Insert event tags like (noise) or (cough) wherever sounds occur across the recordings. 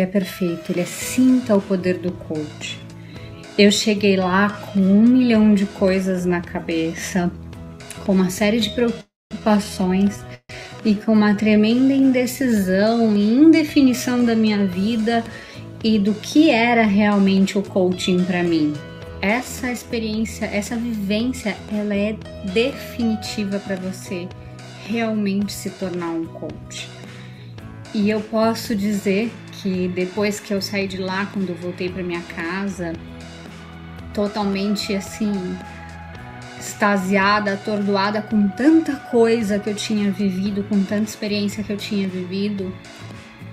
ele é perfeito, ele é sinta o poder do coach. Eu cheguei lá com um milhão de coisas na cabeça, com uma série de preocupações e com uma tremenda indecisão e indefinição da minha vida e do que era realmente o coaching para mim. Essa experiência, essa vivência, ela é definitiva para você realmente se tornar um coach. E eu posso dizer que depois que eu saí de lá, quando eu voltei para minha casa, totalmente assim, extasiada, atordoada com tanta coisa que eu tinha vivido, com tanta experiência que eu tinha vivido,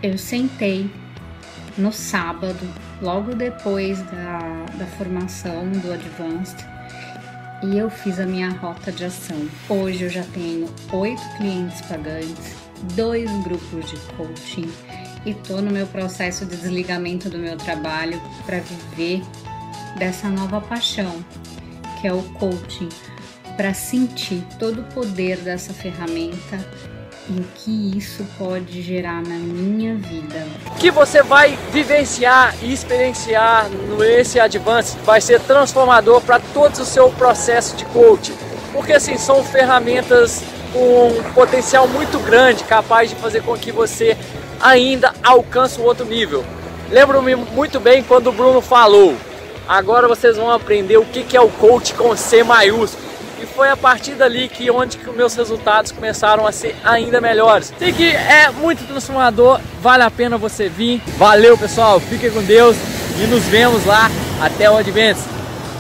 eu sentei no sábado, logo depois da, da formação do Advanced, e eu fiz a minha rota de ação. Hoje eu já tenho oito clientes pagantes, dois grupos de coaching e tô no meu processo de desligamento do meu trabalho para viver dessa nova paixão, que é o coaching, para sentir todo o poder dessa ferramenta e o que isso pode gerar na minha vida. Que você vai vivenciar e experienciar no esse Advance vai ser transformador para todo o seu processo de coaching, porque assim são ferramentas com um potencial muito grande, capaz de fazer com que você ainda alcance um outro nível. Lembro-me muito bem quando o Bruno falou Agora vocês vão aprender o que é o coach com C maiúsculo. E foi a partir dali que onde que meus resultados começaram a ser ainda melhores. Sei que é muito transformador, vale a pena você vir. Valeu pessoal, fiquem com Deus e nos vemos lá até o Advance.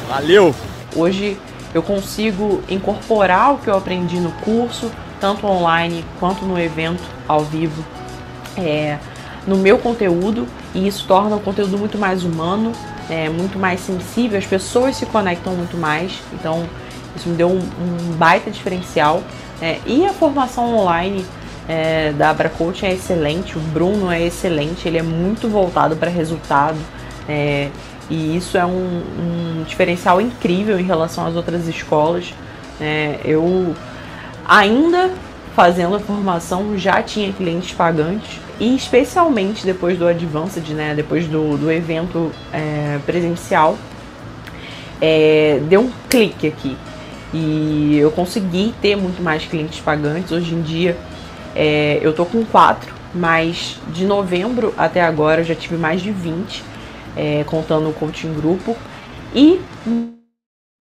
Valeu! Hoje eu consigo incorporar o que eu aprendi no curso, tanto online quanto no evento ao vivo, é, no meu conteúdo, e isso torna o conteúdo muito mais humano, é, muito mais sensível, as pessoas se conectam muito mais, então isso me deu um, um baita diferencial. É, e a formação online é, da Abra é excelente, o Bruno é excelente, ele é muito voltado para resultado. É, e isso é um, um, diferencial incrível em relação às outras escolas. É, eu ainda fazendo a formação já tinha clientes pagantes e especialmente depois do Advanced, né, depois do, do evento é, presencial, é, deu um clique aqui. E eu consegui ter muito mais clientes pagantes. Hoje em dia é, eu tô com quatro, mas de novembro até agora eu já tive mais de 20, é, contando o coaching grupo. E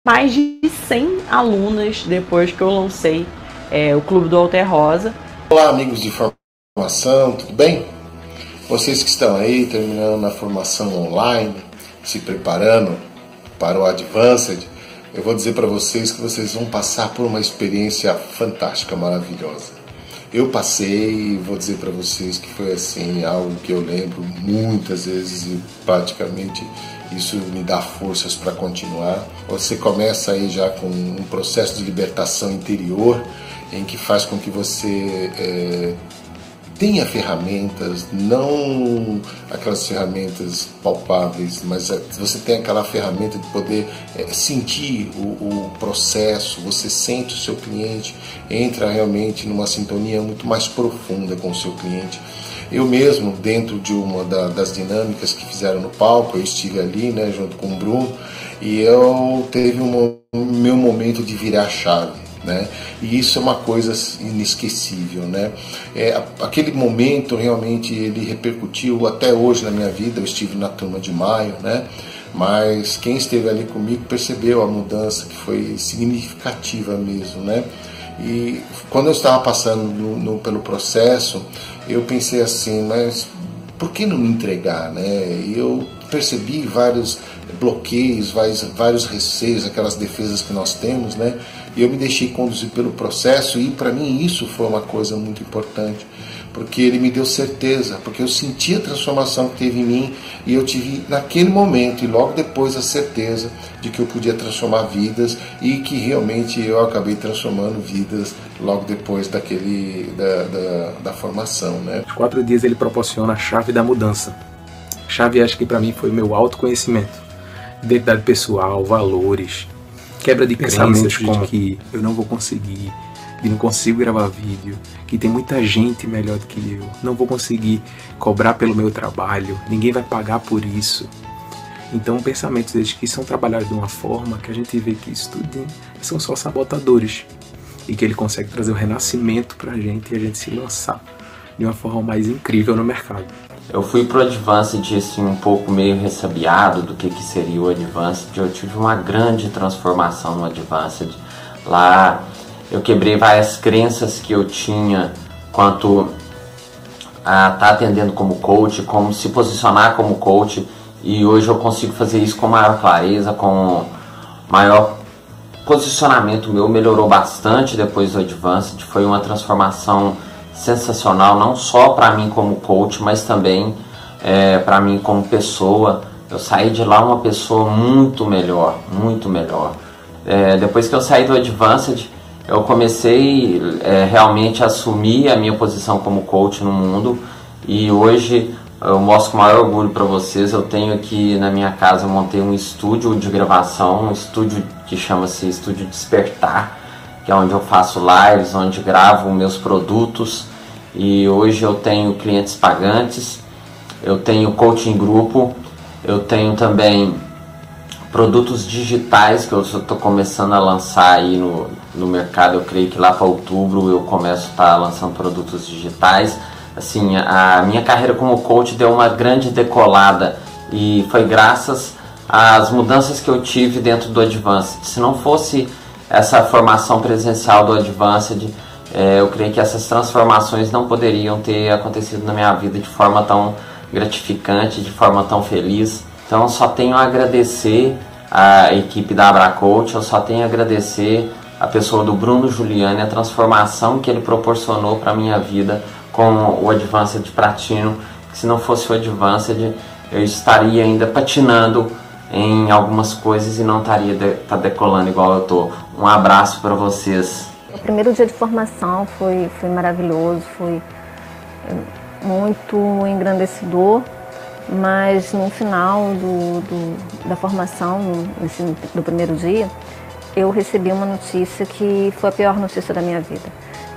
mais de 100 alunas depois que eu lancei é, o Clube do Alter Rosa. Olá, amigos de formação formação, tudo bem? Vocês que estão aí terminando a formação online, se preparando para o Advanced, eu vou dizer para vocês que vocês vão passar por uma experiência fantástica, maravilhosa. Eu passei e vou dizer para vocês que foi assim, algo que eu lembro muitas vezes e praticamente isso me dá forças para continuar. Você começa aí já com um processo de libertação interior em que faz com que você é, tenha ferramentas, não aquelas ferramentas palpáveis, mas é, você tem aquela ferramenta de poder é, sentir o, o, processo, você sente o seu cliente, entra realmente numa sintonia muito mais profunda com o seu cliente. Eu mesmo, dentro de uma da, das dinâmicas que fizeram no palco, eu estive ali, né, junto com o Bruno, e eu teve um meu momento de virar chave né? E isso é uma coisa inesquecível, né? É, aquele momento realmente ele repercutiu até hoje na minha vida. Eu estive na turma de maio, né? Mas quem esteve ali comigo percebeu a mudança que foi significativa mesmo, né? E quando eu estava passando no, no, pelo processo, eu pensei assim, mas por que não me entregar, né? E eu percebi vários bloqueios, vários, vários receios, aquelas defesas que nós temos, né? E eu me deixei conduzir pelo processo e para mim isso foi uma coisa muito importante, porque ele me deu certeza, porque eu senti a transformação que teve em mim e eu tive naquele momento e logo depois a certeza de que eu podia transformar vidas e que realmente eu acabei transformando vidas logo depois daquele da, da, da formação, né? Os quatro dias ele proporciona a chave da mudança. Chave acho que para mim foi meu autoconhecimento, identidade pessoal, valores, quebra de pensamentos como que eu não vou conseguir, que não consigo gravar vídeo, que tem muita gente melhor do que eu, não vou conseguir cobrar pelo meu trabalho, ninguém vai pagar por isso. Então, pensamentos deles que são trabalhados de uma forma que a gente vê que isso tudo são só sabotadores e que ele consegue trazer o renascimento para a gente e a gente se lançar de uma forma mais incrível no mercado. Eu fui pro Advanced assim um pouco meio ressabiado do que, que seria o Advanced. Eu tive uma grande transformação no Advanced. Lá eu quebrei várias crenças que eu tinha quanto a estar tá atendendo como coach, como se posicionar como coach. E hoje eu consigo fazer isso com maior clareza, com maior posicionamento meu melhorou bastante depois do Advanced. Foi uma transformação sensacional, não só para mim como coach, mas também é, para mim como pessoa. Eu saí de lá uma pessoa muito melhor, muito melhor. É, depois que eu saí do Advanced, eu comecei é, realmente a assumir a minha posição como coach no mundo e hoje eu mostro com maior orgulho para vocês. Eu tenho aqui na minha casa, eu montei um estúdio de gravação, um estúdio que chama-se Estúdio Despertar que é onde eu faço lives, onde gravo meus produtos. E hoje eu tenho clientes pagantes, eu tenho coaching grupo, eu tenho também produtos digitais que eu estou começando a lançar aí no, no mercado. Eu creio que lá para outubro eu começo a estar tá lançando produtos digitais. Assim, a minha carreira como coach deu uma grande decolada e foi graças às mudanças que eu tive dentro do Advanced. Se não fosse essa formação presencial do Advanced, é, eu creio que essas transformações não poderiam ter acontecido na minha vida de forma tão gratificante, de forma tão feliz. Então, só tenho a agradecer a equipe da Abracoach, eu só tenho a agradecer a pessoa do Bruno Giuliani, a transformação que ele proporcionou para a minha vida com o Advanced Platino. Se não fosse o Advanced, eu estaria ainda patinando em algumas coisas e não estaria de, tá decolando igual eu tô. Um abraço para vocês. O primeiro dia de formação foi, foi maravilhoso, foi muito engrandecedor, mas no final do, do da formação, nesse, do primeiro dia, eu recebi uma notícia que foi a pior notícia da minha vida.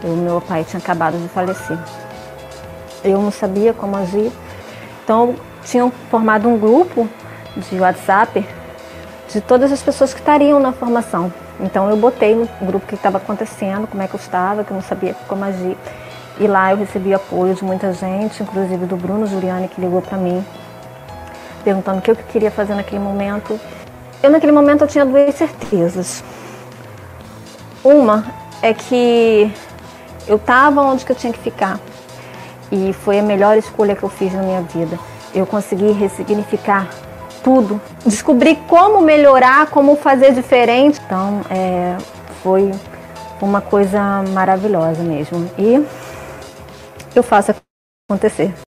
O meu pai tinha acabado de falecer. Eu não sabia como agir, então tinham formado um grupo de WhatsApp de todas as pessoas que estariam na formação. Então eu botei no grupo que estava acontecendo, como é que eu estava, que eu não sabia como agir. E lá eu recebi apoio de muita gente, inclusive do Bruno Giuliani, que ligou para mim, perguntando o que eu queria fazer naquele momento. Eu naquele momento eu tinha duas certezas. Uma é que eu estava onde que eu tinha que ficar. E foi a melhor escolha que eu fiz na minha vida. Eu consegui ressignificar tudo. Descobri como melhorar, como fazer diferente. Então, é, foi uma coisa maravilhosa mesmo. E eu faço acontecer.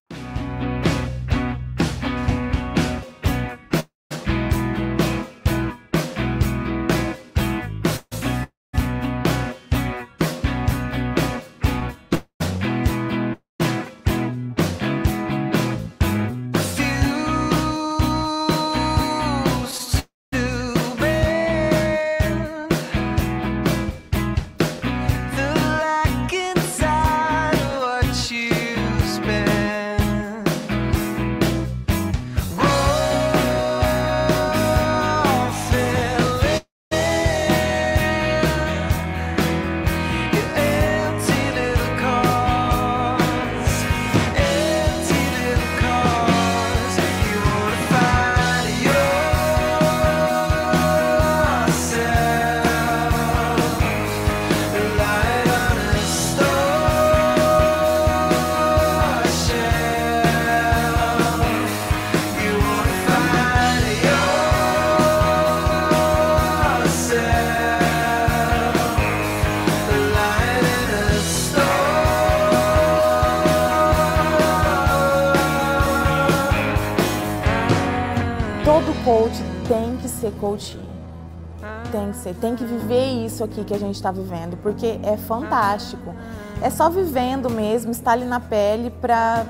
Tem que viver isso aqui que a gente está vivendo, porque é fantástico. É só vivendo mesmo, estar ali na pele para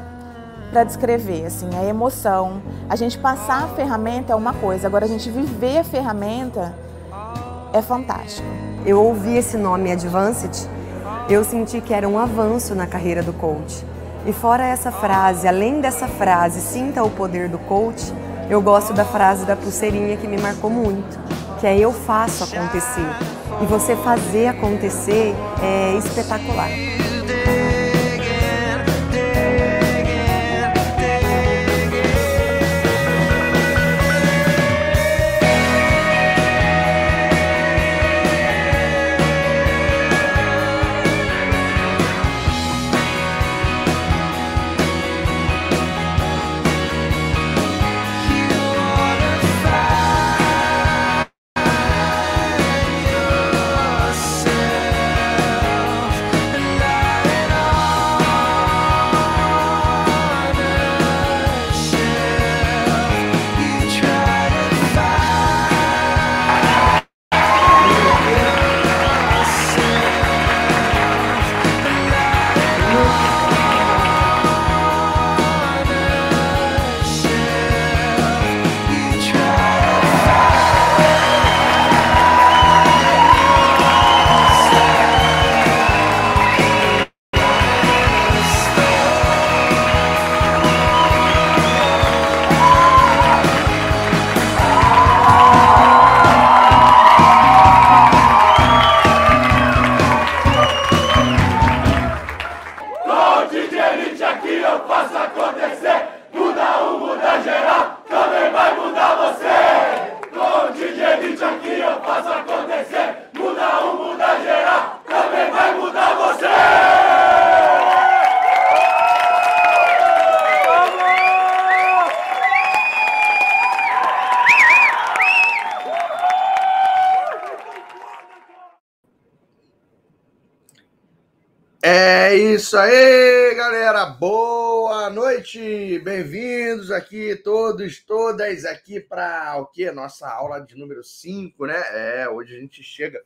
para descrever, assim, a emoção. A gente passar a ferramenta é uma coisa, agora a gente viver a ferramenta é fantástico. Eu ouvi esse nome Advanced eu senti que era um avanço na carreira do coach. E fora essa frase, além dessa frase, sinta o poder do coach, eu gosto da frase da pulseirinha que me marcou muito, que é eu faço acontecer. E você fazer acontecer é espetacular. Isso aí, galera. Boa noite. Bem-vindos aqui todos, todas aqui para o que? Nossa aula de número 5, né? É, hoje a gente chega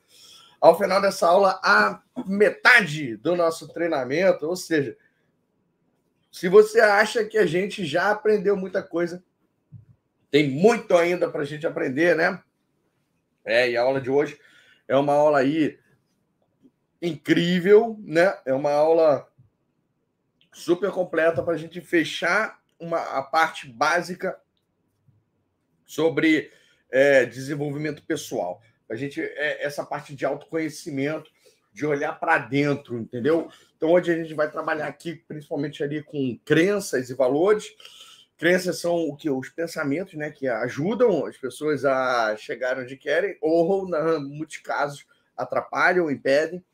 ao final dessa aula a metade do nosso treinamento, ou seja, se você acha que a gente já aprendeu muita coisa, tem muito ainda para a gente aprender, né? É, e a aula de hoje é uma aula aí incrível, né? É uma aula super completa para a gente fechar uma, a parte básica sobre é, desenvolvimento pessoal. A gente é, essa parte de autoconhecimento, de olhar para dentro, entendeu? Então hoje a gente vai trabalhar aqui principalmente ali com crenças e valores. Crenças são o que os pensamentos, né, que ajudam as pessoas a chegar onde querem ou, em muitos casos, atrapalham, impedem.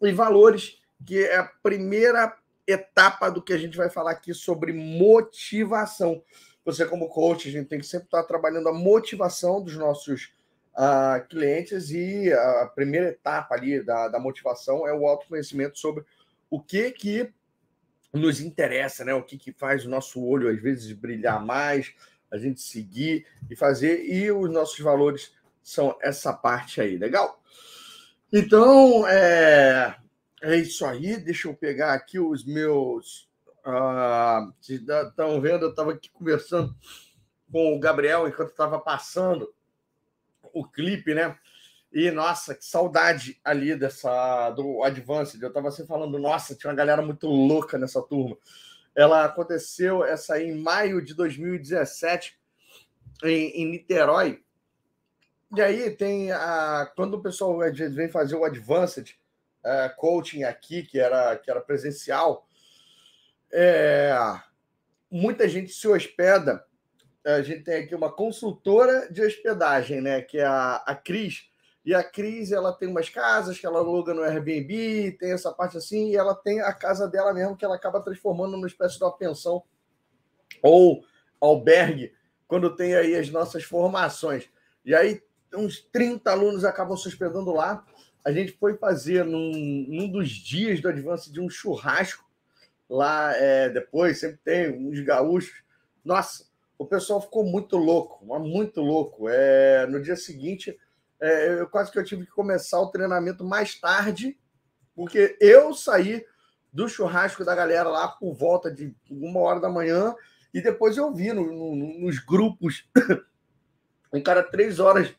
E valores, que é a primeira etapa do que a gente vai falar aqui sobre motivação. Você, como coach, a gente tem que sempre estar trabalhando a motivação dos nossos uh, clientes e a primeira etapa ali da, da motivação é o autoconhecimento sobre o que que nos interessa, né? O que que faz o nosso olho às vezes brilhar mais, a gente seguir e fazer e os nossos valores são essa parte aí, legal? Então, é, é isso aí. Deixa eu pegar aqui os meus. Ah, estão vendo? Eu estava aqui conversando com o Gabriel enquanto estava passando o clipe, né? E nossa, que saudade ali dessa do Advanced. Eu estava assim falando, nossa, tinha uma galera muito louca nessa turma. Ela aconteceu essa aí em maio de 2017 em, em Niterói. E aí tem a quando o pessoal vem fazer o Advanced, uh, coaching aqui, que era, que era presencial, é, muita gente se hospeda. A gente tem aqui uma consultora de hospedagem, né? Que é a, a Cris. E a Cris, ela tem umas casas que ela aluga no Airbnb, tem essa parte assim, e ela tem a casa dela mesmo, que ela acaba transformando numa espécie de uma pensão ou albergue, quando tem aí as nossas formações. E aí, uns 30 alunos acabam se hospedando lá a gente foi fazer num, num dos dias do Advance de um churrasco lá é, depois, sempre tem uns gaúchos. Nossa, o pessoal ficou muito louco, muito louco. É, no dia seguinte, é, eu quase que eu tive que começar o treinamento mais tarde, porque eu saí do churrasco da galera lá por volta de uma hora da manhã e depois eu vi no, no, nos grupos (coughs) um cara três horas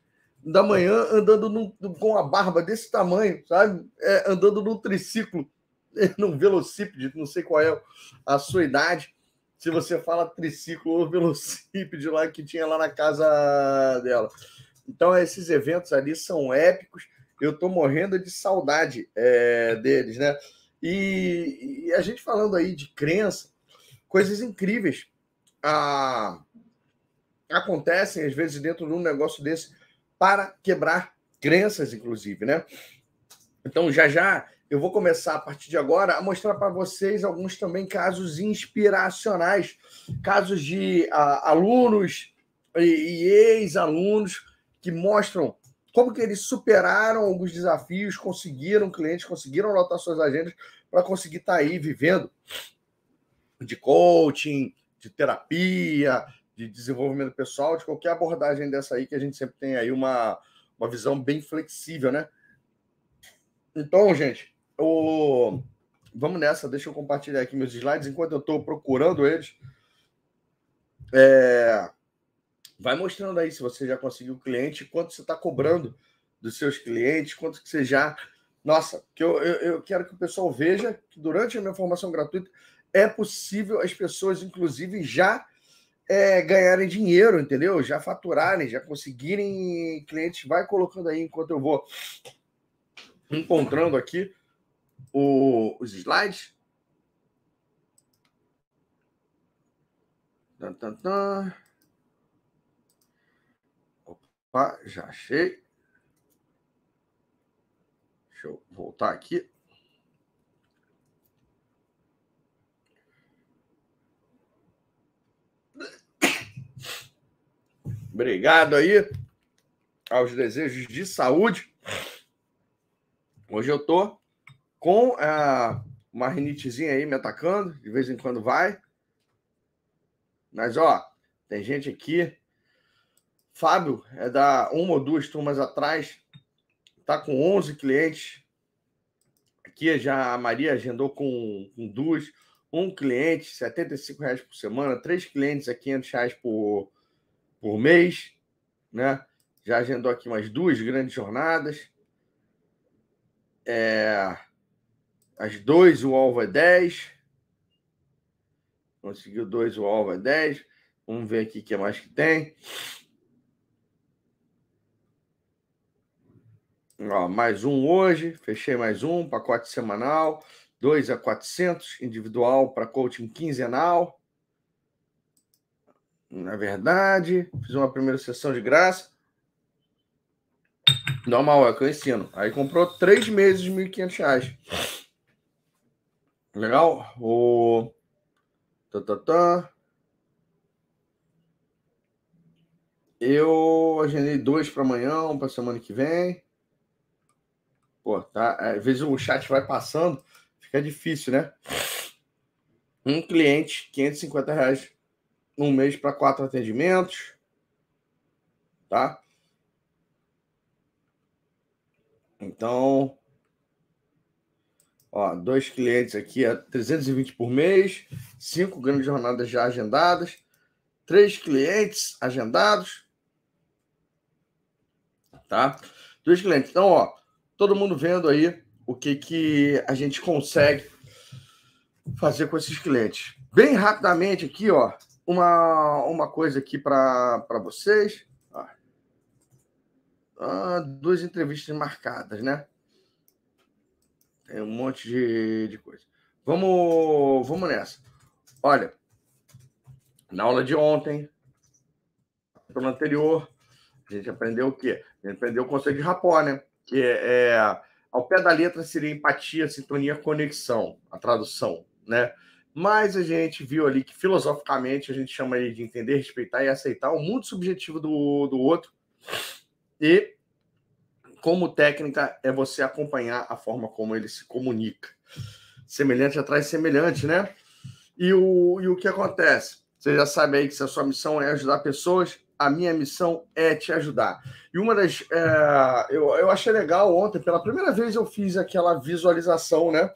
da manhã andando num, com a barba desse tamanho, sabe? É, andando num triciclo, (laughs) num velocípede, não sei qual é a sua idade. Se você fala triciclo ou velocípede lá que tinha lá na casa dela. Então, esses eventos ali são épicos. Eu estou morrendo de saudade é, deles, né? E, e, a gente falando aí de crença, coisas incríveis ah, acontecem às vezes dentro de um negócio desse para quebrar crenças, inclusive, né? Então, já já eu vou começar a partir de agora a mostrar para vocês alguns também casos inspiracionais, casos de ah, alunos e, e ex-alunos que mostram como que eles superaram alguns desafios, conseguiram clientes, conseguiram lotar suas agendas para conseguir estar tá aí vivendo de coaching, de terapia, de desenvolvimento pessoal, de qualquer abordagem dessa aí, que a gente sempre tem aí uma, uma visão bem flexível, né? Então, gente, o... vamos nessa, deixa eu compartilhar aqui meus slides enquanto eu estou procurando eles. É... Vai mostrando aí se você já conseguiu cliente, quanto você está cobrando dos seus clientes, quanto que você já. Nossa, que eu, eu, eu quero que o pessoal veja que durante a minha formação gratuita é possível as pessoas, inclusive, já é, ganharem dinheiro, entendeu? Já faturarem, já conseguirem clientes. Vai colocando aí enquanto eu vou encontrando aqui o, os slides. Opa, já achei. Deixa eu voltar aqui. Obrigado aí aos desejos de saúde. Hoje eu tô com uh, uma rinitezinha aí me atacando, de vez em quando vai. Mas ó, tem gente aqui. Fábio é da uma ou duas turmas atrás, tá com 11 clientes. Aqui já a Maria agendou com, com duas, um cliente, 75 reais por semana, três clientes a 500 reais por por mês, né? Já agendou aqui umas duas grandes jornadas. É, as dois, o alvo é 10. Conseguiu dois, o alvo é 10. Vamos ver aqui o que mais que tem. Ó, mais um hoje, fechei mais um, pacote semanal, 2 a 400, individual para coaching quinzenal. Na verdade, fiz uma primeira sessão de graça. Normal, é que eu ensino. Aí comprou três meses de R$ 1.500. Legal? O. Tá, tá, tá. Eu agendei dois para amanhã, um para semana que vem. Pô, tá. Às vezes o chat vai passando, fica difícil, né? Um cliente, 550 reais um mês para quatro atendimentos, tá? Então, ó, dois clientes aqui a 320 por mês, cinco grandes jornadas já agendadas, três clientes agendados, tá? Dois clientes. Então, ó, todo mundo vendo aí o que que a gente consegue fazer com esses clientes. Bem rapidamente aqui, ó, uma, uma coisa aqui para vocês. Ah, duas entrevistas marcadas, né? Tem um monte de, de coisa. Vamos, vamos nessa. Olha, na aula de ontem, no anterior, a gente aprendeu o quê? A gente aprendeu o conceito de rapó, né? Que é, é ao pé da letra seria empatia, sintonia, conexão, a tradução, né? Mas a gente viu ali que filosoficamente a gente chama ele de entender, respeitar e aceitar o mundo subjetivo do, do outro. E como técnica é você acompanhar a forma como ele se comunica. Semelhante atrai semelhante, né? E o, e o que acontece? Você já sabe aí que se a sua missão é ajudar pessoas, a minha missão é te ajudar. E uma das. É, eu, eu achei legal ontem, pela primeira vez eu fiz aquela visualização, né?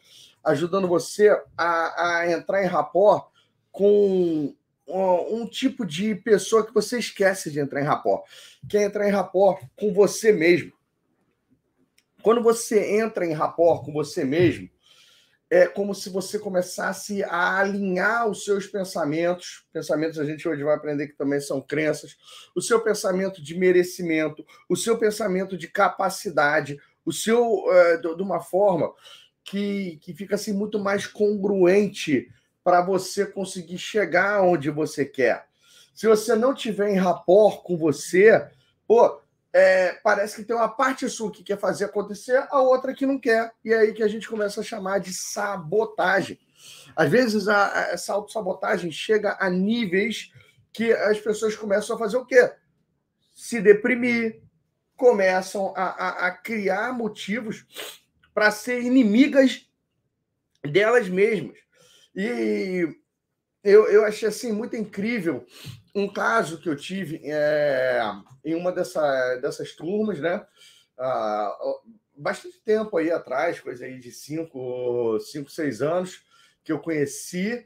Ajudando você a, a entrar em rapport com um tipo de pessoa que você esquece de entrar em rapport, que é entrar em rapport com você mesmo. Quando você entra em rapport com você mesmo, é como se você começasse a alinhar os seus pensamentos. Pensamentos a gente hoje vai aprender que também são crenças. O seu pensamento de merecimento, o seu pensamento de capacidade, o seu é, de uma forma que, que fica assim muito mais congruente para você conseguir chegar onde você quer. Se você não tiver em rapport com você, pô, é, parece que tem uma parte sua que quer fazer acontecer, a outra que não quer. E é aí que a gente começa a chamar de sabotagem. Às vezes a, a, essa autossabotagem chega a níveis que as pessoas começam a fazer o quê? Se deprimir, começam a, a, a criar motivos para ser inimigas delas mesmas. E eu, eu achei assim muito incrível um caso que eu tive é, em uma dessa, dessas turmas, né? Ah, bastante tempo aí atrás, coisa aí de cinco, cinco, seis anos, que eu conheci.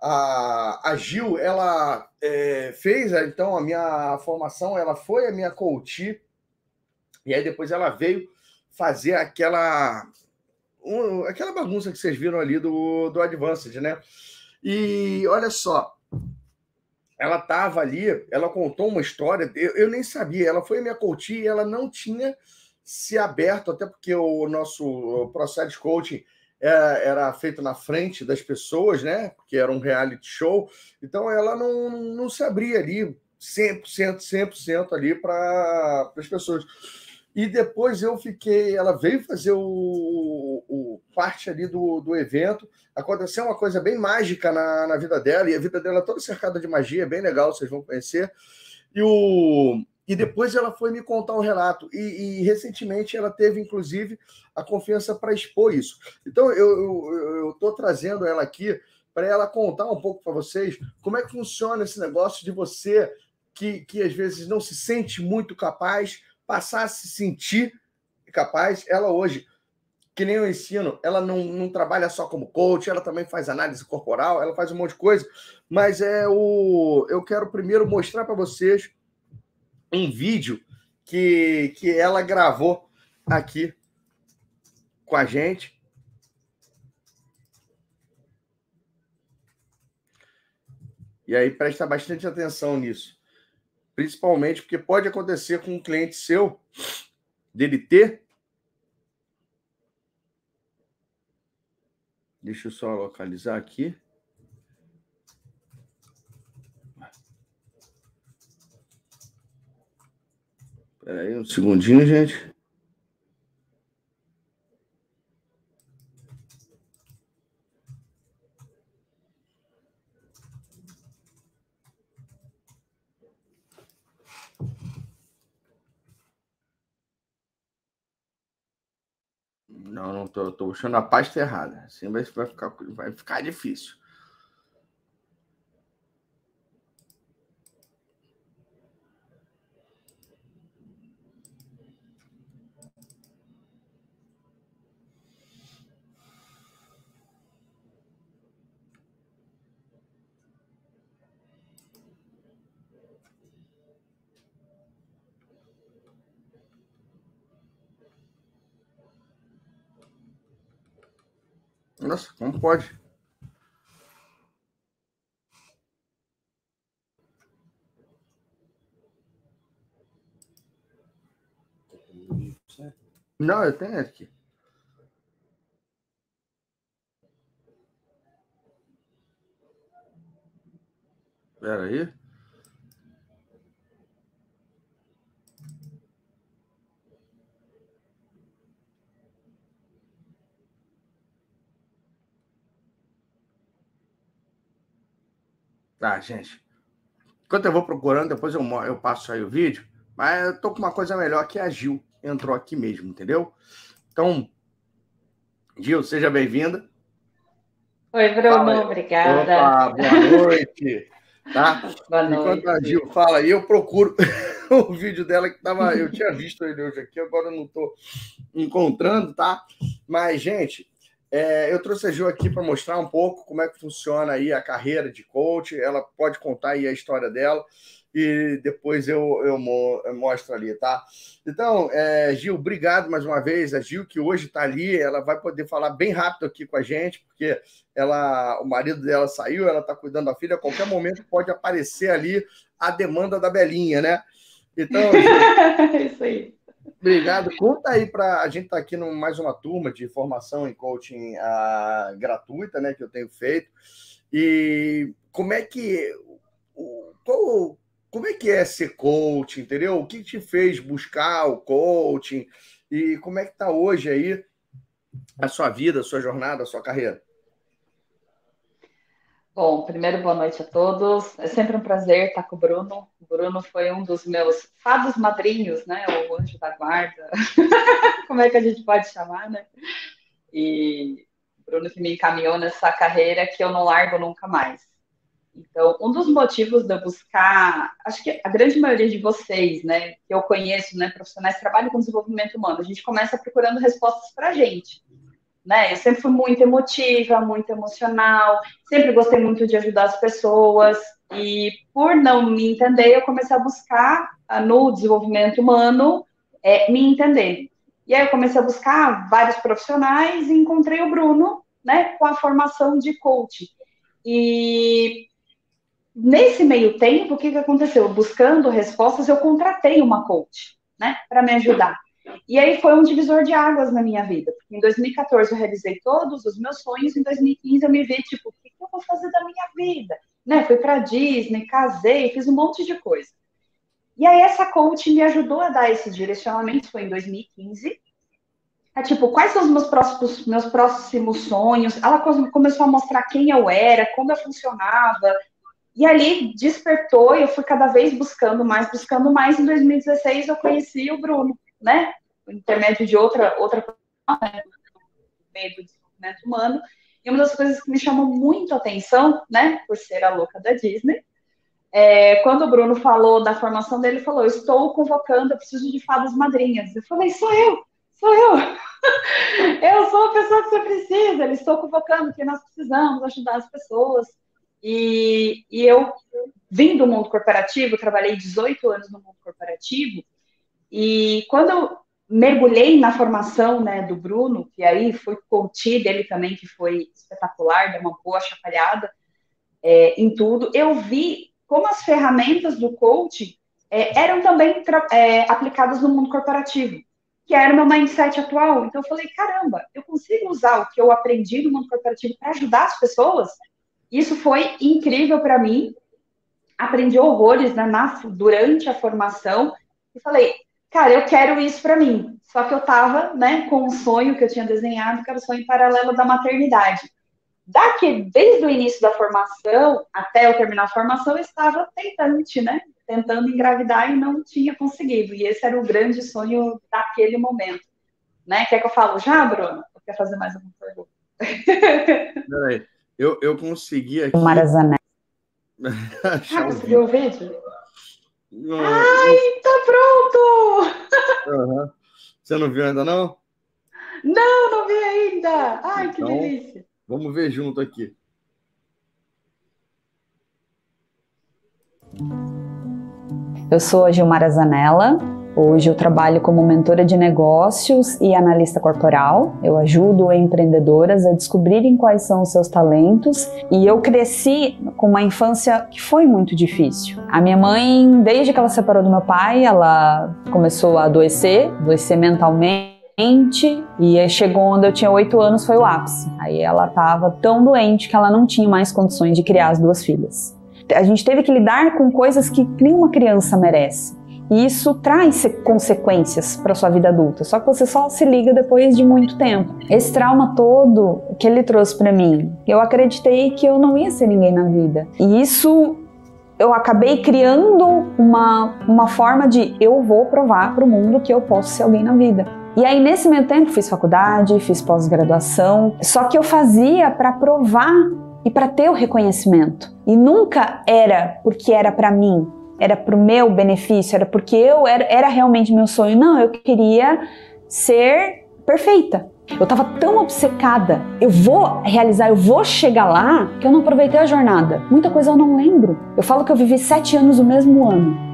A, a Gil, ela é, fez então a minha formação, ela foi a minha coach, e aí depois ela veio fazer aquela um, aquela bagunça que vocês viram ali do, do Advanced, né? E olha só, ela estava ali, ela contou uma história, eu, eu, nem sabia, ela foi minha coach e ela não tinha se aberto, até porque o nosso processo de coaching era, é, era, feito na frente das pessoas, né? Porque era um reality show, então ela não, não se abria ali 100%, 100% ali para as pessoas. E depois eu fiquei, ela veio fazer o, o parte ali do, do evento. Aconteceu uma coisa bem mágica na, na vida dela, e a vida dela é toda cercada de magia, é bem legal, vocês vão conhecer. E, o, e depois ela foi me contar o um relato. E, e, recentemente ela teve, inclusive, a confiança para expor isso. Então eu estou trazendo ela aqui para ela contar um pouco para vocês como é que funciona esse negócio de você que, que às vezes não se sente muito capaz passar a se sentir capaz. Ela hoje, que nem eu ensino, ela não, não trabalha só como coach, ela também faz análise corporal, ela faz um monte de coisa. Mas é o, eu quero primeiro mostrar para vocês um vídeo que, que ela gravou aqui com a gente. E aí presta bastante atenção nisso. Principalmente porque pode acontecer com um cliente seu, dele ter. Deixa eu só localizar aqui. Espera aí um segundinho, gente. Não, não tô, tô puxando a pasta errada. Assim vai, vai, ficar, vai ficar difícil. Nossa, como pode? Não, eu tenho aqui. Espera aí. Tá, gente. Enquanto eu vou procurando, depois eu, eu passo aí o vídeo. Mas eu tô com uma coisa melhor que a Gil entrou aqui mesmo, entendeu? Então, Gil, seja bem-vinda. Oi, Bruno, obrigada. Opa, boa noite. Tá? (laughs) Boa Enquanto noite. a Gil fala aí, eu procuro (laughs) o vídeo dela que tava, eu tinha visto ele hoje aqui, agora eu não estou encontrando, tá? Mas, gente, É, eu trouxe a Ju aqui para mostrar um pouco como é que funciona aí a carreira de coach. Ela pode contar aí a história dela e depois eu, eu, eu mostro ali, tá? Então, é, Gil, obrigado mais uma vez. A Gil, que hoje está ali, ela vai poder falar bem rápido aqui com a gente, porque ela, o marido dela saiu, ela está cuidando da filha, a qualquer momento pode aparecer ali a demanda da Belinha, né? Então, Gil, (laughs) Isso aí. Obrigado. Conta aí para a gente tá aqui no mais uma turma de formação em coaching uh, gratuita, né, que eu tenho feito. E como é que qual, como é que é ser coach, entendeu? O que te fez buscar o coaching e como é que está hoje aí a sua vida, a sua jornada, a sua carreira? Bom, primeiro, boa noite a todos. É sempre um prazer estar com o Bruno. O Bruno foi um dos meus fados madrinhos, né? O anjo da guarda. (laughs) Como é que a gente pode chamar, né? E o Bruno que me encaminhou nessa carreira que eu não largo nunca mais. Então, um dos motivos de eu buscar, acho que a grande maioria de vocês, né, que eu conheço, né, profissionais que trabalham com desenvolvimento humano, a gente começa procurando respostas para a gente. Né? Eu sempre fui muito emotiva, muito emocional, sempre gostei muito de ajudar as pessoas, e por não me entender, eu comecei a buscar ah, no desenvolvimento humano é, me entender. E aí eu comecei a buscar vários profissionais e encontrei o Bruno, né, com a formação de coach. E Nesse meio tempo, o que, que aconteceu? Buscando respostas, eu contratei uma coach, né, para me ajudar. E aí foi um divisor de águas na minha vida, porque em 2014 eu realizei todos os meus sonhos, em 2015 eu me vi tipo, o que, eu vou fazer da minha vida? Né, fui para Disney, casei, fiz um monte de coisa. E aí essa coach me ajudou a dar esses direcionamentos, foi em 2015. É tipo, quais são os meus próximos, meus próximos sonhos? Ela começou a mostrar quem eu era, como eu funcionava, e ali despertou e eu fui cada vez buscando mais, buscando mais. Em 2016 eu conheci o Bruno, né? Por intermédio de outra outra né? meio do desenvolvimento humano. E uma das coisas que me chamou muito a atenção, né, por ser a louca da Disney, é, quando o Bruno falou da formação dele, ele falou: Estou convocando, eu preciso de fadas madrinhas. Eu falei: Sou eu, sou eu. (laughs) eu sou a pessoa que você precisa. Ele estou convocando, porque nós precisamos ajudar as pessoas. E, e eu vim do mundo corporativo, trabalhei 18 anos no mundo corporativo, e quando eu mergulhei na formação né, do Bruno, que aí foi coach dele também, que foi espetacular, deu uma boa chapalhada é, em tudo, eu vi como as ferramentas do coach é, eram também é, aplicadas no mundo corporativo, que era o meu mindset atual. Então eu falei, caramba, eu consigo usar o que eu aprendi no mundo corporativo para ajudar as pessoas? Isso foi incrível para mim. Aprendi horrores né, na, durante a formação e falei, cara, eu quero isso para mim. Só que eu estava né, com um sonho que eu tinha desenhado, que era o sonho paralelo da maternidade. Daqui, desde o início da formação até eu terminar a formação, eu estava tentante, né? Tentando engravidar e não tinha conseguido. E esse era o grande sonho daquele momento. Né? Quer que eu falo já, Bruno? Ou quer fazer mais alguma pergunta? (laughs) Peraí. Eu, eu consegui aqui. Marazanel. (laughs) ah, conseguiu o vídeo? Ai, tá pronto! Uhum. Você não viu ainda, não? Não, não vi ainda! Ai, então, que delícia! Vamos ver junto aqui. Eu sou a Gilmara Zanella, Hoje eu trabalho como mentora de negócios e analista corporal. Eu ajudo empreendedoras a descobrirem quais são os seus talentos e eu cresci com uma infância que foi muito difícil. A minha mãe, desde que ela separou do meu pai, ela começou a adoecer, adoecer mentalmente e chegou onde eu tinha oito anos foi o ápice. Aí ela estava tão doente que ela não tinha mais condições de criar as duas filhas. A gente teve que lidar com coisas que nenhuma criança merece. E isso traz consequências para sua vida adulta, só que você só se liga depois de muito tempo. Esse trauma todo que ele trouxe para mim, eu acreditei que eu não ia ser ninguém na vida. E isso eu acabei criando uma, uma forma de eu vou provar para o mundo que eu posso ser alguém na vida. E aí, nesse meio tempo, fiz faculdade, fiz pós-graduação, só que eu fazia para provar e para ter o reconhecimento. E nunca era porque era para mim, era pro meu benefício, era porque eu era, era realmente meu sonho. Não, eu queria ser perfeita. Eu estava tão obcecada, eu vou realizar, eu vou chegar lá, que eu não aproveitei a jornada. Muita coisa eu não lembro. Eu falo que eu vivi sete anos o mesmo ano.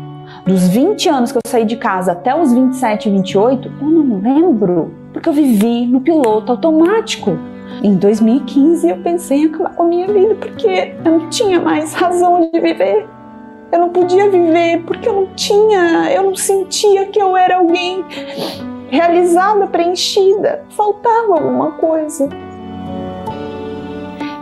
Dos 20 anos que eu saí de casa até os 27, 28, eu não lembro, porque eu vivi no piloto automático. Em 2015 eu pensei em acabar com a minha vida porque eu não tinha mais razão de viver. Eu não podia viver porque eu não tinha, eu não sentia que eu era alguém realizada, preenchida. Faltava alguma coisa.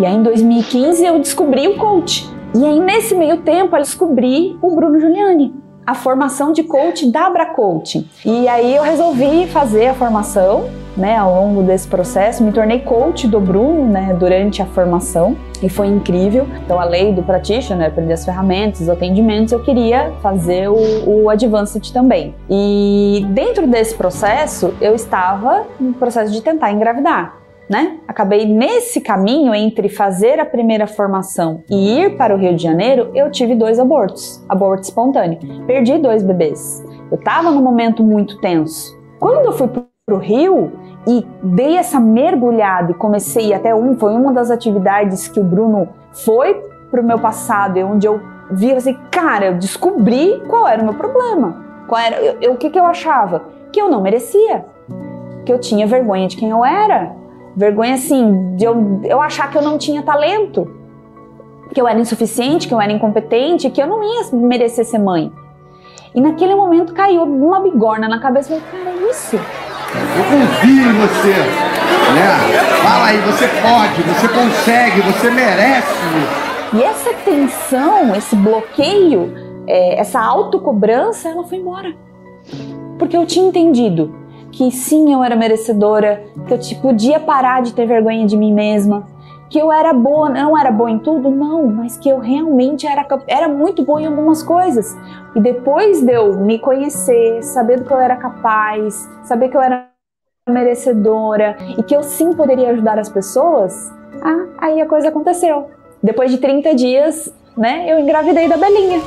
E aí em 2015 eu descobri o coach. E aí nesse meio tempo eu descobri o Bruno Giuliani, a formação de coach da Abra Coaching. E aí eu resolvi fazer a formação né, ao longo desse processo. Me tornei coach do Bruno, né, durante a formação e foi incrível. Então, além do practitioner, né, aprender as ferramentas, os atendimentos, eu queria fazer o, o Advanced também. E dentro desse processo, eu estava no processo de tentar engravidar. Né? Acabei nesse caminho entre fazer a primeira formação e ir para o Rio de Janeiro, eu tive dois abortos, aborto espontâneo. Perdi dois bebês. Eu estava num momento muito tenso. Quando eu fui para o Rio e dei essa mergulhada e comecei até um, foi uma das atividades que o Bruno foi para o meu passado e onde eu vi assim, cara, eu descobri qual era o meu problema. Qual era, eu, eu, o que, que eu achava? Que eu não merecia. Que eu tinha vergonha de quem eu era. Vergonha, assim, de eu, eu achar que eu não tinha talento. Que eu era insuficiente, que eu era incompetente, que eu não ia merecer ser mãe. E naquele momento caiu uma bigorna na cabeça. Eu falei, cara, é isso. Eu confio em você. Né? Fala aí, você pode, você consegue, você merece. E essa tensão, esse bloqueio, é, essa autocobrança, ela foi embora. Porque eu tinha entendido que sim, eu era merecedora, que eu tipo, podia parar de ter vergonha de mim mesma, que eu era boa, não era boa em tudo, não, mas que eu realmente era, era muito boa em algumas coisas. E depois de eu me conhecer, saber do que eu era capaz, saber que eu era merecedora e que eu sim poderia ajudar as pessoas, ah, aí a coisa aconteceu. Depois de 30 dias, né, eu engravidei da Belinha.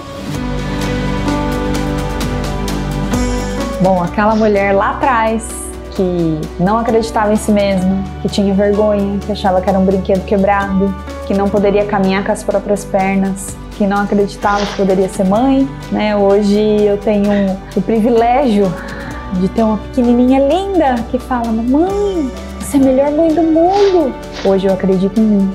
Bom, aquela mulher lá atrás que não acreditava em si mesma, que tinha vergonha, que achava que era um brinquedo quebrado, que não poderia caminhar com as próprias pernas, que não acreditava que poderia ser mãe, né? Hoje eu tenho o privilégio de ter uma pequenininha linda que fala: "Mamãe, você é a melhor mãe do mundo". Hoje eu acredito em mim.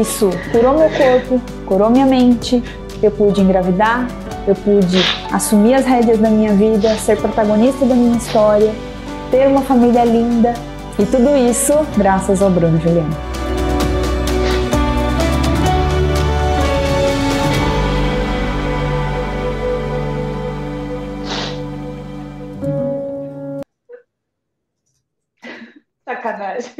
Isso curou meu corpo, curou minha mente. Eu pude engravidar, eu pude assumir as rédeas da minha vida, ser protagonista da minha história, ter uma família linda e tudo isso graças ao Bruno Juliano. Sacanagem.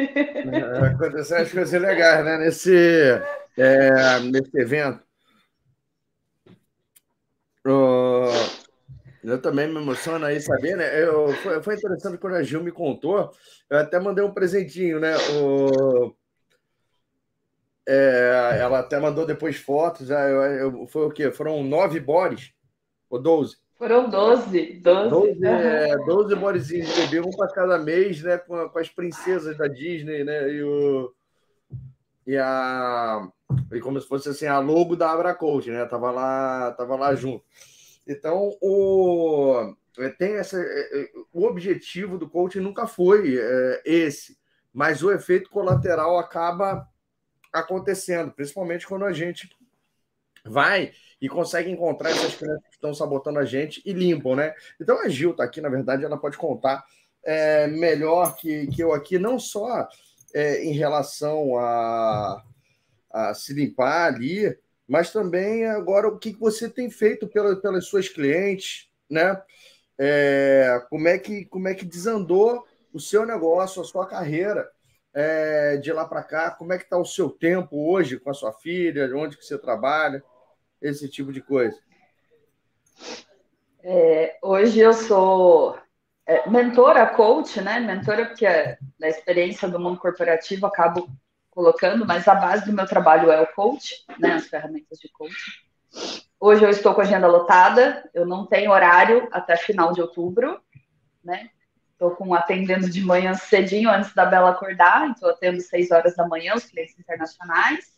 Aconteceram as coisas legais, né? Nesse, é, nesse evento. Eu também me emociono aí saber, né? Eu, foi, foi interessante quando a Gil me contou. Eu até mandei um presentinho, né? O, é, ela até mandou depois fotos. Eu, eu, foi o quê? Foram nove bores ou doze? Foram 12. 12, 12, é, 12 bodezinhos de bebê, um para cada mês, né? Com, com, as princesas da Disney, né? E, o, e a. E como se fosse assim, a logo da Abra Coach, né? Tava lá, tava lá junto. Então, o, é, tem essa, é, o objetivo do coaching nunca foi é, esse, mas o efeito colateral acaba acontecendo, principalmente quando a gente vai e consegue encontrar essas crianças que estão sabotando a gente e limpam, né? Então a Gil está aqui, na verdade, ela pode contar é, melhor que, que eu aqui, não só é, em relação a, a se limpar ali, mas também agora o que você tem feito pela, pelas suas clientes, né? É, como, é que, como é que desandou o seu negócio, a sua carreira é, de lá para cá? Como é que está o seu tempo hoje com a sua filha? Onde que você trabalha? esse tipo de coisa? É, hoje eu sou é, mentora, coach, né? Mentora, porque é, da experiência do mundo corporativo acabo colocando, mas a base do meu trabalho é o coach, né? As ferramentas de coach. Hoje eu estou com a agenda lotada, eu não tenho horário até final de outubro, né? estou com atendendo de manhã cedinho antes da Bela acordar, então atendo 6 horas da manhã os clientes internacionais.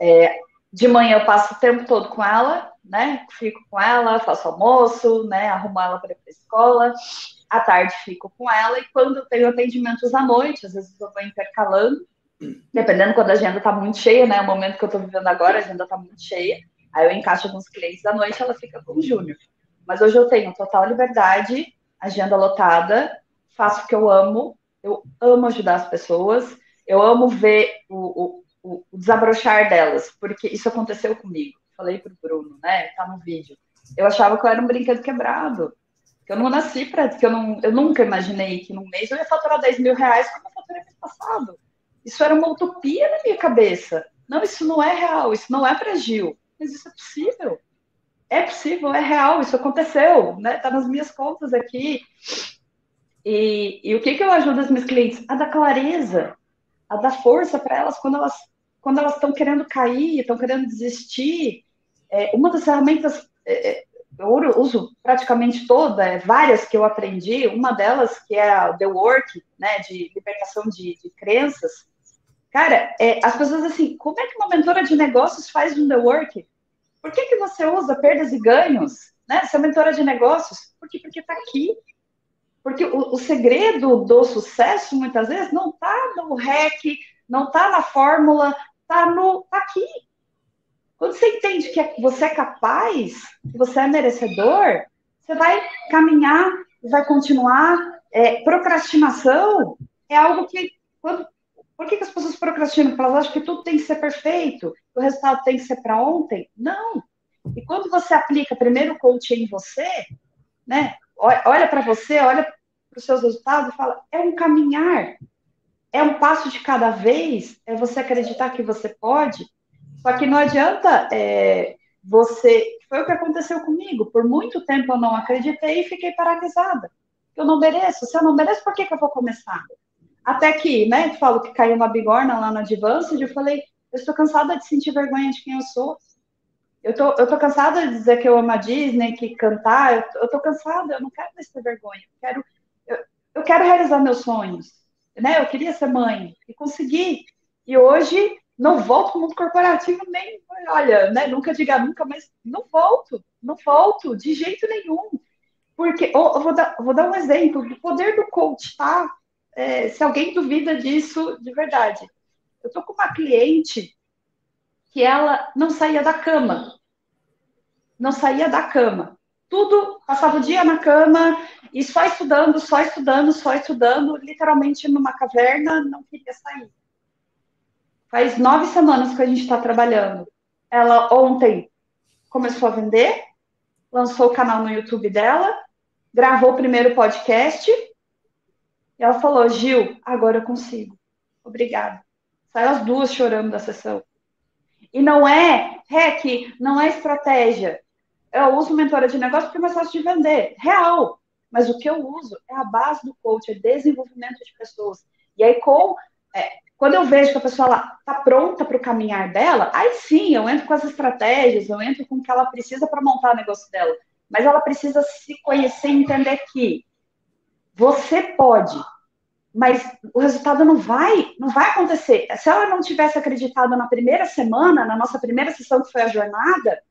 É, de manhã eu passo o tempo todo com ela, né? Fico com ela, faço almoço, né? Arrumo ela para ir para a escola. À tarde fico com ela e quando eu tenho atendimentos à noite, às vezes eu vou intercalando, dependendo quando a agenda está muito cheia, né? O momento que eu estou vivendo agora, a agenda está muito cheia. Aí eu encaixo alguns clientes à noite, ela fica com o Júnior. Mas hoje eu tenho total liberdade, agenda lotada, faço o que eu amo, eu amo ajudar as pessoas, eu amo ver o, o, o desabrochar delas, porque isso aconteceu comigo. Falei pro Bruno, né? Tá no vídeo. Eu achava que eu era um brinquedo quebrado. Eu não nasci para. eu, não, eu nunca imaginei que num mês eu ia faturar 10 mil reais como eu faturei mês passado. Isso era uma utopia na minha cabeça. Não, isso não é real, isso não é para Gil. Mas isso é possível. É possível, é real, isso aconteceu, né? Tá nas minhas contas aqui. E, e o que, que eu ajudo as minhas clientes? A dar clareza, a dar força para elas quando elas quando elas estão querendo cair, estão querendo desistir. É, uma das ferramentas é, é eu uso praticamente toda, é, várias que eu aprendi, uma delas que é a The Work, né, de libertação de, de crenças. Cara, é, as pessoas assim, como é que uma mentora de negócios faz um The Work? Por que, que você usa perdas e ganhos? Né? Você é mentora de negócios? Por quê? Porque está aqui. Porque o, o, segredo do sucesso, muitas vezes, não está no REC, não está na fórmula, está tá aqui. Quando você entende que você é capaz, que você é merecedor, você vai caminhar, vai continuar. É, procrastinação é algo que. Quando, por que, que as pessoas procrastinam? Porque elas acham que tudo tem que ser perfeito, o resultado tem que ser para ontem. Não. E quando você aplica primeiro o coaching em você, né? Olha para você, olha para os seus resultados e fala: é um caminhar, é um passo de cada vez, é você acreditar que você pode. Só que não adianta é, você. Foi o que aconteceu comigo. Por muito tempo eu não acreditei e fiquei paralisada. Eu não mereço. Se eu não mereço, por que, que eu vou começar? Até que, né, falo que caiu uma bigorna lá no Advanced, eu falei, eu estou cansada de sentir vergonha de quem eu sou. Eu tô, eu tô cansada de dizer que eu amo a Disney, que cantar, eu, eu tô cansada, eu não quero mais ter vergonha. Eu quero, eu, eu quero realizar meus sonhos né? Eu queria ser mãe e consegui. E hoje não volto para o mundo corporativo nem, olha, né? Nunca diga nunca, mas não volto, não volto de jeito nenhum. Porque, eu vou dar, vou dar um exemplo do poder do coach, tá? É, se alguém duvida disso, de verdade. Eu tô com uma cliente que ela não saía da cama. Não saía da cama tudo, passava o dia na cama e só estudando, só estudando, só estudando, literalmente numa caverna, não queria sair. Faz nove semanas que a gente está trabalhando. Ela ontem começou a vender, lançou o canal no YouTube dela, gravou o primeiro podcast. E ela falou: Gil, agora eu consigo. Obrigada. Saiu as duas chorando da sessão. E não é, REC, não é estratégia eu uso mentora de negócio porque é mais fácil de vender. Real. Mas o que eu uso é a base do coach, é desenvolvimento de pessoas. E aí, com, é, quando eu vejo que a pessoa está pronta para o caminhar dela, aí sim, eu entro com as estratégias, eu entro com o que ela precisa para montar o negócio dela. Mas ela precisa se conhecer e entender que você pode, mas o resultado não vai, não vai acontecer. Se ela não tivesse acreditado na primeira semana, na nossa primeira sessão que foi a jornada,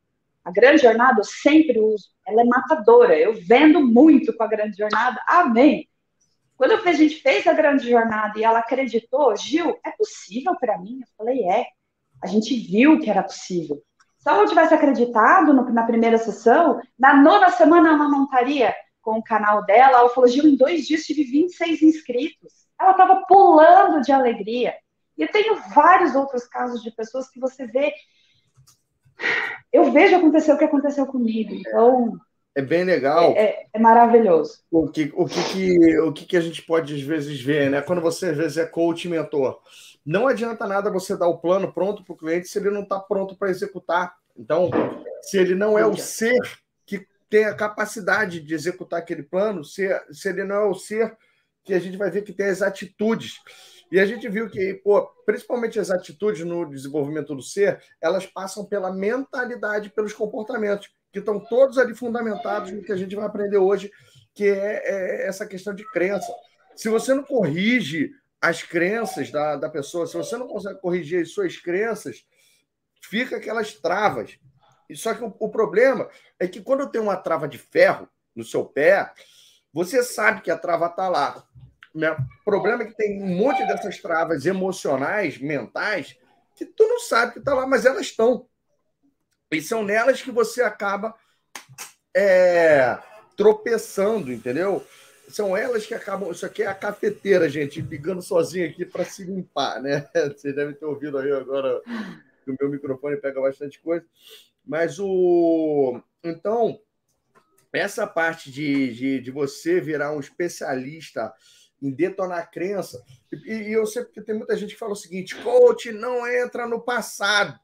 a grande jornada eu sempre uso, ela é matadora. Eu vendo muito com a grande jornada, amém. Quando a gente fez a grande jornada e ela acreditou, Gil, é possível para mim? Eu falei, é. A gente viu que era possível. Se ela não tivesse acreditado no, na primeira sessão, na nona semana ela não estaria com o canal dela. Ela falou, Gil, em dois dias tive 26 inscritos. Ela estava pulando de alegria. E eu tenho vários outros casos de pessoas que você vê eu vejo acontecer o que aconteceu comigo. Então. É bem legal. É, é, é maravilhoso. O que, o, que, que, o que, que a gente pode, às vezes, ver, né? Quando você, às vezes, é coach mentor. Não adianta nada você dar o plano pronto para o cliente se ele não está pronto para executar. Então, se ele não é o ser que tem a capacidade de executar aquele plano, se, se ele não é o ser que a gente vai ver que tem as atitudes. E a gente viu que, pô, principalmente as atitudes no desenvolvimento do ser, elas passam pela mentalidade, pelos comportamentos, que estão todos ali fundamentados no que a gente vai aprender hoje que é, é essa questão de crença. Se você não corrige as crenças da, da pessoa, se você não consegue corrigir as suas crenças, fica aquelas travas. E só que o, o problema é que quando tem uma trava de ferro no seu pé, você sabe que a trava está lá. Né? O problema é que tem um monte dessas travas emocionais, mentais, que tu não sabe que está lá, mas elas estão. E são nelas que você acaba é, tropeçando, entendeu? São elas que acabam. Isso aqui é a cafeteira, gente, ligando sozinha aqui para se limpar, né? (laughs) Vocês devem ter ouvido aí agora que o meu microfone pega bastante coisa. Mas o. Então, essa parte de, de, de você virar um especialista em detonar crença. E, e, eu sei porque tem muita gente que fala o seguinte: coach não entra no passado.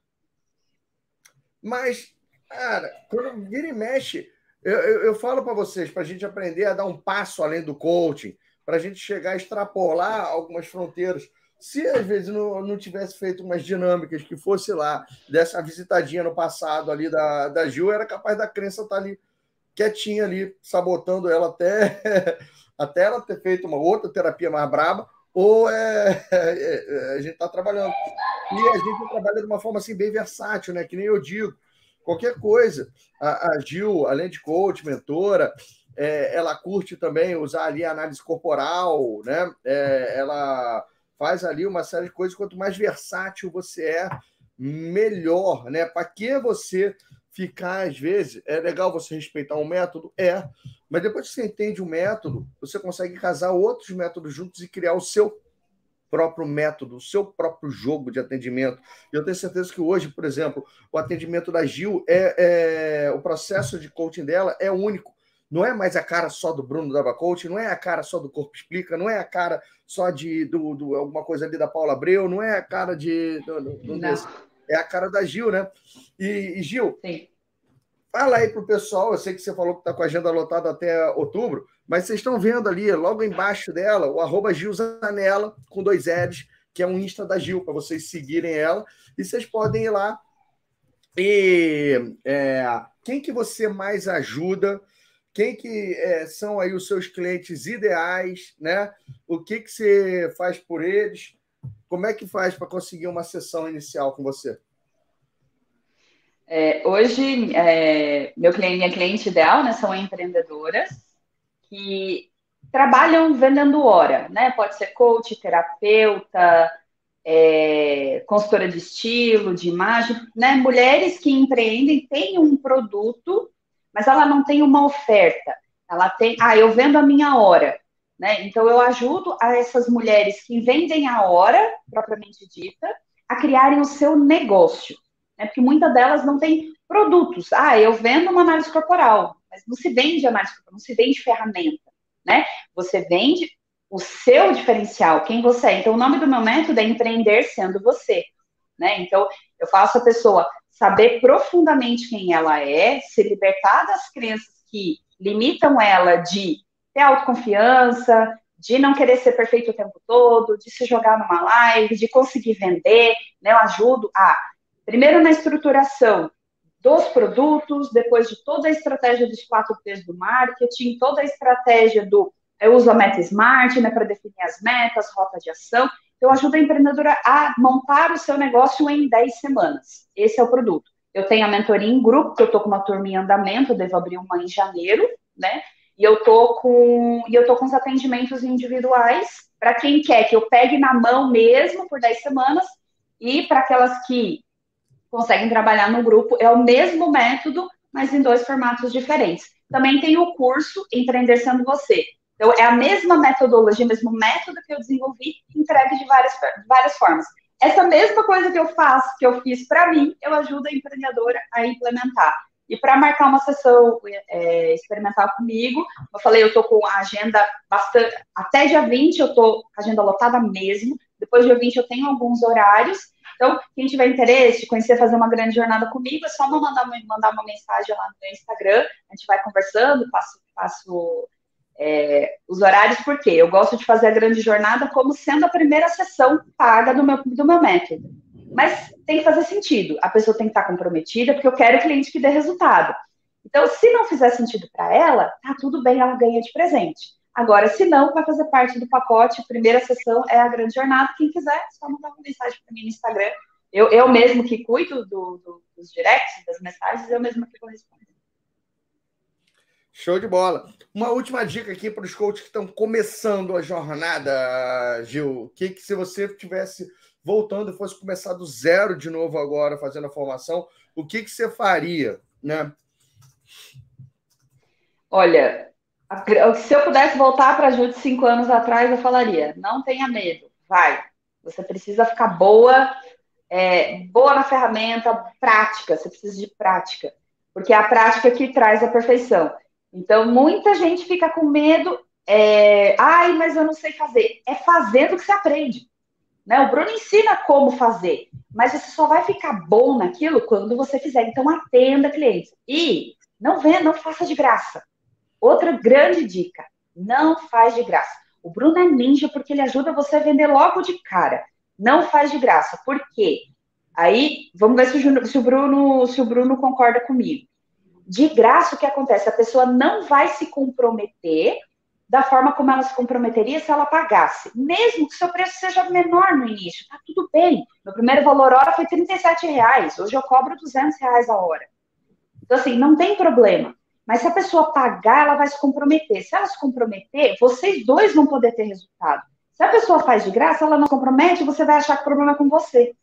Mas, cara, quando vira e mexe, eu, eu, eu falo para vocês, para a gente aprender a dar um passo além do coaching, para a gente chegar a extrapolar algumas fronteiras. Se às vezes não, não tivesse feito umas dinâmicas que fosse lá, dessa visitadinha no passado ali da, da Gil, era capaz da crença estar tá ali quietinha ali, sabotando ela até, (laughs) até ela ter feito uma outra terapia mais braba, ou (laughs) é, é, é a gente está trabalhando. E a gente trabalha de uma forma assim bem versátil, né? Que nem eu digo. Qualquer coisa. A, a Gil, além de coach, mentora, é, ela curte também usar ali a análise corporal, né? É, ela faz ali uma série de coisas. Quanto mais versátil você é, melhor, né? Para que você ficar, às vezes, é legal você respeitar um método? É. Mas depois que você entende o método, você consegue casar outros métodos juntos e criar o seu próprio método, o seu próprio jogo de atendimento. E eu tenho certeza que hoje, por exemplo, o atendimento da Gil é, é o processo de coaching dela é único. Não é mais a cara só do Bruno da Coach, não é a cara só do Corpo Explica, não é a cara só de do, do alguma coisa ali da Paula Abreu, não é a cara de. Do, do, é a cara da Gil, né? E, e Gil, Sim. Fala aí pro pessoal, eu sei que você falou que está com a agenda lotada até outubro, mas vocês estão vendo ali, logo embaixo dela, o arroba com dois L's, que é um Insta da Gil, para vocês seguirem ela. E vocês podem ir lá. E é, quem que você mais ajuda? Quem que é, são aí os seus clientes ideais, né? O que, que você faz por eles? Como é que faz para conseguir uma sessão inicial com você? É, hoje, é, meu cliente, minha cliente ideal né, são empreendedoras que trabalham vendendo hora, né? Pode ser coach, terapeuta, é, consultora de estilo, de imagem, né? Mulheres que empreendem têm um produto, mas ela não tem uma oferta. Ela tem, ah, eu vendo a minha hora, né? Então eu ajudo a essas mulheres que vendem a hora, propriamente dita, a criarem o seu negócio, né? Porque muitas delas não têm produtos. Ah, eu vendo uma análise corporal, mas não se vende análise corporal, não se vende ferramenta, né? Você vende o seu diferencial, quem você é. Então, o nome do meu método é empreender sendo você, né? Então, eu faço a pessoa saber profundamente quem ela é, se libertar das crenças que limitam ela de ter autoconfiança, de não querer ser perfeito o tempo todo, de se jogar numa live, de conseguir vender, né? Eu ajudo a, primeiro na estruturação dos produtos, depois de toda a estratégia dos quatro P's do marketing, toda a estratégia do eu uso a meta smart, né, para definir as metas, rota de ação. Eu ajudo a empreendedora a montar o seu negócio em 10 semanas. Esse é o produto. Eu tenho a mentoria em grupo, que eu tô com uma turma em andamento, eu devo abrir uma em janeiro, né? E eu tô com e eu tô com os atendimentos individuais para quem quer que eu pegue na mão mesmo por 10 semanas e para aquelas que conseguem trabalhar no grupo. É o mesmo método, mas em dois formatos diferentes. Também tem o curso Empreender Sendo Você. Então, é a mesma metodologia, o mesmo método que eu desenvolvi, entregue de várias, várias formas. Essa mesma coisa que eu faço, que eu fiz para mim, eu ajudo a empreendedora a implementar. E para marcar uma sessão é, experimental comigo, eu falei, eu estou com a agenda bastante. Até dia 20 eu estou com a agenda lotada mesmo. Depois do dia 20 eu tenho alguns horários. Então, quem tiver interesse conhecer, fazer uma grande jornada comigo, é só mandar, mandar uma mensagem lá no Instagram. A gente vai conversando, passo, passo é, os horários, porque eu gosto de fazer a grande jornada como sendo a primeira sessão paga do meu, do meu método. Mas tem que fazer sentido. A pessoa tem que estar comprometida, porque eu quero cliente que dê resultado. Então, se não fizer sentido para ela, tá tudo bem, ela ganha de presente. Agora, se não, vai fazer parte do pacote. Primeira sessão é a grande jornada. Quem quiser, só mandar uma mensagem para mim no Instagram. Eu, eu mesmo que cuido do, do, dos directs, das mensagens, eu mesmo que vou responder. Show de bola. Uma última dica aqui para os coaches que estão começando a jornada, Gil. O que, que se você tivesse voltando e fosse começar do zero de novo agora, fazendo a formação, o que, que você faria, né? Olha, se eu pudesse voltar para a Ju de cinco anos atrás, eu falaria: não tenha medo, vai. Você precisa ficar boa, é, boa na ferramenta, prática. Você precisa de prática, porque é a prática que traz a perfeição. Então, muita gente fica com medo. É, Ai, mas eu não sei fazer. É fazendo que você aprende. Né? O Bruno ensina como fazer, mas você só vai ficar bom naquilo quando você fizer. Então, atenda clientes. E não venda, não faça de graça. Outra grande dica: não faz de graça. O Bruno é ninja porque ele ajuda você a vender logo de cara. Não faz de graça. Por quê? Aí, vamos ver se o, se o Bruno, se o Bruno concorda comigo. De graça, o que acontece? A pessoa não vai se comprometer da forma como ela se comprometeria se ela pagasse. Mesmo que seu preço seja menor no início, tá tudo bem. Meu primeiro valor hora foi 37 reais, hoje eu cobro 200 reais a hora. Então, assim, não tem problema. Mas se a pessoa pagar, ela vai se comprometer. Se ela se comprometer, vocês dois vão poder ter resultado. Se a pessoa faz de graça, ela não compromete, você vai achar que o problema é com você.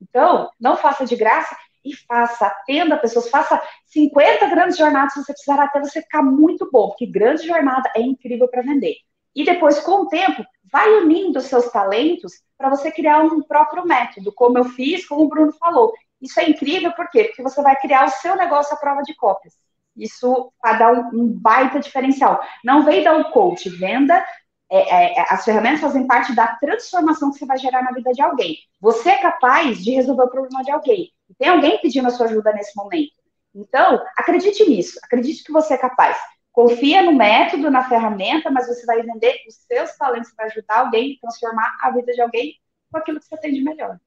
Então, não faça de graça e faça, atenda pessoas, faça 50 grandes jornadas se você precisar até você ficar muito bom, porque grande jornada é incrível para vender. E depois, com o tempo, vai unindo seus talentos para você criar um próprio método, como eu fiz, como o Bruno falou. Isso é incrível, por quê? Porque você vai criar o seu negócio à prova de cópias. Isso vai dar um, um baita diferencial. Não vem dar um coach, venda. É, é, é, as ferramentas fazem parte da transformação que você vai gerar na vida de alguém. Você é capaz de resolver o problema de alguém. Tem alguém pedindo a sua ajuda nesse momento. Então, acredite nisso. Acredite que você é capaz. Confia no método, na ferramenta, mas você vai vender os seus talentos para ajudar alguém, transformar a vida de alguém com aquilo que você tem de melhor.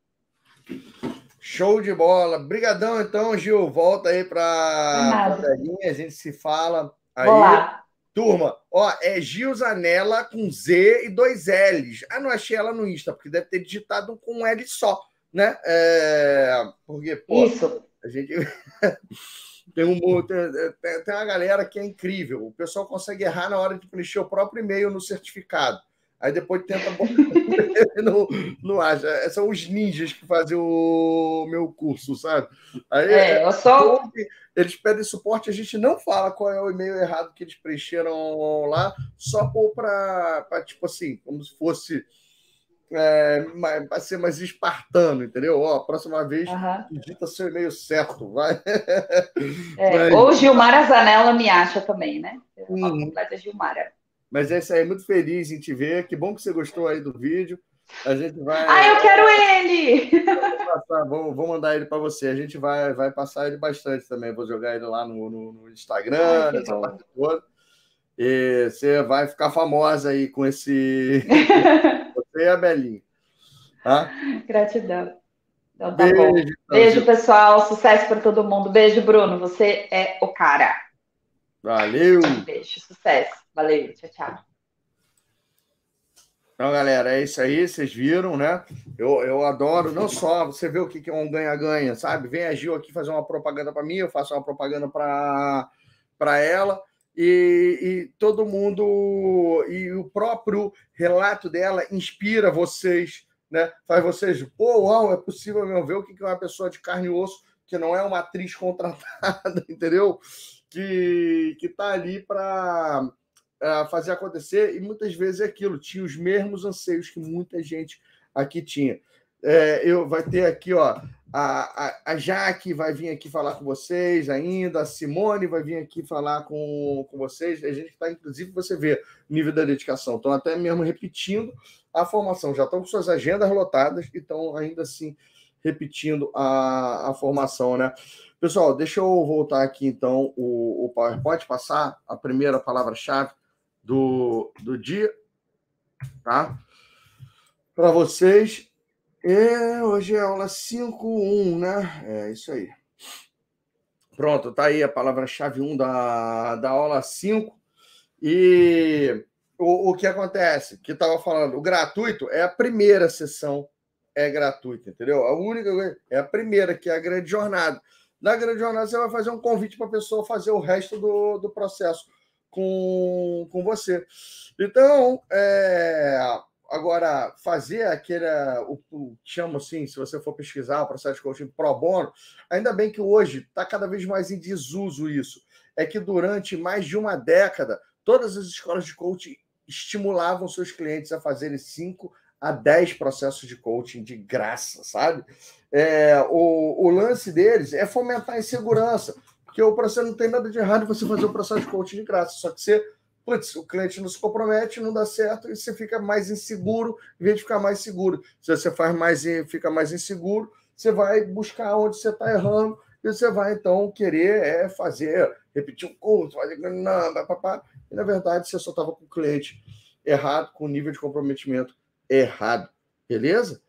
Show de bola. Brigadão, então, Gil. Volta aí para a gente se fala aí. Olá. Turma, ó, é Gil Zanella com Z e dois L's. Ah, não achei ela no Insta, porque deve ter digitado com um L só, né? É... Porque, pô, Isso. a gente. (laughs) tem, um, tem, tem uma galera que é incrível. O pessoal consegue errar na hora de preencher o próprio e-mail no certificado. Aí depois tenta (laughs) não, não acha. É, são os ninjas que fazem o meu curso, sabe? Aí é, eu só... eles pedem suporte, a gente não fala qual é o e-mail errado que eles preencheram lá, só para, tipo assim, como se fosse é, para ser mais espartano, entendeu? Ó, próxima vez, uhum. digita seu e-mail certo, vai. É, (laughs) Mas... Ou Gilmara Zanella me acha também, né? Hum. Gilmara. Mas é isso aí, muito feliz em te ver. Que bom que você gostou aí do vídeo. A gente vai. Ah, eu quero ele! Vou, vou, mandar ele para você. A gente vai, vai passar ele bastante também. Vou jogar ele lá no, no, no Instagram, Ai, nessa parte toda. E você vai ficar famosa aí com esse. (laughs) você e a Belinha. Tá? Gratidão. Então, tá Beijo, bom. Beijo, pessoal. Sucesso para todo mundo. Beijo, Bruno. Você é o cara. Valeu. Beijo, sucesso. Valeu, tchau, tchau. Então, galera, é isso aí, vocês viram, né? Eu, eu adoro, não só você vê o que é um ganha-ganha, sabe? Vem a Gil aqui fazer uma propaganda para mim, eu faço uma propaganda para ela, e, e, todo mundo, e o próprio relato dela inspira vocês, né? Faz vocês, pô, uau, é possível mesmo ver o que é uma pessoa de carne e osso, que não é uma atriz contratada, (laughs) entendeu? Que, que tá ali para fazer acontecer, e muitas vezes é aquilo, tinha os mesmos anseios que muita gente aqui tinha. É, eu vai ter aqui, ó, a, a, a Jaque vai vir aqui falar com vocês ainda, a Simone vai vir aqui falar com, com vocês. A gente está, inclusive, você vê o nível da dedicação. Estão até mesmo repetindo a formação, já estão com suas agendas lotadas e estão ainda assim repetindo a, a formação, né? Pessoal, deixa eu voltar aqui então o, o PowerPoint, passar a primeira palavra-chave do, do dia, tá? Para vocês. E hoje é aula 5.1, né? É isso aí. Pronto, tá aí a palavra-chave 1 da, da aula 5. E o, o que acontece? Que estava falando, o gratuito é a primeira sessão, é gratuita, entendeu? A única é a primeira, que é a grande jornada. Na grande jornada, você vai fazer um convite para a pessoa fazer o resto do, do processo com, com você. Então, é, agora, fazer aquele, o, o chamo assim, se você for pesquisar o processo de coaching pro bono, ainda bem que hoje está cada vez mais em desuso isso. É que durante mais de uma década, todas as escolas de coaching estimulavam seus clientes a fazerem 5 a 10 processos de coaching de graça, sabe? É, o, o lance deles é fomentar a insegurança, porque o processo não tem nada de errado você fazer um processo de coaching de graça, só que você, putz, o cliente não se compromete, não dá certo, e você fica mais inseguro, em vez de ficar mais seguro. Se você faz mais fica mais inseguro, você vai buscar onde você está errando, e você vai então querer é, fazer, repetir um curso, fazer. Não, papá. E na verdade você só estava com o cliente errado, com o nível de comprometimento errado. Beleza?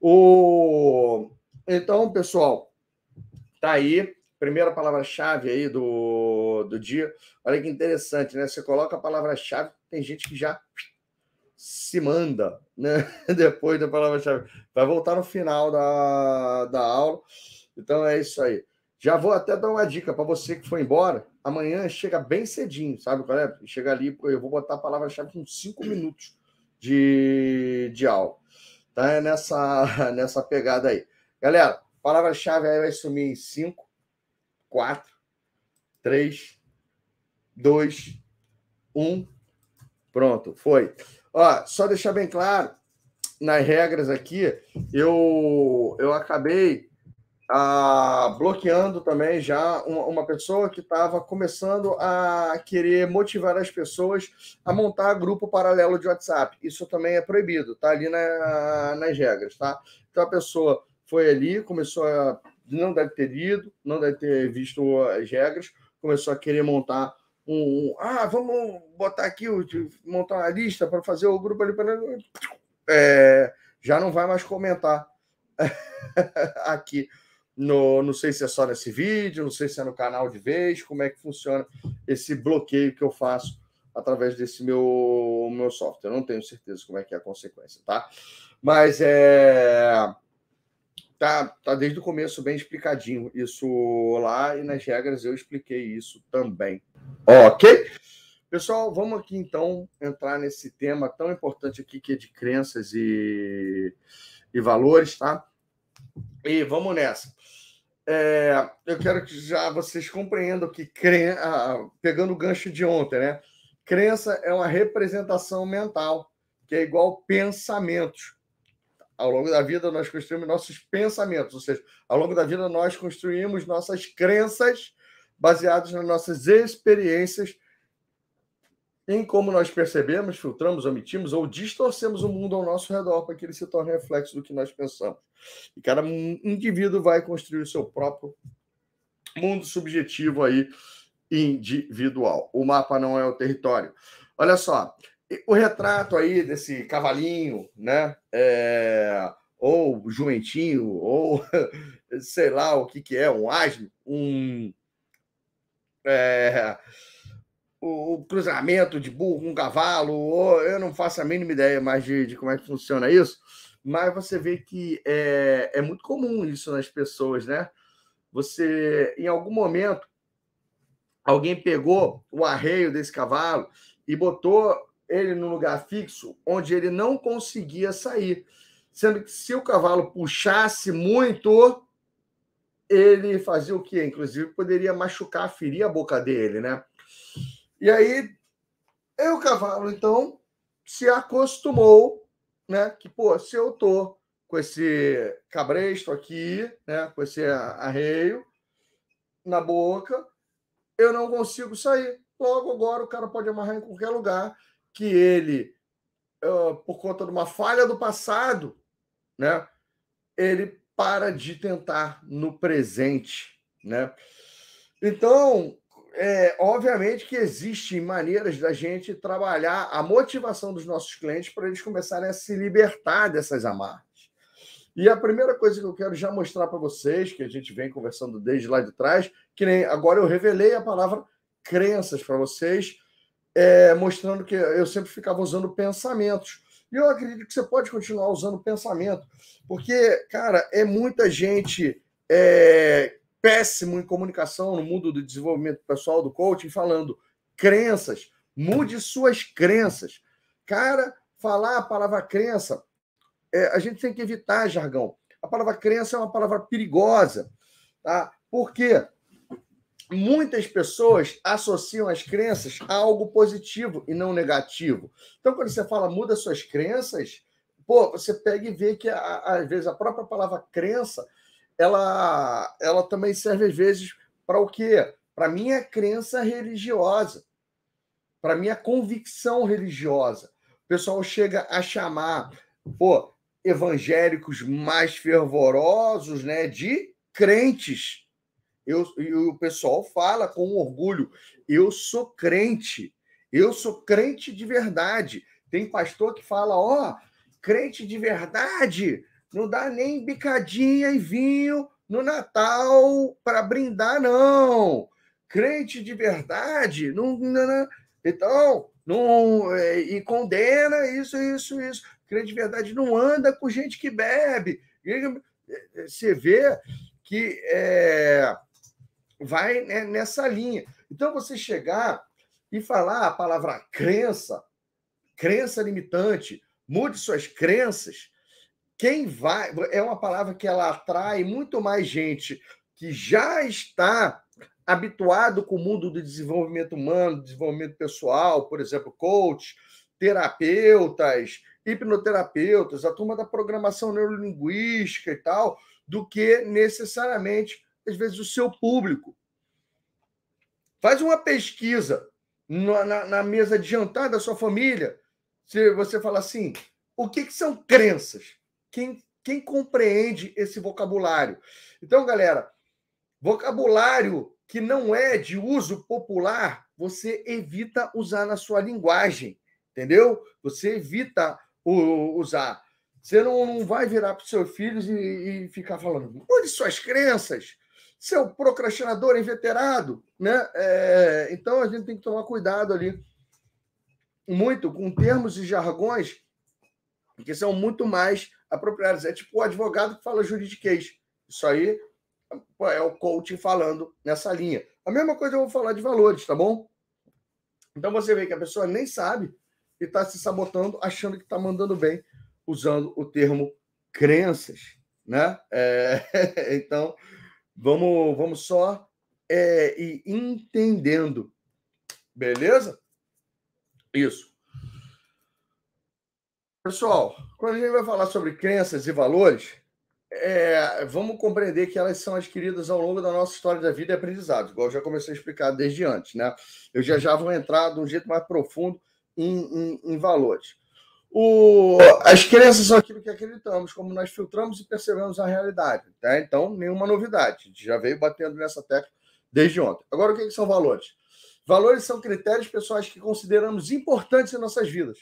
O... Então, pessoal, tá aí. Primeira palavra-chave aí do, do dia. Olha que interessante, né? Você coloca a palavra-chave, tem gente que já se manda, né? (laughs) Depois da palavra-chave. Vai voltar no final da, da aula. Então é isso aí. Já vou até dar uma dica para você que foi embora. Amanhã chega bem cedinho, sabe qual é? Chega ali, eu vou botar a palavra-chave com cinco minutos de, de aula. Tá? É nessa, (laughs) nessa pegada aí. Galera, palavra-chave aí vai sumir em 5, 4, 3, 2, 1. Pronto, foi. Ó, só deixar bem claro, nas regras aqui, eu, eu acabei ah, bloqueando também já uma, uma pessoa que estava começando a querer motivar as pessoas a montar grupo paralelo de WhatsApp. Isso também é proibido, tá ali na, nas regras, tá? Então a pessoa foi ali, começou a. Não deve ter lido, não deve ter visto as regras, começou a querer montar um. um ah, vamos botar aqui, montar uma lista para fazer o grupo ali. Para... É, já não vai mais comentar (laughs) aqui no, não sei se é só nesse vídeo, não sei se é no canal de vez, como é que funciona esse bloqueio que eu faço através desse meu, meu software. Eu não tenho certeza como é que é a consequência, tá? Mas é. Tá, tá desde o começo bem explicadinho isso lá e nas regras eu expliquei isso também. Ok? Pessoal, vamos aqui então entrar nesse tema tão importante aqui que é de crenças e, e valores, tá? E vamos nessa. É, eu quero que já vocês compreendam que, cren... ah, pegando o gancho de ontem, né? Crença é uma representação mental, que é igual pensamentos. Ao longo da vida, nós construímos nossos pensamentos, ou seja, ao longo da vida, nós construímos nossas crenças baseadas nas nossas experiências em como nós percebemos, filtramos, omitimos ou distorcemos o mundo ao nosso redor para que ele se torne reflexo do que nós pensamos. E cada indivíduo vai construir o seu próprio mundo subjetivo aí individual. O mapa não é o território. Olha só, o retrato aí desse cavalinho, né? É, ou jumentinho, ou (laughs) sei lá o que, que é, um asno, um. É, o, cruzamento de burro com um cavalo, ou, eu não faço a mínima ideia mais de, de, como é que funciona isso, mas você vê que é, é muito comum isso nas pessoas, né? Você, em algum momento, alguém pegou o arreio desse cavalo e botou ele no lugar fixo onde ele não conseguia sair. Sendo que se o cavalo puxasse muito, ele fazia o quê? Inclusive, poderia machucar, ferir a boca dele, né? E aí, o cavalo, então, se acostumou, né? Que, pô, se eu tô com esse cabresto aqui, né? Com esse arreio na boca, eu não consigo sair. Logo agora o cara pode amarrar em qualquer lugar que ele, por conta de uma falha do passado, né? Ele para de tentar no presente, né? Então, é, obviamente que existem maneiras da gente trabalhar a motivação dos nossos clientes para eles começarem a se libertar dessas amarras. E a primeira coisa que eu quero já mostrar para vocês, que a gente vem conversando desde lá de trás, que nem agora eu revelei a palavra crenças para vocês, é, mostrando que eu sempre ficava usando pensamentos. E eu acredito que você pode continuar usando pensamento, porque, cara, é muita gente é, péssimo em comunicação no mundo do desenvolvimento pessoal, do coaching, falando crenças, mude suas crenças. Cara, falar a palavra crença, é, a gente tem que evitar jargão. A palavra crença é uma palavra perigosa, tá? Por quê? muitas pessoas associam as crenças a algo positivo e não negativo. Então, quando você fala muda suas crenças, pô, você pega e vê que às vezes a própria palavra crença, ela, ela também serve às vezes para o quê? Para minha crença religiosa, para minha convicção religiosa. O pessoal chega a chamar, pô, evangélicos mais fervorosos, né, de crentes eu, e o pessoal fala com orgulho: eu sou crente, eu sou crente de verdade. Tem pastor que fala: ó, oh, crente de verdade, não dá nem bicadinha e vinho no Natal para brindar, não. Crente de verdade, não, não, não. então, não, é, e condena isso, isso, isso. Crente de verdade não anda com gente que bebe. Você vê que é, vai né, nessa linha. Então, você chegar e falar a palavra crença, crença limitante, mude suas crenças, quem vai. É uma palavra que ela atrai muito mais gente que já está habituado com o mundo do desenvolvimento humano, desenvolvimento pessoal, por exemplo, coach, terapeutas, hipnoterapeutas, a turma da programação neurolinguística e tal, do que necessariamente às vezes, o seu público. Faz uma pesquisa na, na, na mesa de jantar da sua família. Se você fala assim, o que, que são crenças? Quem, quem compreende esse vocabulário? Então, galera, vocabulário que não é de uso popular, você evita usar na sua linguagem, entendeu? Você evita usar. Você não, não vai virar para os seus filhos e, e ficar falando, mude suas crenças, seu procrastinador inveterado, né? É, então a gente tem que tomar cuidado ali muito com termos e jargões que são muito mais apropriados. É tipo o advogado que fala juridiquês. Isso aí é o coaching falando nessa linha. A mesma coisa eu vou falar de valores, tá bom? Então você vê que a pessoa nem sabe e está se sabotando, achando que está mandando bem, usando o termo crenças, né? É, (laughs) então Vamos, vamos só é, ir entendendo. Beleza? Isso. Pessoal, quando a gente vai falar sobre crenças e valores, é, vamos compreender que elas são adquiridas ao longo da nossa história da vida e aprendizado, igual eu já comecei a explicar desde antes, né? Eu já já vou entrar de um jeito mais profundo em, em, em valores. O, as crenças são aquilo que acreditamos, como nós filtramos e percebemos a realidade. Tá? Então, nenhuma novidade. A gente já veio batendo nessa tecla desde ontem. Agora, o que, que são valores? Valores são critérios pessoais que consideramos importantes em nossas vidas.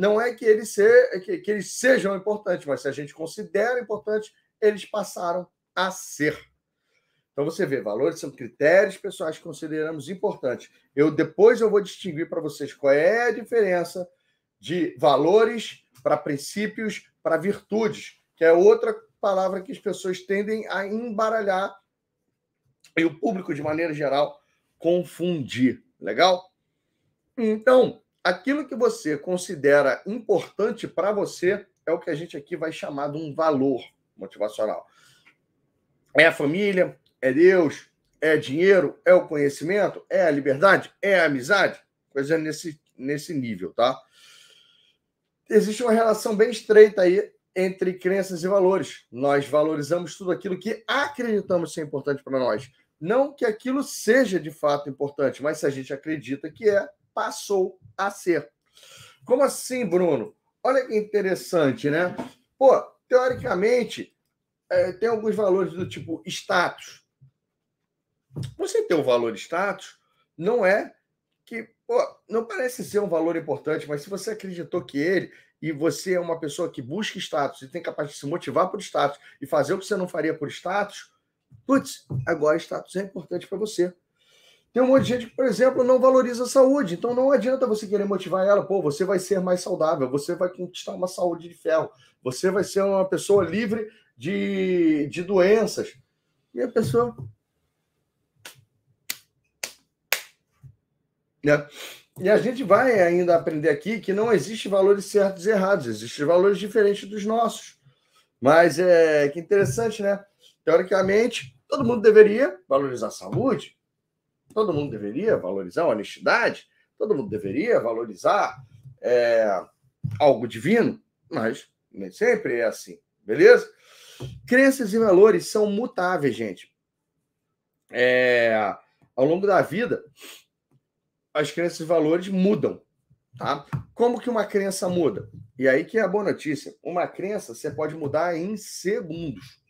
Não é que eles, ser, que, que eles sejam importantes, mas se a gente considera importante, eles passaram a ser. Então você vê, valores são critérios pessoais que consideramos importantes. Eu depois eu vou distinguir para vocês qual é a diferença de valores para princípios para virtudes, que é outra palavra que as pessoas tendem a embaralhar e o público, de maneira geral, confundir. Legal? Então, aquilo que você considera importante para você é o que a gente aqui vai chamar de um valor motivacional. É a família, é Deus, é dinheiro, é o conhecimento, é a liberdade, é a amizade, coisa nesse, nesse nível, tá? existe uma relação bem estreita aí entre crenças e valores. Nós valorizamos tudo aquilo que acreditamos ser importante para nós. Não que aquilo seja de fato importante, mas se a gente acredita que é, passou a ser. Como assim, Bruno? Olha que interessante, né? Pô, teoricamente, é, tem alguns valores do tipo status. Você ter o valor status não é que pô, não parece ser um valor importante, mas se você acreditou que ele e você é uma pessoa que busca status e tem capacidade de se motivar por status e fazer o que você não faria por status, putz, agora status é importante para você. Tem um monte de gente que, por exemplo, não valoriza a saúde. Então não adianta você querer motivar ela, pô, você vai ser mais saudável, você vai conquistar uma saúde de ferro, você vai ser uma pessoa livre de, de doenças. E a pessoa. Né? E a gente vai ainda aprender aqui que não existe valores certos e errados, existem valores diferentes dos nossos. Mas é que interessante, né? Teoricamente, todo mundo deveria valorizar a saúde, Todo mundo deveria valorizar a honestidade, todo mundo deveria valorizar é, algo divino, mas nem sempre é assim, beleza? Crenças e valores são mutáveis, gente. É, ao longo da vida, as crenças e valores mudam, tá? Como que uma crença muda? E aí que é a boa notícia. Uma crença você pode mudar em segundos.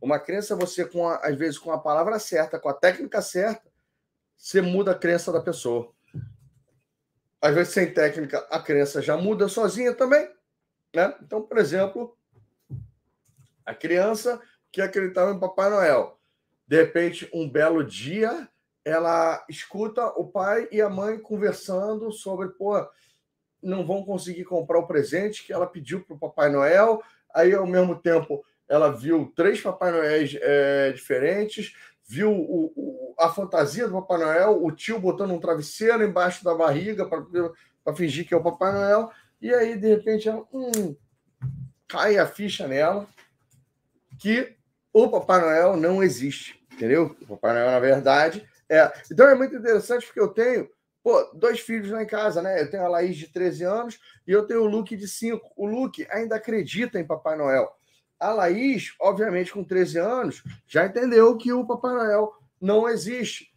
Uma crença você com a, às vezes com a palavra certa, com a técnica certa, você muda a crença da pessoa. Às vezes, sem técnica, a crença já muda sozinha também. Né? Então, por exemplo, a criança que acreditava em Papai Noel, de repente, um belo dia, ela escuta o pai e a mãe conversando sobre, pô, não vão conseguir comprar o presente que ela pediu para o Papai Noel. Aí, ao mesmo tempo, ela viu três Papai Noéis é, diferentes, viu o, o, a fantasia do Papai Noel, o tio botando um travesseiro embaixo da barriga para fingir que é o Papai Noel, e aí, de repente, ela, hum, cai a ficha nela que o Papai Noel não existe, entendeu? O Papai Noel, na verdade, é. Então é muito interessante porque eu tenho pô, dois filhos lá em casa, né? Eu tenho a Laís de 13 anos e eu tenho o Luke de 5. O Luke ainda acredita em Papai Noel. A Laís, obviamente, com 13 anos, já entendeu que o Papai Noel não existe.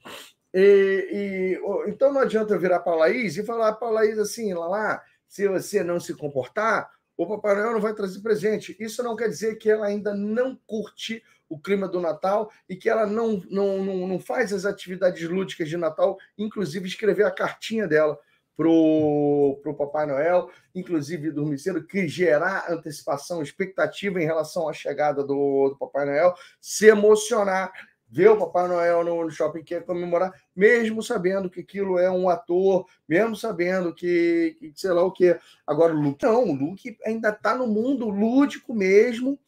E, e então não adianta eu virar para a Laís e falar para a Laís assim, lá, lá, se você não se comportar, o Papai Noel não vai trazer presente. Isso não quer dizer que ela ainda não curte o clima do Natal e que ela não, não, não, não faz as atividades lúdicas de Natal, inclusive escrever a cartinha dela pro, pro Papai Noel, inclusive dormir cedo, que gerar antecipação, expectativa em relação à chegada do, do Papai Noel, se emocionar, ver o Papai Noel no, no shopping quer comemorar, mesmo sabendo que aquilo é um ator, mesmo sabendo que, que sei lá o que. Agora, o Luke, não, o Luke ainda está no mundo lúdico mesmo,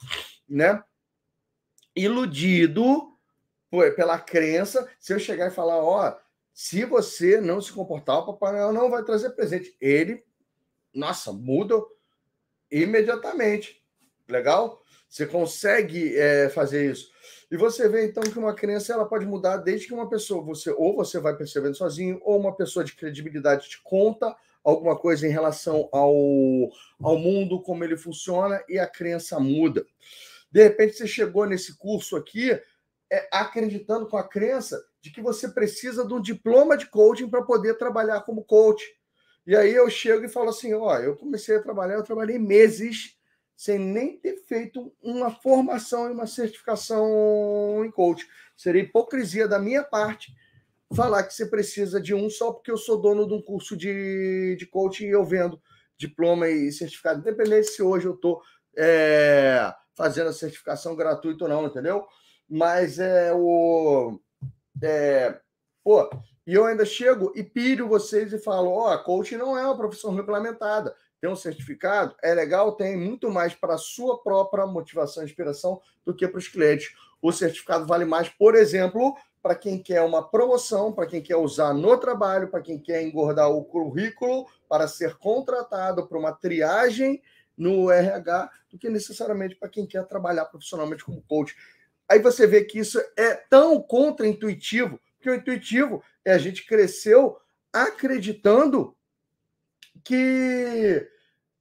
né? Iludido pela crença. Se eu chegar e falar, ó, se você não se comportar, o Papai Noel não vai trazer presente. Ele, nossa, muda imediatamente. Legal? Você consegue é, fazer isso. E você vê então que uma criança ela pode mudar desde que uma pessoa, você ou você vai percebendo sozinho, ou uma pessoa de credibilidade te conta alguma coisa em relação ao, ao mundo, como ele funciona, e a crença muda. De repente você chegou nesse curso aqui é, acreditando com a crença de que você precisa de um diploma de coaching para poder trabalhar como coach. E aí eu chego e falo assim: ó, eu comecei a trabalhar, eu trabalhei meses sem nem ter feito uma formação e uma certificação em coach. Seria hipocrisia da minha parte falar que você precisa de um só porque eu sou dono de um curso de, de coaching e eu vendo diploma e certificado, independente se hoje eu estou é, fazendo a certificação gratuita ou não, entendeu? Mas é o é, pô, e eu ainda chego e pilho vocês e falo: ó, oh, não é uma profissão regulamentada. Tem um certificado, é legal, tem muito mais para a sua própria motivação e inspiração do que para os clientes. O certificado vale mais, por exemplo, para quem quer uma promoção, para quem quer usar no trabalho, para quem quer engordar o currículo para ser contratado para uma triagem no RH, do que necessariamente para quem quer trabalhar profissionalmente como coach. Aí você vê que isso é tão contra-intuitivo, porque o intuitivo é a gente cresceu acreditando que,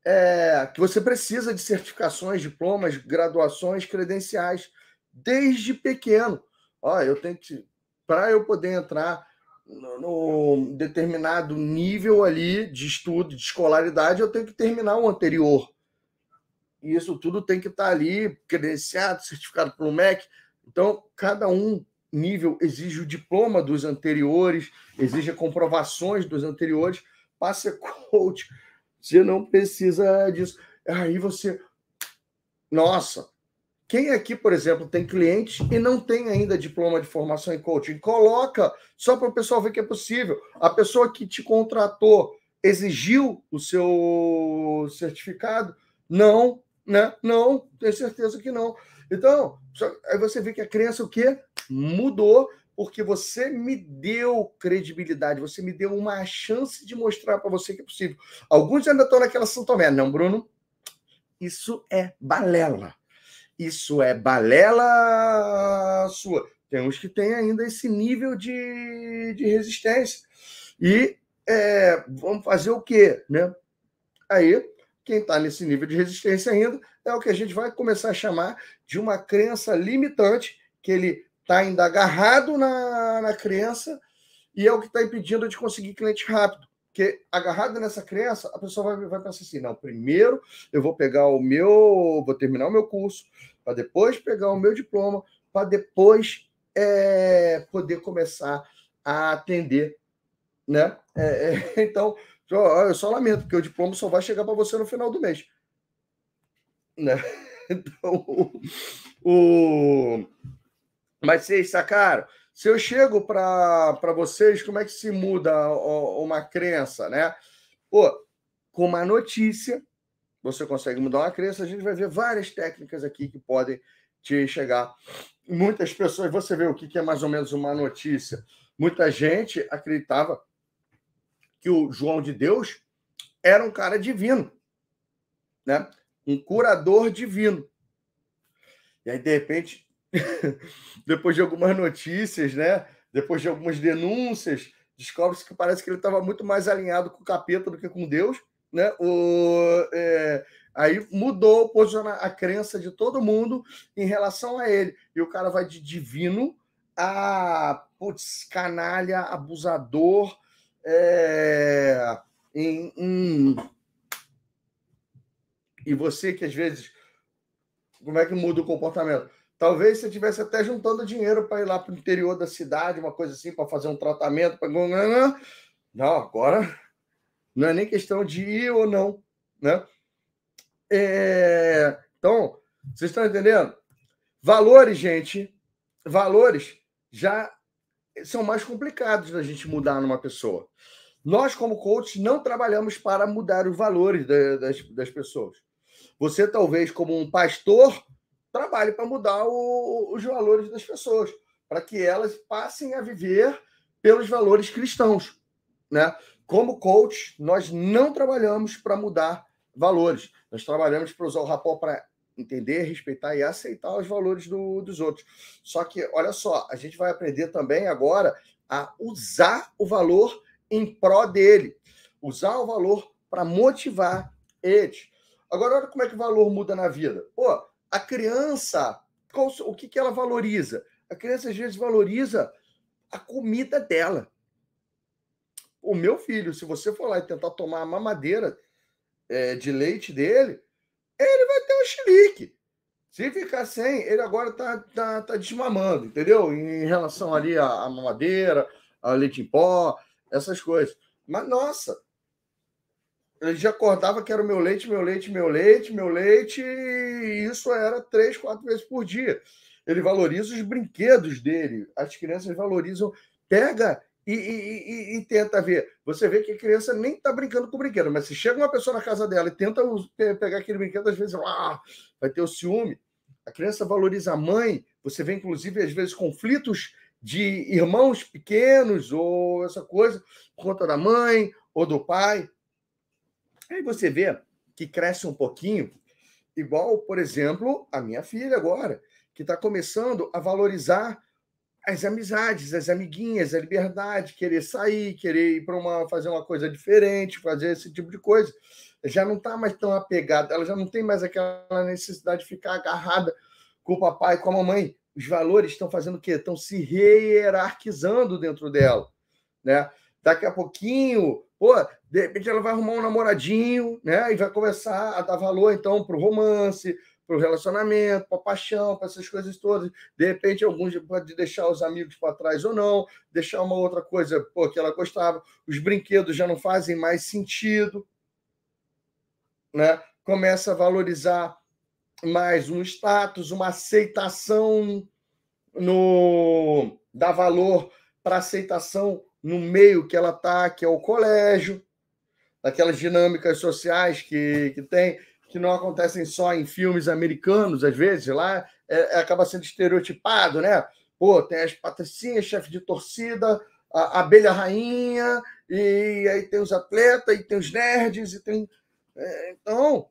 é, que você precisa de certificações, diplomas, graduações, credenciais, desde pequeno. Ó, eu tenho que. Para eu poder entrar no, no, determinado nível ali de estudo, de escolaridade, eu tenho que terminar o anterior. E isso tudo tem que estar ali credenciado, certificado pelo MEC. Então, cada um nível exige o diploma dos anteriores, exige comprovações dos anteriores. Para ser (laughs) coach, você não precisa disso. Aí você. Nossa, quem aqui, por exemplo, tem cliente e não tem ainda diploma de formação em coaching? Coloca só para o pessoal ver que é possível. A pessoa que te contratou exigiu o seu certificado? Não, né? Não, tenho certeza que não. Então, aí você vê que a crença o quê? Mudou porque você me deu credibilidade, você me deu uma chance de mostrar para você que é possível. Alguns ainda estão naquela Santomé. Não, Bruno, isso é balela. Isso é balela sua. Tem uns que têm ainda esse nível de, de resistência. E é, vamos fazer o quê? Né? Aí, quem está nesse nível de resistência ainda é o que a gente vai começar a chamar de uma crença limitante, que ele está ainda agarrado na, na crença e é o que está impedindo de conseguir cliente rápido. Porque agarrado nessa crença, a pessoa vai, vai pensar assim: não, primeiro eu vou pegar o meu, vou terminar o meu curso, para depois pegar o meu diploma, para depois é, poder começar a atender. Né? É, é, (laughs) então, eu só lamento, porque o diploma só vai chegar para você no final do mês. Né? (laughs) Então, o, mas vocês sacaram? Se eu chego para vocês, como é que se muda uma crença, né? Pô, com uma notícia, você consegue mudar uma crença. A gente vai ver várias técnicas aqui que podem te chegar. Muitas pessoas, você vê o que é mais ou menos uma notícia. Muita gente acreditava que o João de Deus era um cara divino, né? Um curador divino. E aí, de repente, (laughs) depois de algumas notícias, né? Depois de algumas denúncias, descobre-se que parece que ele estava muito mais alinhado com o capeta do que com Deus, né? O, é, aí mudou a crença de todo mundo em relação a ele. E o cara vai de divino a putz, canalha, abusador, é, em, em... e você que às vezes como é que muda o comportamento? Talvez você estivesse até juntando dinheiro para ir lá para o interior da cidade, uma coisa assim, para fazer um tratamento. Pra... Não, agora não é nem questão de ir ou não. Né? É... Então, vocês estão entendendo? Valores, gente, valores já são mais complicados da gente mudar numa pessoa. Nós, como coach, não trabalhamos para mudar os valores das, das pessoas. Você, talvez, como um pastor, trabalhe para mudar o, os valores das pessoas, para que elas passem a viver pelos valores cristãos. Né? Como coach, nós não trabalhamos para mudar valores, nós trabalhamos para usar o rapó para entender, respeitar e aceitar os valores do, dos outros. Só que, olha só, a gente vai aprender também agora a usar o valor em pró dele, usar o valor para motivar eles. Agora, olha como é que o valor muda na vida. Pô, a criança, qual, o que, que ela valoriza? A criança às vezes valoriza a comida dela. O meu filho, se você for lá e tentar tomar a mamadeira é, de leite dele, ele vai ter um chilique. Se ficar sem, ele agora tá, tá, tá desmamando, entendeu? Em relação ali à, à mamadeira, ao leite em pó, essas coisas. Mas, nossa, ele já acordava que era o meu leite, meu leite, meu leite, meu leite, e isso era três, quatro vezes por dia. Ele valoriza os brinquedos dele. As crianças valorizam. Pega e, e, e, tenta ver. Você vê que a criança nem está brincando com o brinquedo, mas se chega uma pessoa na casa dela e tenta pegar aquele brinquedo, às vezes ah, vai ter o ciúme. A criança valoriza a mãe. Você vê, inclusive, às vezes, conflitos de irmãos pequenos ou essa coisa, por conta da mãe ou do pai. Aí você vê que cresce um pouquinho, igual, por exemplo, a minha filha agora, que está começando a valorizar as amizades, as amiguinhas, a liberdade, querer sair, querer ir para uma fazer uma coisa diferente, fazer esse tipo de coisa. Já não está mais tão apegada, ela já não tem mais aquela necessidade de ficar agarrada com o papai, com a mamãe. Os valores estão fazendo o quê? Estão se hierarquizando dentro dela, né? Daqui a pouquinho, pô, de repente ela vai arrumar um namoradinho, né? E vai começar a dar valor, então, para o romance, para o relacionamento, para a paixão, para essas coisas todas. De repente, alguns podem deixar os amigos para trás ou não, deixar uma outra coisa pô, que ela gostava. Os brinquedos já não fazem mais sentido. Né? Começa a valorizar mais um status, uma aceitação no dá valor para aceitação no meio que ela está, que é o colégio, daquelas dinâmicas sociais que, que tem, que não acontecem só em filmes americanos, às vezes, lá é, é, acaba sendo estereotipado, né? Pô, tem as patricinhas, chefe de torcida, a, a abelha rainha, e aí tem os atletas, e tem os nerds, e tem. É, então,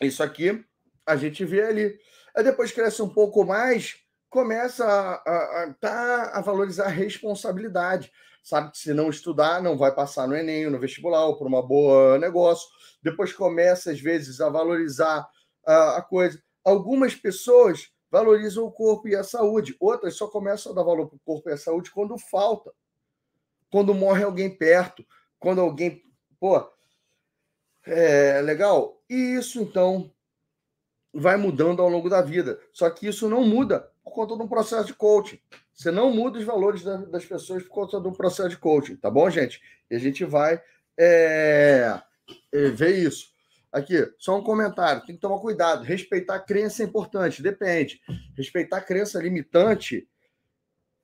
isso aqui a gente vê ali. Aí depois cresce um pouco mais, começa a, a, a, tá, a valorizar a responsabilidade. Sabe que se não estudar, não vai passar no Enem, no vestibular, ou por uma boa negócio. Depois começa, às vezes, a valorizar a, a coisa. Algumas pessoas valorizam o corpo e a saúde, outras só começam a dar valor para o corpo e a saúde quando falta, quando morre alguém perto, quando alguém. Pô, é legal? E isso, então, vai mudando ao longo da vida. Só que isso não muda por conta de um processo de coaching. Você não muda os valores das pessoas por conta um processo de coaching, tá bom, gente? E a gente vai é, é, ver isso. Aqui, só um comentário. Tem que tomar cuidado. Respeitar a crença é importante. Depende. Respeitar a crença limitante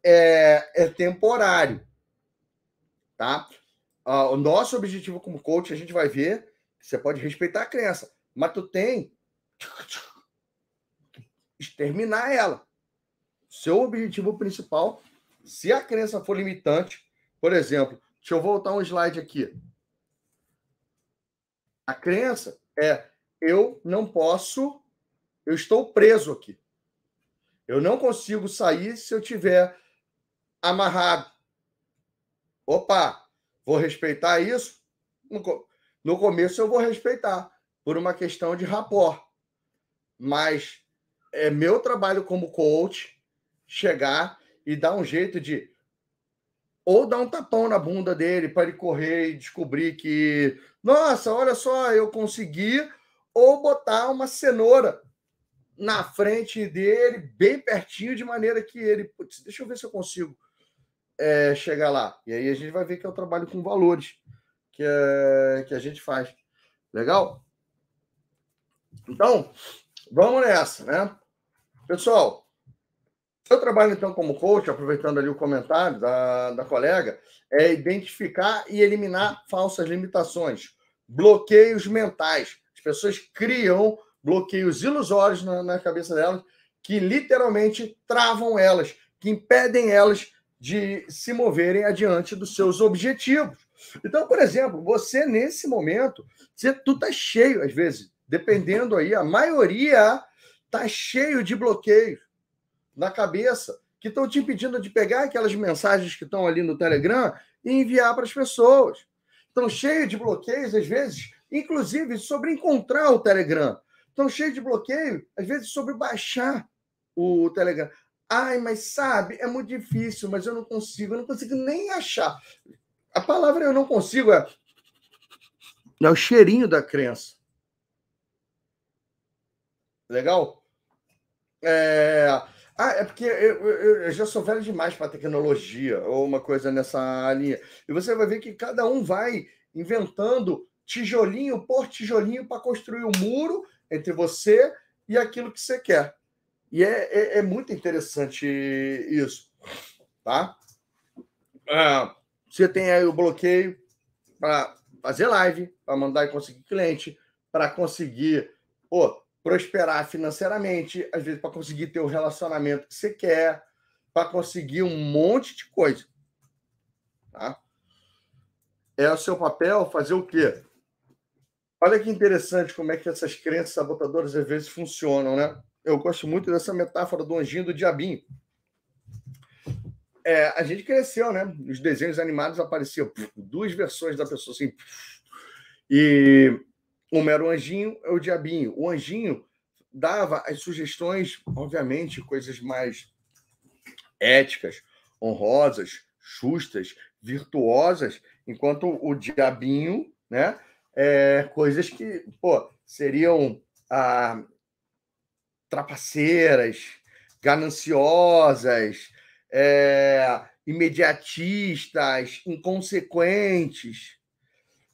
é, é temporário. Tá? Ah, o nosso objetivo como coach, a gente vai ver você pode respeitar a crença, mas tu tem (laughs) exterminar ela. Seu objetivo principal, se a crença for limitante, por exemplo, deixa eu voltar um slide aqui. A crença é eu não posso, eu estou preso aqui. Eu não consigo sair se eu tiver amarrado. Opa, vou respeitar isso? No começo eu vou respeitar, por uma questão de rapport. Mas é meu trabalho como coach chegar e dar um jeito de ou dar um tapão na bunda dele para ele correr e descobrir que, nossa, olha só, eu consegui, ou botar uma cenoura na frente dele, bem pertinho, de maneira que ele, putz, deixa eu ver se eu consigo é, chegar lá. E aí a gente vai ver que é o trabalho com valores que, é, que a gente faz. Legal? Então, Vamos nessa, né? Pessoal, seu trabalho, então, como coach, aproveitando ali o comentário da, da colega, é identificar e eliminar falsas limitações, bloqueios mentais. As pessoas criam bloqueios ilusórios na, na cabeça delas que literalmente travam elas, que impedem elas de se moverem adiante dos seus objetivos. Então, por exemplo, você nesse momento, você, tu tá cheio às vezes dependendo aí, a maioria tá cheio de bloqueios na cabeça que estão te impedindo de pegar aquelas mensagens que estão ali no Telegram e enviar para as pessoas. Estão cheios de bloqueios, às vezes, inclusive sobre encontrar o Telegram. Estão cheios de bloqueio, às vezes, sobre baixar o Telegram. Ai, mas sabe, é muito difícil, mas eu não consigo, eu não consigo nem achar. A palavra eu não consigo é, é o cheirinho da crença. Legal? É... Ah, é porque eu, eu, eu já sou velho demais para tecnologia ou uma coisa nessa linha. E você vai ver que cada um vai inventando tijolinho por tijolinho para construir um muro entre você e aquilo que você quer. E é, é, é muito interessante isso, tá? Ah, você tem aí o bloqueio para fazer live, para mandar e conseguir cliente, para conseguir pô, prosperar financeiramente, às vezes para conseguir ter o relacionamento que você quer, para conseguir um monte de coisa. Tá? É o seu papel fazer o quê? Olha que interessante como é que essas crenças sabotadoras às vezes funcionam, né? Eu gosto muito dessa metáfora do anjinho do diabinho. É, a gente cresceu, né? Nos desenhos animados apareciam duas versões da pessoa assim. E um era o anjinho, é o diabinho. O anjinho dava as sugestões, obviamente, coisas mais éticas, honrosas, justas, virtuosas, enquanto o diabinho, né, é, coisas que, pô, seriam ah, trapaceiras, gananciosas, é, imediatistas, inconsequentes,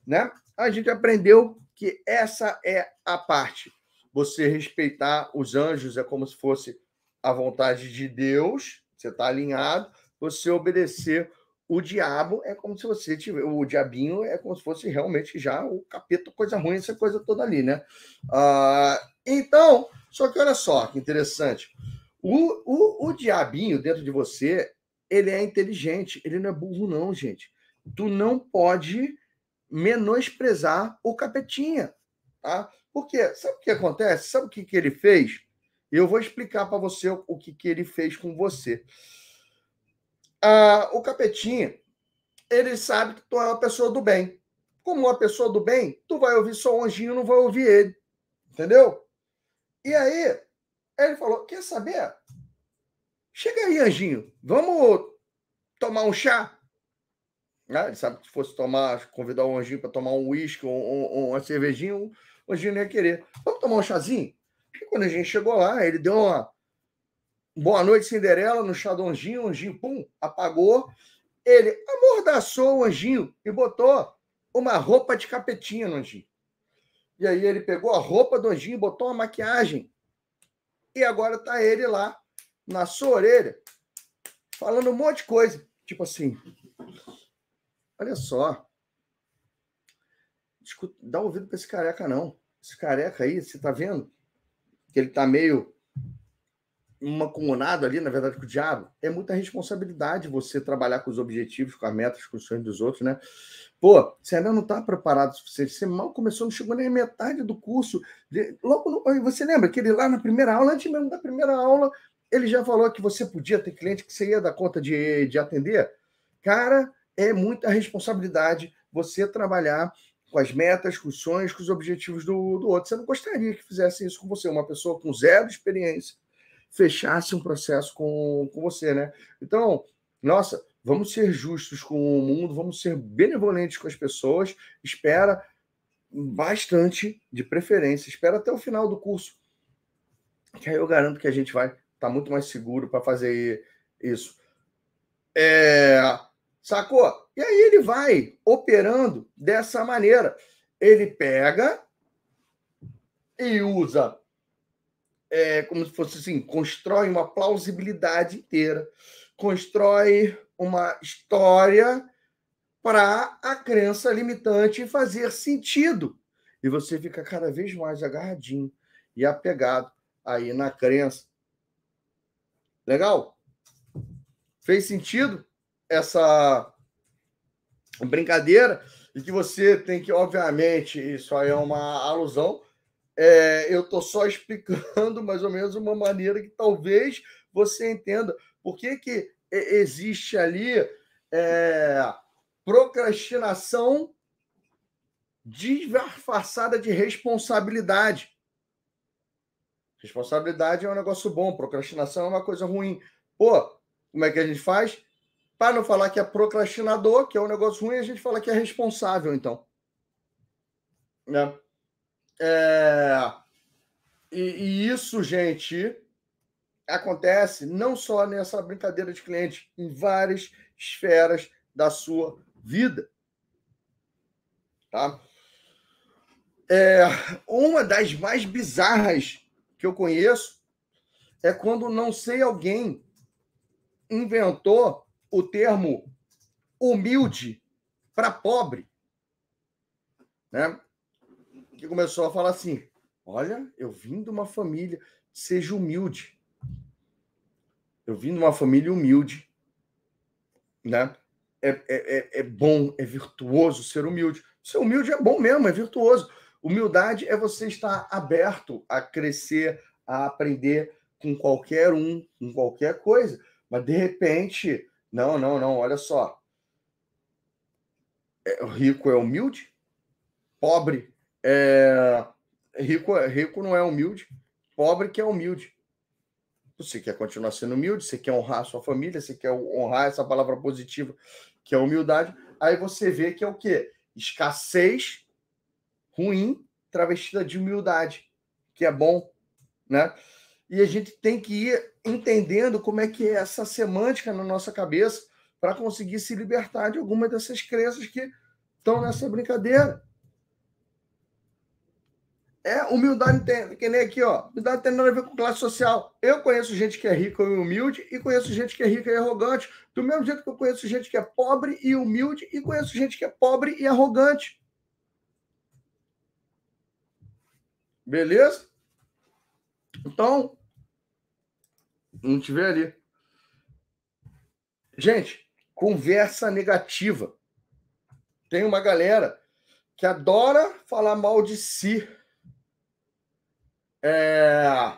né? A gente aprendeu que essa é a parte. Você respeitar os anjos é como se fosse a vontade de Deus, você está alinhado. Você obedecer o diabo é como se você tiver. O diabinho é como se fosse realmente já o capeta, coisa ruim, essa coisa toda ali, né? Ah, então, só que olha só que interessante. O, o, o diabinho dentro de você, ele é inteligente, ele não é burro, não, gente. Tu não pode menosprezar o capetinha, tá? Porque sabe o que acontece? Sabe o que, que ele fez? Eu vou explicar para você o, o que, que ele fez com você. Ah, o capetinha, ele sabe que tu é uma pessoa do bem. Como uma pessoa do bem, tu vai ouvir só o anjinho, não vai ouvir ele. Entendeu? E aí, ele falou: Quer saber? Chega aí, anjinho, vamos tomar um chá? Ah, ele sabe que se fosse tomar, convidar o anjinho para tomar um uísque ou, ou, uma cervejinha, o anjinho não ia querer. Vamos tomar um chazinho? E quando a gente chegou lá, ele deu uma boa noite, Cinderela, no chá do anjinho, o anjinho, pum, apagou. Ele amordaçou o anjinho e botou uma roupa de capetinha no anjinho. E aí ele pegou a roupa do anjinho, botou uma maquiagem. E agora tá ele lá, na sua orelha, falando um monte de coisa. Tipo assim, olha só. Escuta, dá ouvido para esse careca, não. Esse careca aí, você tá vendo? Que ele tá meio uma comunado ali, na verdade, com o diabo, é muita responsabilidade você trabalhar com os objetivos, com as metas, com os sonhos dos outros, né? Pô, você ainda não está preparado o suficiente, você mal começou, não chegou nem a metade do curso. Logo, no... você lembra que ele lá na primeira aula, antes mesmo da primeira aula, ele já falou que você podia ter cliente que você ia dar conta de, de atender? Cara, é muita responsabilidade você trabalhar com as metas, com os sonhos, com os objetivos do, do outro. Você não gostaria que fizesse isso com você, uma pessoa com zero experiência, fechasse um processo com, com você, né? Então, nossa, vamos ser justos com o mundo, vamos ser benevolentes com as pessoas. Espera bastante, de preferência, espera até o final do curso. Que aí eu garanto que a gente vai estar tá muito mais seguro para fazer isso. É, sacou? E aí ele vai operando dessa maneira. Ele pega e usa é, como se fosse assim, constrói uma plausibilidade inteira, constrói uma história para a crença limitante fazer sentido. E você fica cada vez mais agarradinho e apegado aí na crença. Legal? Fez sentido essa brincadeira? E que você tem que, obviamente, isso aí é uma alusão, é, eu estou só explicando mais ou menos uma maneira que talvez você entenda por que, que existe ali é, procrastinação disfarçada de responsabilidade. Responsabilidade é um negócio bom, procrastinação é uma coisa ruim. Pô, como é que a gente faz? Para não falar que é procrastinador, que é um negócio ruim, a gente fala que é responsável, então. Né? É... E, e, isso, gente, acontece não só nessa brincadeira de cliente, em várias esferas da sua vida. Tá? É, uma das mais bizarras que eu conheço é quando não sei alguém inventou o termo humilde para pobre. Né? que começou a falar assim: olha, eu vim de uma família, seja humilde. Eu vim de uma família humilde, né? É, é, é, é bom, é virtuoso ser humilde. Ser humilde é bom mesmo, é virtuoso. Humildade é você estar aberto a crescer, a aprender com qualquer um, com qualquer coisa. Mas de repente, não, não, não, olha só. É, rico é humilde, pobre é, rico, rico não é humilde, pobre que é humilde. Você quer continuar sendo humilde, você quer honrar a sua família, você quer honrar essa palavra positiva que é humildade. Aí você vê que é o quê? Escassez ruim travestida de humildade, que é bom, né? E a gente tem que ir entendendo como é que é essa semântica na nossa cabeça para conseguir se libertar de algumas dessas crenças que estão nessa brincadeira. É, humildade tem, que nem aqui, ó. Humildade tem nada a ver com classe social. Eu conheço gente que é rica e humilde e conheço gente que é rica e arrogante. Do mesmo jeito que eu conheço gente que é pobre e humilde e conheço gente que é pobre e arrogante. Beleza? Então, gente vê ali. Gente, conversa negativa. Tem uma galera que adora falar mal de si é,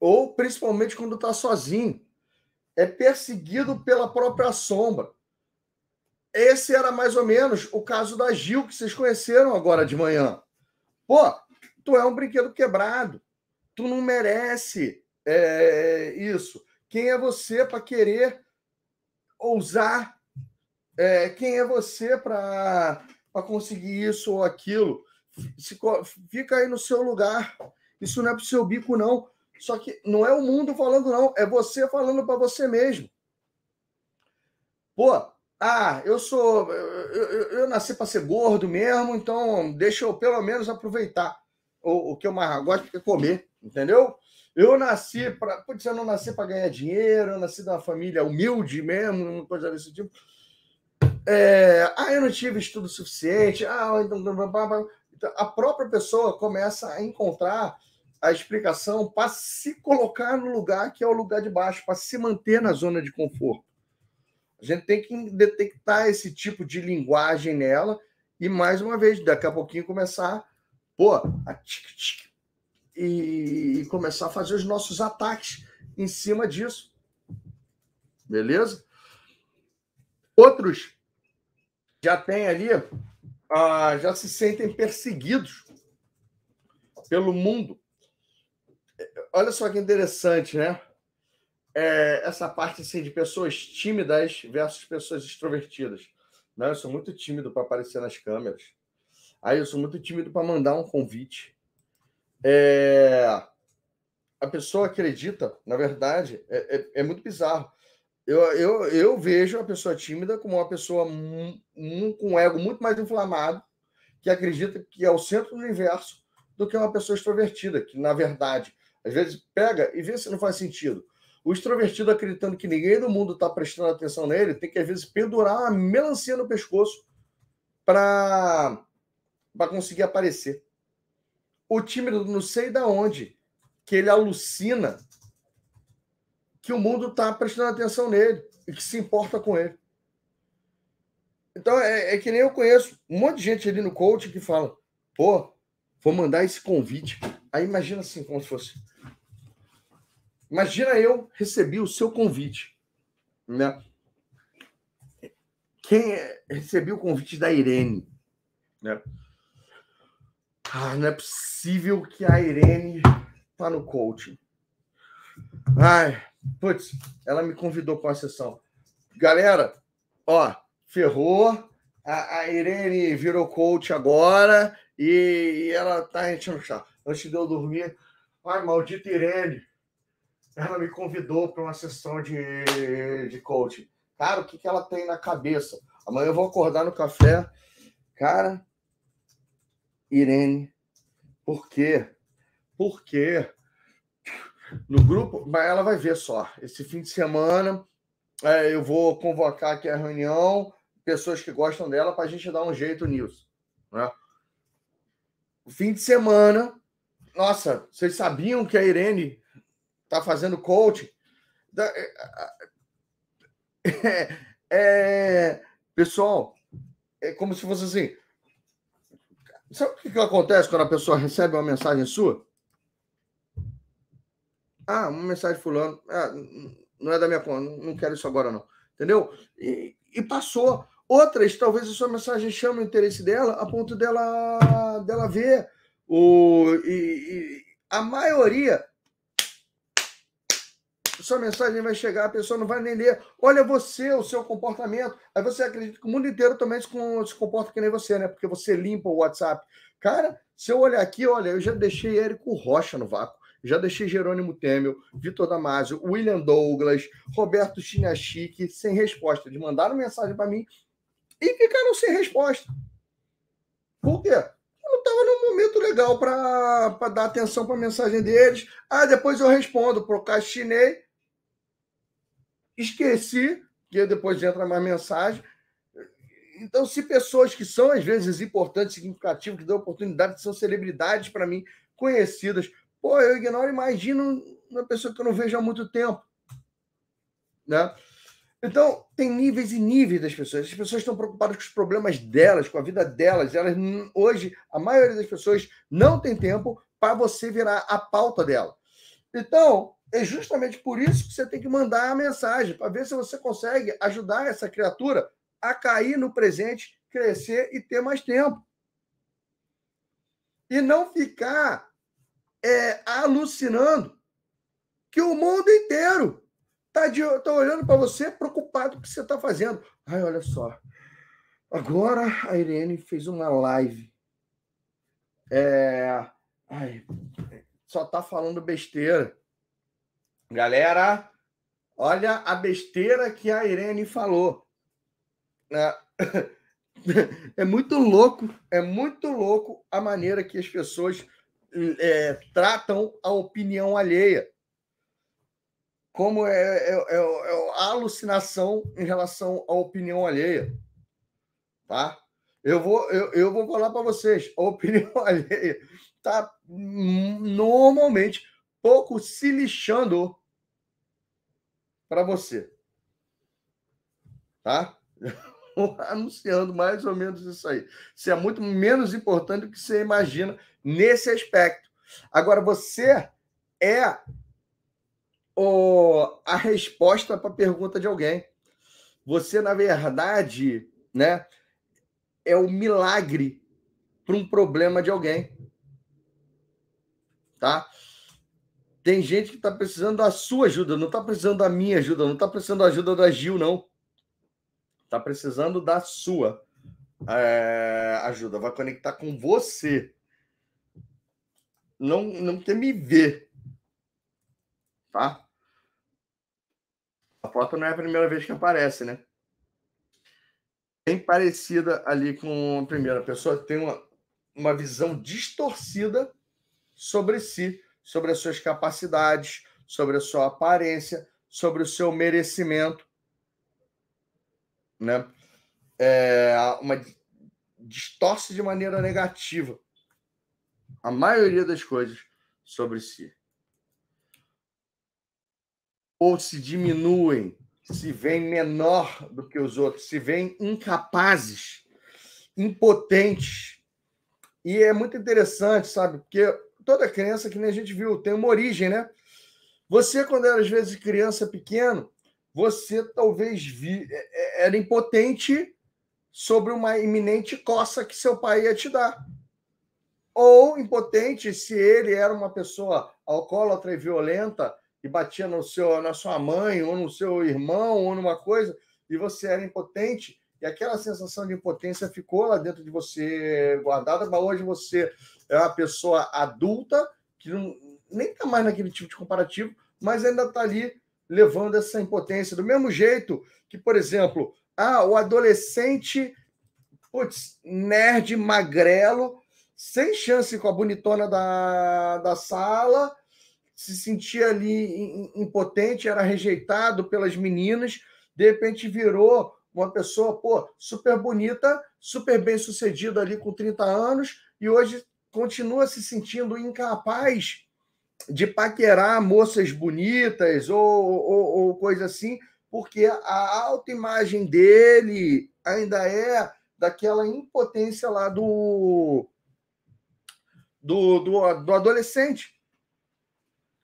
ou principalmente quando está sozinho, é perseguido pela própria sombra. Esse era mais ou menos o caso da Gil, que vocês conheceram agora de manhã. Pô, tu é um brinquedo quebrado, tu não merece é, isso. Quem é você para querer ousar? É, quem é você para conseguir isso ou aquilo? Fica aí no seu lugar. Isso não é para o seu bico, não. Só que não é o mundo falando, não. É você falando para você mesmo. Pô, ah, eu sou. Eu, eu, eu nasci para ser gordo mesmo, então deixa eu pelo menos aproveitar. O, o que eu mais gosto é comer, entendeu? Eu nasci para. Putz, eu não nasci para ganhar dinheiro, eu nasci de uma família humilde mesmo, uma coisa desse tipo. É, ah, eu não tive estudo suficiente. Ah, então. então a própria pessoa começa a encontrar a explicação para se colocar no lugar que é o lugar de baixo, para se manter na zona de conforto. A gente tem que detectar esse tipo de linguagem nela e, mais uma vez, daqui a pouquinho começar pô, a tic, tic, e, e começar a fazer os nossos ataques em cima disso. Beleza? Outros já têm ali, ah, já se sentem perseguidos pelo mundo olha só que interessante, né? É, essa parte assim, de pessoas tímidas versus pessoas extrovertidas. Né? Eu sou muito tímido para aparecer nas câmeras. Aí eu sou muito tímido para mandar um convite. É... A pessoa acredita, na verdade, é, é, é, muito bizarro. Eu, eu, eu vejo a pessoa tímida como uma pessoa com um ego muito mais inflamado, que acredita que é o centro do universo, do que uma pessoa extrovertida, que, na verdade, às vezes pega e vê se não faz sentido. O extrovertido acreditando que ninguém do mundo está prestando atenção nele, tem que às vezes pendurar uma melancia no pescoço para conseguir aparecer. O tímido não sei da onde que ele alucina que o mundo está prestando atenção nele e que se importa com ele. Então é, é, que nem eu conheço um monte de gente ali no coaching que fala: pô, vou mandar esse convite. Aí imagina assim, como se fosse: Imagina eu recebi o seu convite, né? Quem é, recebi o convite da Irene, né? Ah, não é possível que a Irene tá no coaching. Ai, putz, ela me convidou para a sessão. Galera, ó, ferrou. A, a Irene virou coach agora e, e ela tá enchendo o chá. Antes de eu dormir, ai, maldita Irene, ela me convidou para uma sessão de, de coaching. Cara, o que, que ela tem na cabeça? Amanhã eu vou acordar no café. Cara, Irene, por quê? Por quê? No grupo, mas ela vai ver só. Esse fim de semana é, eu vou convocar aqui a reunião, pessoas que gostam dela, para a gente dar um jeito nisso. Né? O fim de semana, nossa, vocês sabiam que a Irene está fazendo coaching. (laughs) É, é, pessoal, é como se fosse assim. Sabe o que, que acontece quando a pessoa recebe uma mensagem sua? Ah, uma mensagem fulano. Ah, não é da minha conta, não quero isso agora, não. Entendeu? E, e passou. Outras, talvez a sua mensagem chame o interesse dela a ponto dela, dela ver. O, e, e a maioria sua mensagem vai chegar, a pessoa não vai nem ler. Olha você, o seu comportamento. Aí você acredita que o mundo inteiro também se comporta que nem você, né? Porque você limpa o WhatsApp. Cara, se eu olhar aqui, olha, eu já deixei Érico Rocha no vácuo. já deixei Jerônimo Temel, Vitor Damasio, William Douglas, Roberto Chinachique sem resposta. Eles mandaram mensagem para mim e ficaram sem resposta. Por quê? Eu não estava num momento legal para dar atenção para a mensagem deles. Ah, depois eu respondo, procrastinei, esqueci, que depois entra mais mensagem. Então, se pessoas que são, às vezes, importantes, significativas, que dão oportunidade, que são celebridades para mim, conhecidas, pô, eu ignoro, imagino uma pessoa que eu não vejo há muito tempo. Né? Então, tem níveis e níveis das pessoas. As pessoas estão preocupadas com os problemas delas, com a vida delas. Elas, hoje, a maioria das pessoas não tem tempo para você virar a pauta dela. Então, é justamente por isso que você tem que mandar a mensagem, para ver se você consegue ajudar essa criatura a cair no presente, crescer e ter mais tempo. E não ficar é, alucinando que o mundo inteiro está tá olhando para você preocupado com o que você está fazendo. Ai, olha só. Agora a Irene fez uma live. É... Ai, só está falando besteira. Galera, olha a besteira que a Irene falou. É, (laughs) é muito louco, é muito louco a maneira que as pessoas é, tratam a opinião alheia. Como é, é, é, é alucinação em relação à opinião alheia. Tá? Eu vou, eu, eu vou falar para vocês: a opinião (laughs) alheia está normalmente pouco se lixando para você. Tá? (laughs) anunciando mais ou menos isso aí. Isso é muito menos importante do que você imagina nesse aspecto. Agora, você é o, a resposta para a pergunta de alguém. Você, na verdade, né, é o milagre para um problema de alguém. Tá? Tem gente que está precisando da sua ajuda, não está precisando da minha ajuda, não está precisando da ajuda da Gil, não. Está precisando da sua é, ajuda. Vai conectar com você. Não, não quer me ver. Tá? A foto não é a primeira vez que aparece, né? Bem parecida ali com a primeira. Pessoa tem uma, uma visão distorcida sobre si, sobre as suas capacidades, sobre a sua aparência, sobre o seu merecimento né? É, uma distorce de maneira negativa a maioria das coisas sobre si. Ou se diminuem, se veem menor do que os outros, se veem incapazes, impotentes. E é muito interessante, sabe? Porque toda criança, que nem a gente viu, tem uma origem, né? Você, quando era às vezes criança pequeno, você talvez vi, é, é, era impotente sobre uma iminente coça que seu pai ia te dar. Ou impotente se ele era uma pessoa alcoólatra e violenta e batia no seu, na sua mãe, ou no seu irmão, ou numa coisa, e você era impotente, e aquela sensação de impotência ficou lá dentro de você guardada, mas hoje você é uma pessoa adulta, que não, nem está mais naquele tipo de comparativo, mas ainda está ali levando essa impotência. Do mesmo jeito que, por exemplo, ah, o adolescente, putz, nerd, magrelo, sem chance com a bonitona da, da sala, se sentia ali impotente, era rejeitado pelas meninas, de repente virou uma pessoa, pô, super bonita, super bem sucedida ali com 30 anos, e hoje continua se sentindo incapaz de paquerar moças bonitas ou, ou, ou coisa assim, porque a autoimagem dele ainda é daquela impotência lá do, do, do, do adolescente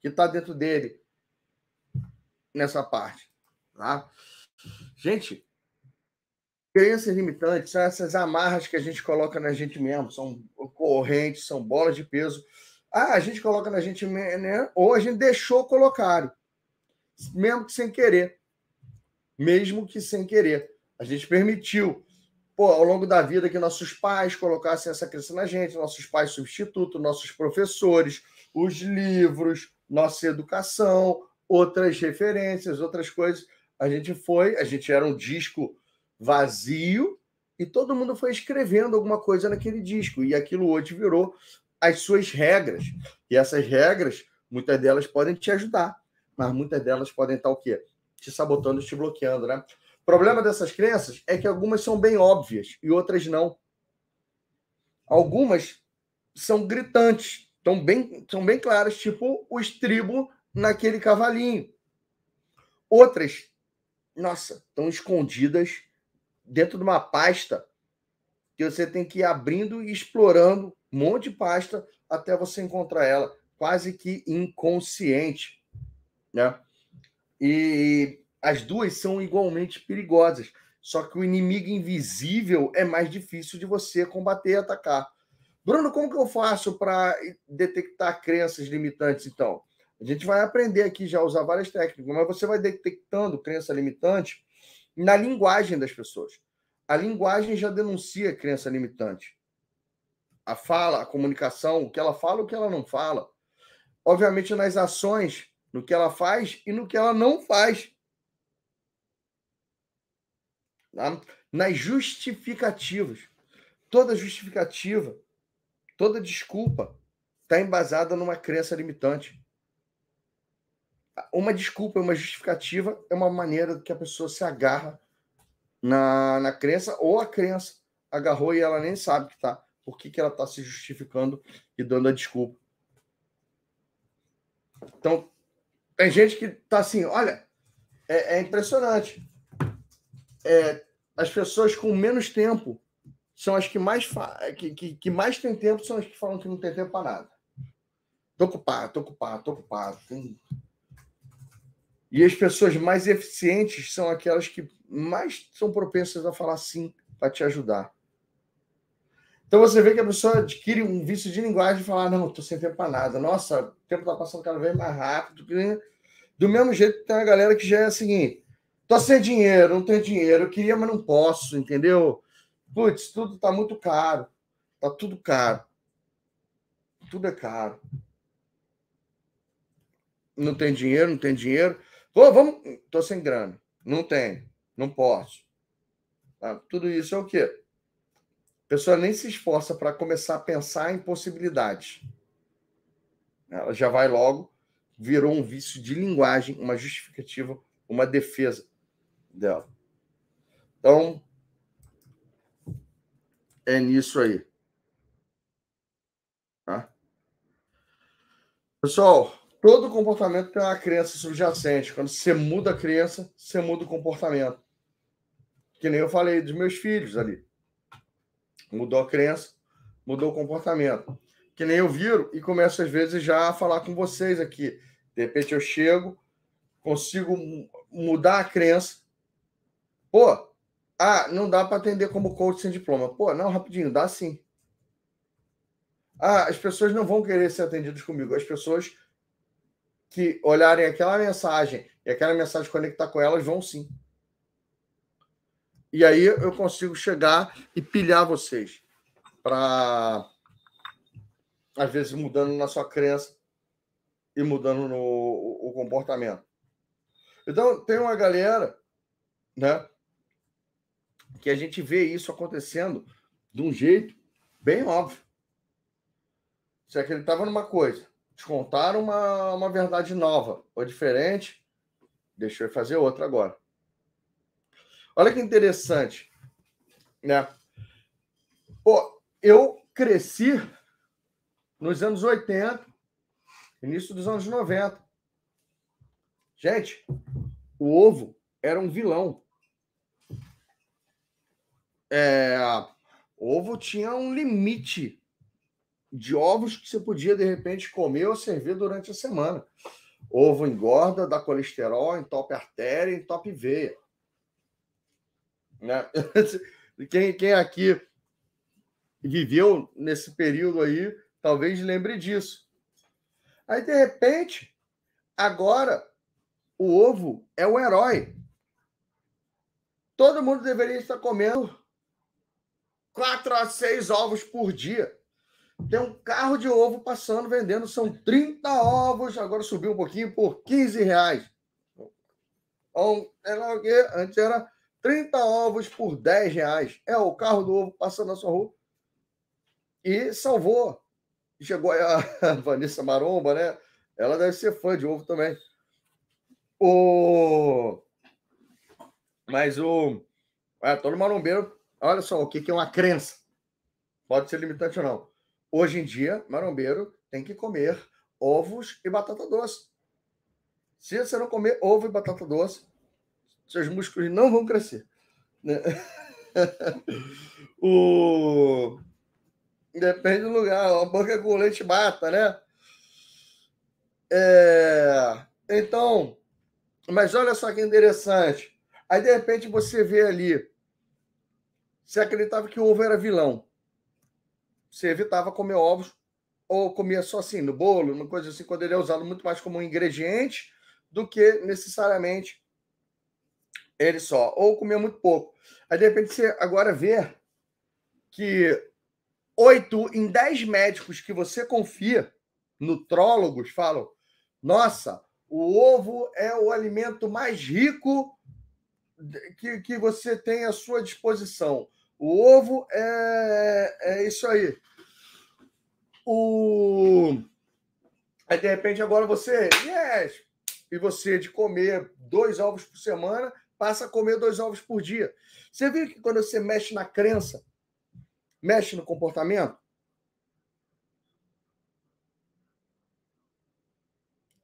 que está dentro dele nessa parte. Tá? Gente, crenças limitantes são essas amarras que a gente coloca na gente mesmo, são correntes, são bolas de peso ah, a gente coloca na gente, né? ou a gente deixou colocar, mesmo que sem querer. Mesmo que sem querer. A gente permitiu. pô, ao longo da vida que nossos pais colocassem essa crença na gente, nossos pais substitutos, nossos professores, os livros, nossa educação, outras referências, outras coisas. A gente foi, a gente era um disco vazio e todo mundo foi escrevendo alguma coisa naquele disco e aquilo hoje virou as suas regras. E essas regras, muitas delas podem te ajudar, mas muitas delas podem estar o quê? Te sabotando, te bloqueando, né? O problema dessas crenças é que algumas são bem óbvias e outras não. Algumas são gritantes, estão bem, são bem claras, tipo o estribo naquele cavalinho. Outras, nossa, estão escondidas dentro de uma pasta que você tem que ir abrindo e explorando um monte de pasta até você encontrar ela, quase que inconsciente, né? E as duas são igualmente perigosas. Só que o inimigo invisível é mais difícil de você combater e atacar. Bruno, como que eu faço para detectar crenças limitantes, então? A gente vai aprender aqui já a usar várias técnicas, mas você vai detectando crença limitante na linguagem das pessoas. A linguagem já denuncia crença limitante. A fala, a comunicação, o que ela fala, o que ela não fala. Obviamente, nas ações, no que ela faz e no que ela não faz. Tá? Nas justificativas. Toda justificativa, toda desculpa está embasada numa crença limitante. Uma desculpa, uma justificativa é uma maneira que a pessoa se agarra na, na crença ou a crença agarrou e ela nem sabe que tá. Por que, que ela está se justificando e dando a desculpa. Então, tem gente que tá assim, olha, é, é impressionante. É, as pessoas com menos tempo são as que mais que, que, que, mais tem tempo são as que falam que não tem tempo para nada. Tô ocupado, tô ocupado, tô ocupado. Tem... E as pessoas mais eficientes são aquelas que mais são propensas a falar sim para te ajudar. Então você vê que a pessoa adquire um vício de linguagem e fala: ah, não, estou sem tempo para nada. Nossa, o tempo está passando cada vez mais rápido. Do mesmo jeito que tem uma galera que já é a seguinte: tô sem dinheiro, não tenho dinheiro, eu queria, mas não posso, entendeu? Putz, tudo está muito caro. Tá tudo caro. Tudo é caro. Não tem dinheiro, não tem dinheiro. Pô, vamos. Tô sem grana. Não tem. Não posso. Tá? Tudo isso é o quê? A pessoa nem se esforça para começar a pensar em possibilidades. Ela já vai logo, virou um vício de linguagem, uma justificativa, uma defesa dela. Então, é nisso aí. Tá? Pessoal, todo comportamento tem uma crença subjacente. Quando você muda a crença, você muda o comportamento. Que nem eu falei dos meus filhos ali. Mudou a crença, mudou o comportamento. Que nem eu viro e começo, às vezes, já a falar com vocês aqui. De repente eu chego, consigo mudar a crença. Pô, ah, não dá para atender como coach sem diploma. Pô, não, rapidinho, dá sim. Ah, as pessoas não vão querer ser atendidas comigo. As pessoas que olharem aquela mensagem e aquela mensagem conectar com elas vão sim. E aí eu consigo chegar e pilhar vocês para às vezes mudando na sua crença e mudando no o, o comportamento. Então tem uma galera, né, que a gente vê isso acontecendo de um jeito bem óbvio. Se é que ele estava numa coisa, te contaram uma, uma verdade nova ou diferente, deixou ele fazer outra agora. Olha que interessante, né? Pô, eu cresci nos anos 80, início dos anos 90. Gente, o ovo era um vilão. É, o ovo tinha um limite de ovos que você podia, de repente, comer ou servir durante a semana. Ovo engorda, dá colesterol, entope artéria, entope veia. Né? (laughs) Quem, quem aqui viveu nesse período aí, talvez lembre disso. Aí, de repente, agora o ovo é o herói. Todo mundo deveria estar comendo 4 a 6 ovos por dia. Tem um carro de ovo passando, vendendo, são 30 ovos, agora subiu um pouquinho por 15 reais. Quê? Antes era 30 ovos por 10 reais. É o carro do ovo passando na sua rua. E salvou. Chegou a (laughs) Vanessa Maromba, né? Ela deve ser fã de ovo também. O... Mas o. É, todo marombeiro, olha só, o que, que é uma crença? Pode ser limitante ou não. Hoje em dia, marombeiro tem que comer ovos e batata doce. Se você não comer ovo e batata doce, seus músculos não vão crescer. Né? (laughs) o... Depende do lugar. A boca com leite mata, né? É... Então, mas olha só que interessante. Aí, de repente, você vê ali. Você acreditava que o ovo era vilão. Você evitava comer ovos ou comia só assim, no bolo, uma coisa assim, quando ele é usado muito mais como um ingrediente do que necessariamente ele só. Ou comia muito pouco. Aí, de repente, você agora vê que oito em dez médicos que você confia, nutrólogos, falam: nossa, o ovo é o alimento mais rico que, que você tem à sua disposição. O ovo é, é isso aí. O... Aí, de repente, agora você. Yes! E você, de comer dois ovos por semana, passa a comer dois ovos por dia. Você viu que quando você mexe na crença, mexe no comportamento?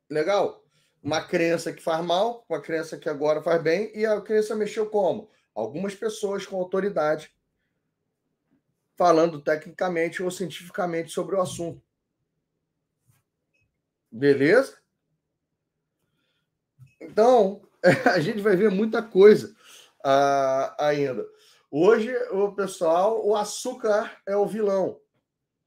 Legal? Uma crença que faz mal, uma crença que agora faz bem, e a crença mexeu como? Algumas pessoas com autoridade falando tecnicamente ou cientificamente sobre o assunto. Beleza? Então, (laughs) a gente vai ver muita coisa uh, ainda. Hoje, o pessoal, o açúcar é o vilão,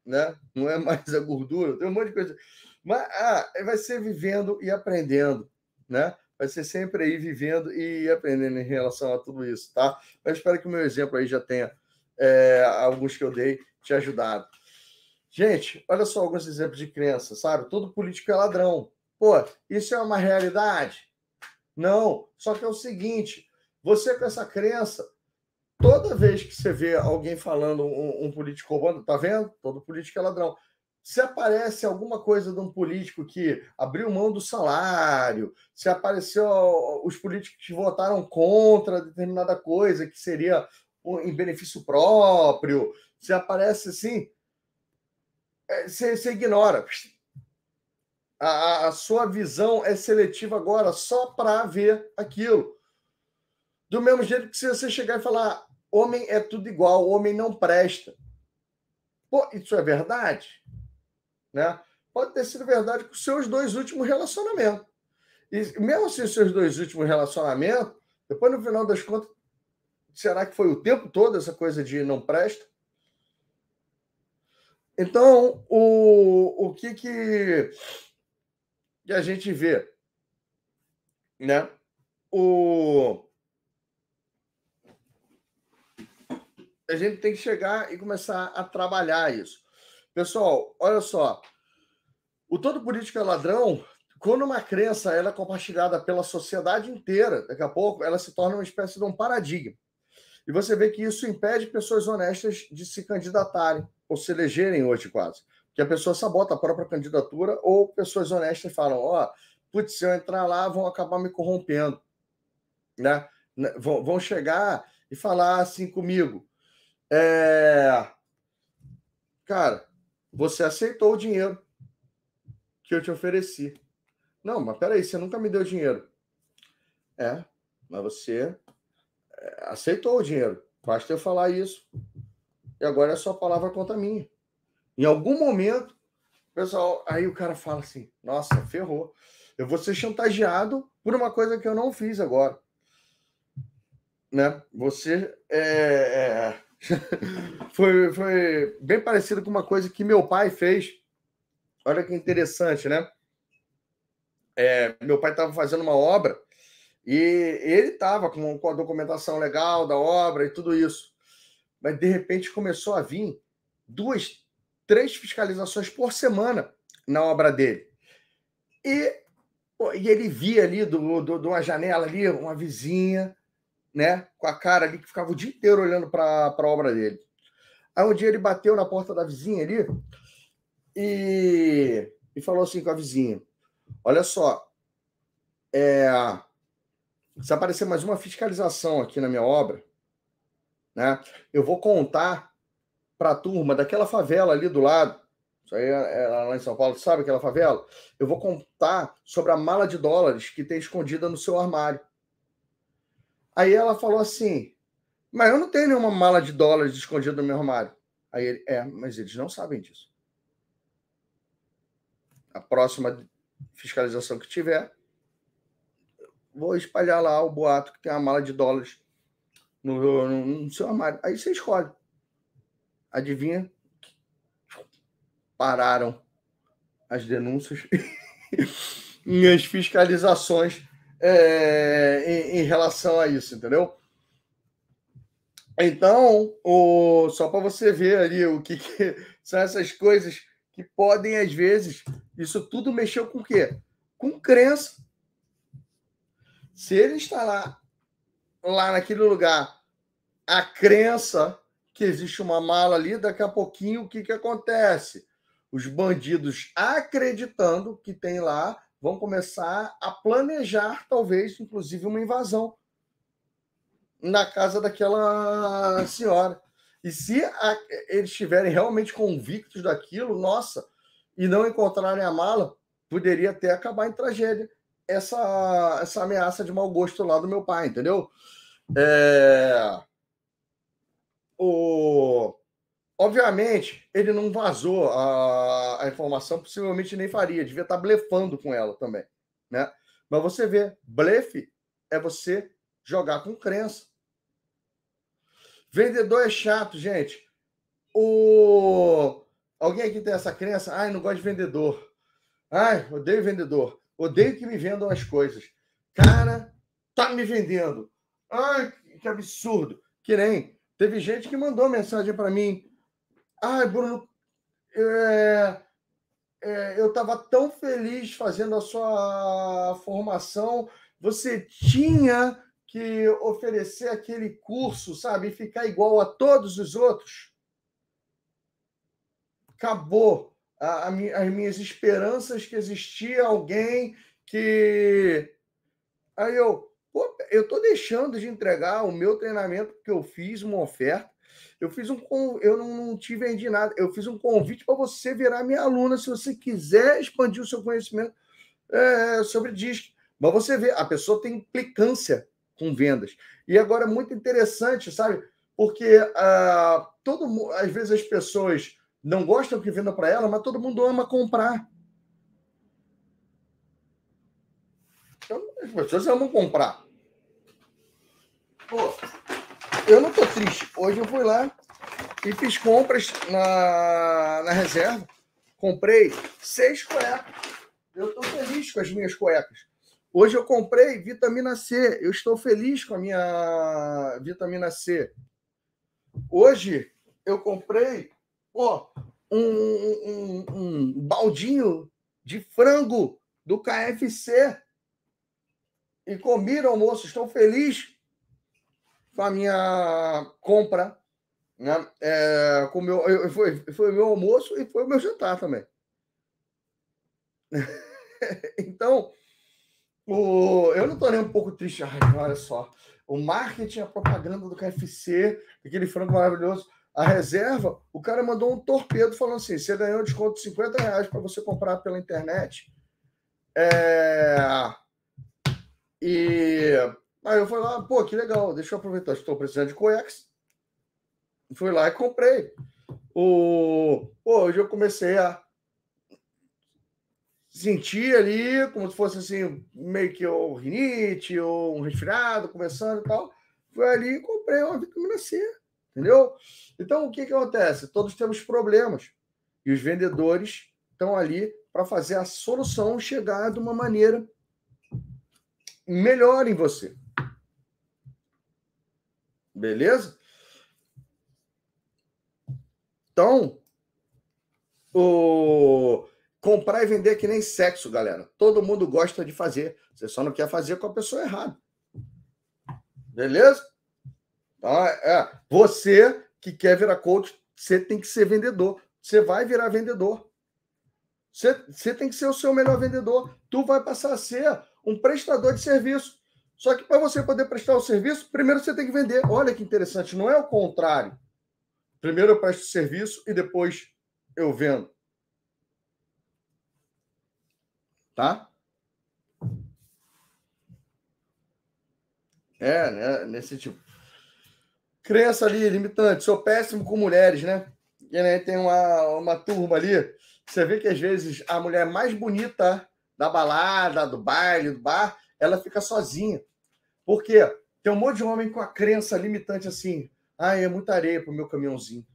né? Não é mais a gordura, tem um monte de coisa. Mas ah, vai ser vivendo e aprendendo, né? Vai ser sempre aí vivendo e aprendendo em relação a tudo isso, tá? Eu espero que o meu exemplo aí já tenha é, alguns que eu dei te ajudado. Gente, olha só alguns exemplos de crença, sabe? Todo político é ladrão. Pô, isso é uma realidade? Não. Só que é o seguinte: você com essa crença, toda vez que você vê alguém falando um, um político roubando, tá vendo? Todo político é ladrão se aparece alguma coisa de um político que abriu mão do salário, se apareceu os políticos que votaram contra determinada coisa que seria em benefício próprio, se aparece assim, é, você, você ignora. A, a, sua visão é seletiva agora só para ver aquilo. Do mesmo jeito que se você chegar e falar, homem é tudo igual, homem não presta. Pô, isso é verdade? né? Pode ter sido verdade com os seus dois últimos relacionamentos. E mesmo assim, seus dois últimos relacionamentos, depois no final das contas, será que foi o tempo todo essa coisa de não presta? Então, o, o que, que, a gente vê? Né? O, a gente tem que chegar e começar a trabalhar isso. Pessoal, olha só. O todo político é ladrão, quando uma crença ela é compartilhada pela sociedade inteira, daqui a pouco ela se torna uma espécie de um paradigma. E você vê que isso impede pessoas honestas de se candidatarem ou se elegerem hoje quase. Que a pessoa sabota a própria candidatura ou pessoas honestas falam, ó, oh, putz, se eu entrar lá, vão acabar me corrompendo. Né? Vão chegar e falar assim comigo. É... Cara, você aceitou o dinheiro que eu te ofereci. Não, mas peraí, você nunca me deu dinheiro. É, mas você aceitou o dinheiro. Basta eu falar isso. E agora é sua palavra contra minha. Em algum momento, pessoal, aí o cara fala assim: nossa, ferrou. Eu vou ser chantageado por uma coisa que eu não fiz agora. Né? Você é, é (laughs) foi, foi bem parecido com uma coisa que meu pai fez. Olha que interessante, né? É, meu pai estava fazendo uma obra e ele estava com, com a documentação legal da obra e tudo isso. mas de repente começou a vir duas, três fiscalizações por semana na obra dele. E, e ele via ali do, do, de uma janela ali, uma vizinha, né, com a cara ali que ficava o dia inteiro olhando para a obra dele. Aí um dia ele bateu na porta da vizinha ali e, e falou assim com a vizinha: Olha só, é, se aparecer mais uma fiscalização aqui na minha obra, né, eu vou contar para a turma daquela favela ali do lado. Isso aí é, é lá em São Paulo, sabe aquela favela? Eu vou contar sobre a mala de dólares que tem escondida no seu armário. Aí ela falou assim: Mas eu não tenho nenhuma mala de dólares escondida no meu armário. Aí ele, é, mas eles não sabem disso. A próxima fiscalização que tiver, vou espalhar lá o boato que tem uma mala de dólares no, no, no seu armário. Aí você escolhe. Adivinha? Pararam as denúncias (laughs) e as fiscalizações é, em, em, relação a isso, entendeu? Então, o, só para você ver ali o que, que, (laughs) são essas coisas que podem, às vezes, isso tudo mexeu com o quê? Com crença. Se ele lá, lá naquele lugar, a crença que existe uma mala ali, daqui a pouquinho o que, que acontece? Os bandidos acreditando que tem lá vão começar a planejar, talvez, inclusive, uma invasão na casa daquela senhora. E se a, eles estiverem realmente convictos daquilo, nossa, e não encontrarem a mala, poderia até acabar em tragédia essa, essa ameaça de mau gosto lá do meu pai, entendeu? É... O... Obviamente, ele não vazou a, a informação, possivelmente nem faria, devia estar blefando com ela também, né? Mas você vê, blefe é você jogar com crença. Vendedor é chato, gente. O... Alguém aqui tem essa crença? Ai, não gosto de vendedor. Ai, odeio vendedor. Odeio que me vendam as coisas. Cara, tá me vendendo. Ai, que absurdo. Que nem. Teve gente que mandou mensagem para mim. Ai, Bruno, é, é, eu estava tão feliz fazendo a sua formação. Você tinha que oferecer aquele curso, sabe? E ficar igual a todos os outros. Acabou a, a, as minhas esperanças que existia alguém que. Aí eu, pô, eu estou deixando de entregar o meu treinamento porque eu fiz uma oferta eu fiz um eu não, não te vendi nada, eu fiz um convite para você virar minha aluna se você quiser expandir o seu conhecimento é, sobre disco. Mas você vê, a pessoa tem implicância com vendas. E agora é muito interessante, sabe? Porque uh, todo às vezes as pessoas não gostam que venda para ela, mas todo mundo ama comprar. Então, as pessoas amam comprar. Pô, eu não tô triste. Hoje eu fui lá e fiz compras na, na reserva. Comprei seis cuecas. Eu estou feliz com as minhas cuecas. Hoje eu comprei vitamina C. Eu estou feliz com a minha vitamina C. Hoje eu comprei ó, um, um, um baldinho de frango do KFC e comi almoço. Estou feliz com a minha compra, né? É, com meu, foi, foi o meu almoço e foi o meu jantar também. (laughs) então, o, eu não estou nem um pouco triste. Ai, olha só, o marketing, a propaganda do KFC, aquele frango maravilhoso, a reserva, o cara mandou um torpedo falando assim: você ganhou um desconto de 50 reais para você comprar pela internet. É, e Aí eu fui lá, pô, que legal, deixa eu aproveitar, estou precisando de cuecas. Fui lá e comprei. O... Pô, hoje eu comecei a sentir ali como se fosse assim, meio que o rinite ou um resfriado, começando e tal. Fui ali e comprei uma vitamina C, entendeu? Então, o que, que acontece? Todos temos problemas. E os vendedores estão ali para fazer a solução chegar de uma maneira melhor em você. Beleza? Então, o comprar e vender é que nem sexo, galera. Todo mundo gosta de fazer. Você só não quer fazer com a pessoa errada. Beleza? Então, é, você que quer virar coach, você tem que ser vendedor. Você vai virar vendedor. Você, você tem que ser o seu melhor vendedor. Tu vai passar a ser um prestador de serviço. Só que para você poder prestar o serviço, primeiro você tem que vender. Olha que interessante, não é o contrário. Primeiro eu presto serviço e depois eu vendo. Tá? É, né? Nesse tipo. Crença ali, limitante. Sou péssimo com mulheres, né? E né, tem uma, uma turma ali. Você vê que às vezes a mulher mais bonita da balada, do baile, do bar, ela fica sozinha. Por quê? Tem um monte de homem com a crença limitante assim. Ah, é muita areia pro meu caminhãozinho.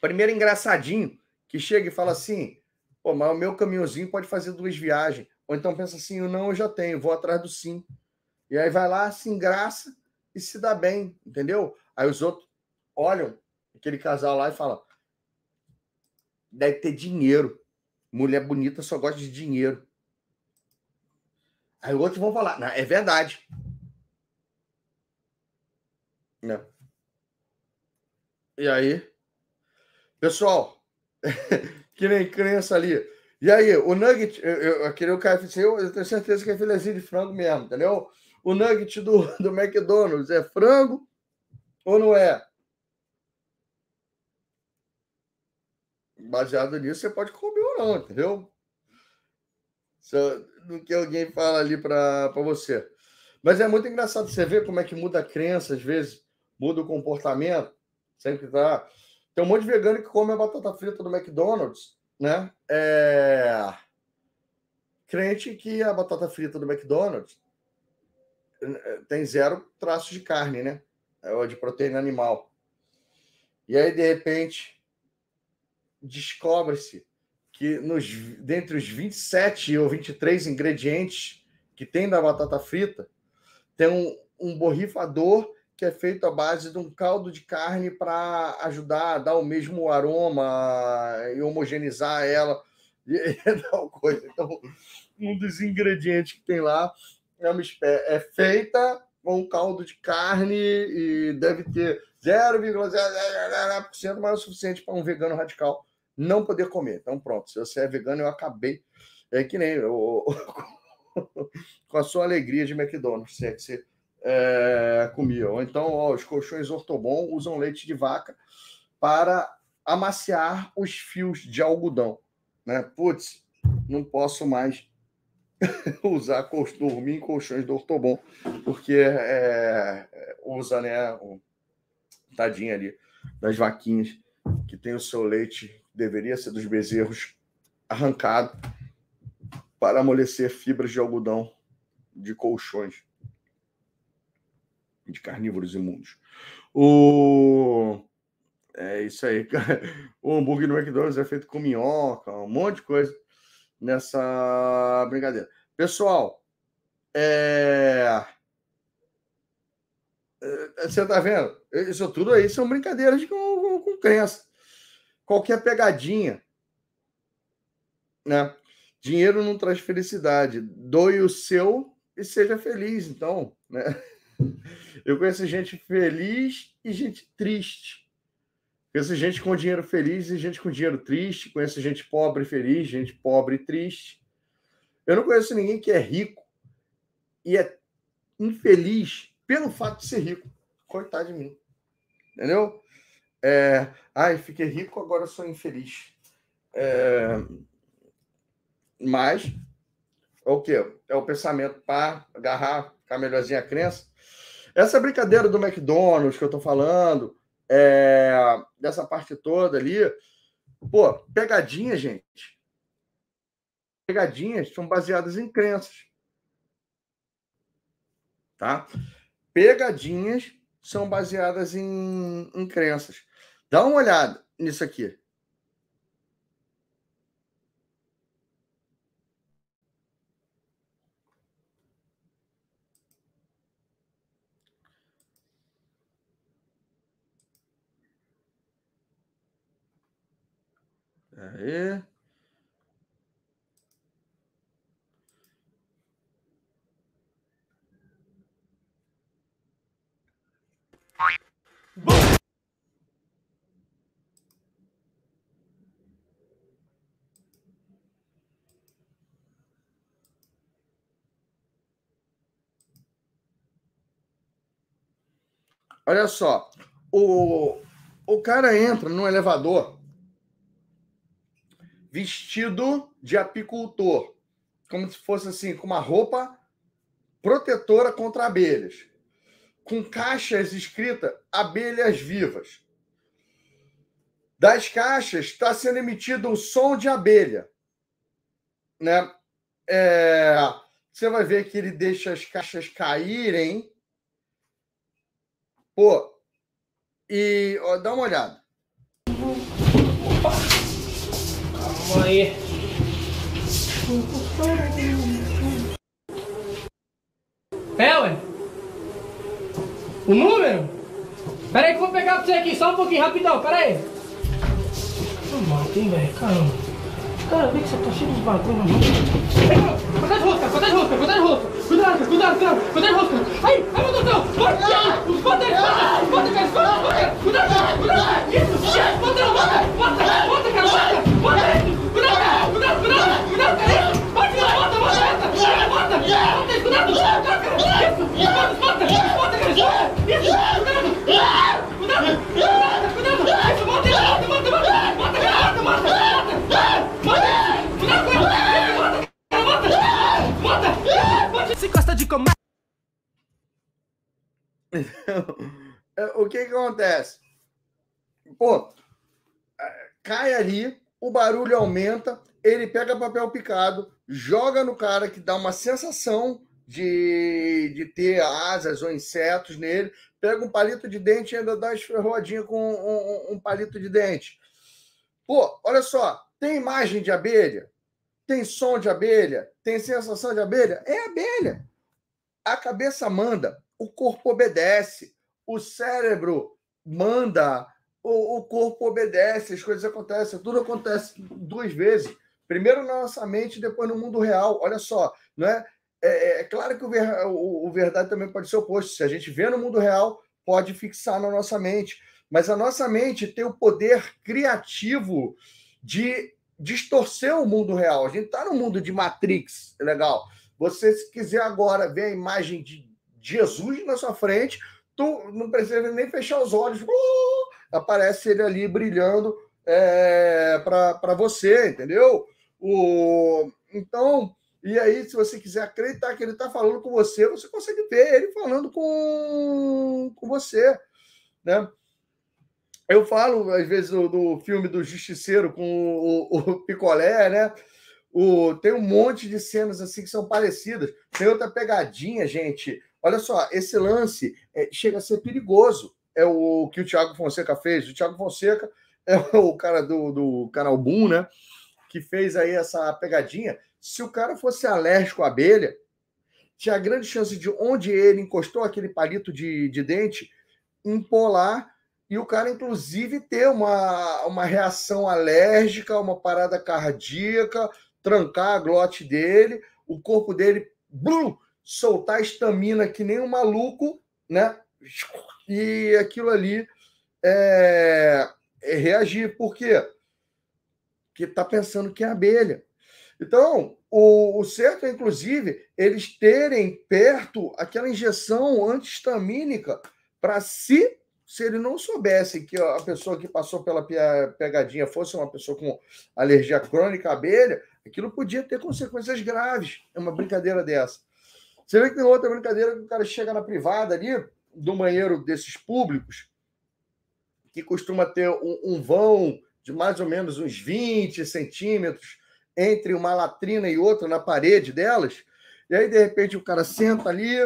Primeiro engraçadinho que chega e fala assim: pô, mas o meu caminhãozinho pode fazer duas viagens. Ou então pensa assim: não, eu já tenho, vou atrás do sim. E aí vai lá, se engraça e se dá bem, entendeu? Aí os outros olham aquele casal lá e falam: deve ter dinheiro. Mulher bonita só gosta de dinheiro. Aí outros vão falar: não, é verdade. Não. Né? E aí, pessoal, (laughs) que nem crença ali. E aí, o nugget, eu, eu, aquele KFC, eu, eu tenho certeza que é filezinho de frango mesmo, entendeu? O nugget do, (laughs) do McDonald's é frango ou não é? Baseado nisso, você pode comer ou não, entendeu? No que alguém fala ali para você. Mas é muito engraçado você ver como é que muda a crença, às vezes muda o comportamento. Sempre tá. Tem um monte de vegano que come a batata frita do McDonald's, né? É... Crente que a batata frita do McDonald's tem zero traços de carne, né? Ou de proteína animal. E aí, de repente, descobre-se que nos, dentre os 27 ou 23 ingredientes que tem da batata frita, tem um, um borrifador que é feito à base de um caldo de carne para ajudar a dar o mesmo aroma e homogeneizar ela. (laughs) E, tal coisa. Então, um dos ingredientes que tem lá é, uma é feita com um caldo de carne e deve ter 0,0%, mas é o suficiente para um vegano radical não poder comer. Então, pronto, se você é vegano, eu acabei. É que nem eu, (laughs) com a sua alegria de McDonald's, se é que você é, comia. Ou então, ó, os colchões ortobon usam leite de vaca para amaciar os fios de algodão. Né? Putz, não posso mais (laughs) usar dormir em colchões do ortobon, porque é, usa né, o tadinho ali das vaquinhas que tem o seu leite, deveria ser dos bezerros, arrancado para amolecer fibras de algodão de colchões de carnívoros imundos. O é isso aí, (laughs) O hambúrguer no McDonald's é feito com minhoca, um monte de coisa nessa brincadeira. Pessoal, é... é você tá vendo? Isso tudo aí são brincadeiras com, com, com crença. Qualquer pegadinha, né? Dinheiro não traz felicidade. Doe o seu e seja feliz. Então, né? (laughs) Eu conheço gente feliz e gente triste. Conheço gente com dinheiro feliz e gente com dinheiro triste. Conheço gente pobre feliz, gente pobre triste. Eu não conheço ninguém que é rico e é infeliz pelo fato de ser rico. Coitado de mim. Entendeu? É, ai, fiquei rico, agora sou infeliz. É, mas é o que? É o pensamento para agarrar, ficar melhorzinho a crença. Essa brincadeira do McDonald's que eu tô falando, é, dessa parte toda ali, pô, pegadinha, gente. Pegadinhas são baseadas em crenças. Tá? Pegadinhas são baseadas em, em crenças. Dá uma olhada nisso aqui. Aí. Olha só, o, o cara entra no elevador vestido de apicultor, como se fosse assim, com uma roupa protetora contra abelhas, com caixas escritas abelhas vivas. Das caixas está sendo emitido um som de abelha, né? É, você vai ver que ele deixa as caixas caírem Pô, e ó, dá uma olhada. Calma aí. É, ué? O número? Pera aí que eu vou pegar pra você aqui, só um pouquinho, rapidão, pera aí. Não mata, hein, velho, caramba. Cara, vê que você tá cheio de bagulho na mão. Cuidado de rosca, cuidado de rosca, cuidado. Cuidado, cuidado, de rosca. Ai, meu Deus do. Bota, ele, bota, bota, bota, bota, bota. Cuidado, cuidado. Isso, bota, bota, bota, bota cara, bota. Se gosta de comer. (laughs) o que, que acontece? Pô, cai ali, o barulho aumenta, ele pega papel picado, joga no cara que dá uma sensação de, de ter asas ou insetos nele, pega um palito de dente e ainda dá uma esferroadinha com um, um, um palito de dente. Pô, olha só, tem imagem de abelha? Tem som de abelha? Tem sensação de abelha? É abelha. A cabeça manda, o corpo obedece, o cérebro manda, o, o corpo obedece, as coisas acontecem, tudo acontece duas vezes. Primeiro na nossa mente, depois no mundo real. Olha só, não é? É, é claro que o, ver, o, o verdade também pode ser oposto. Se a gente vê no mundo real, pode fixar na nossa mente. Mas a nossa mente tem o poder criativo de distorcer o mundo real. A gente está no mundo de Matrix, legal. Você, se quiser agora ver a imagem de Jesus na sua frente, tu não precisa nem fechar os olhos, uh, aparece ele ali brilhando é, para você, entendeu? O, então, e aí, se você quiser acreditar que ele está falando com você, você consegue ver ele falando com, com você, né? Eu falo, às vezes, do, do filme do Justiceiro com o, o, Picolé, né? O, tem um monte de cenas assim que são parecidas. Tem outra pegadinha, gente. Olha só, esse lance é, chega a ser perigoso. É o que o Thiago Fonseca fez. O Thiago Fonseca (laughs) é o cara do, do canal Boom, né? Que fez aí essa pegadinha. Se o cara fosse alérgico à abelha, tinha grande chance de onde ele encostou aquele palito de, de dente empolar e o cara, inclusive, ter uma, uma reação alérgica, uma parada cardíaca, trancar a glote dele, o corpo dele blum, soltar estamina que nem um maluco, né? E aquilo ali é, é reagir. Por quê? Porque está pensando que é abelha. Então, o, o certo é, inclusive, eles terem perto aquela injeção antihistamínica para se se ele não soubesse que a pessoa que passou pela pegadinha fosse uma pessoa com alergia crônica à abelha, aquilo podia ter consequências graves. É uma brincadeira dessa. Você vê que tem outra brincadeira que o cara chega na privada ali, do banheiro desses públicos, que costuma ter um, um vão de mais ou menos uns 20 centímetros entre uma latrina e outra na parede delas. E aí, de repente, o cara senta ali,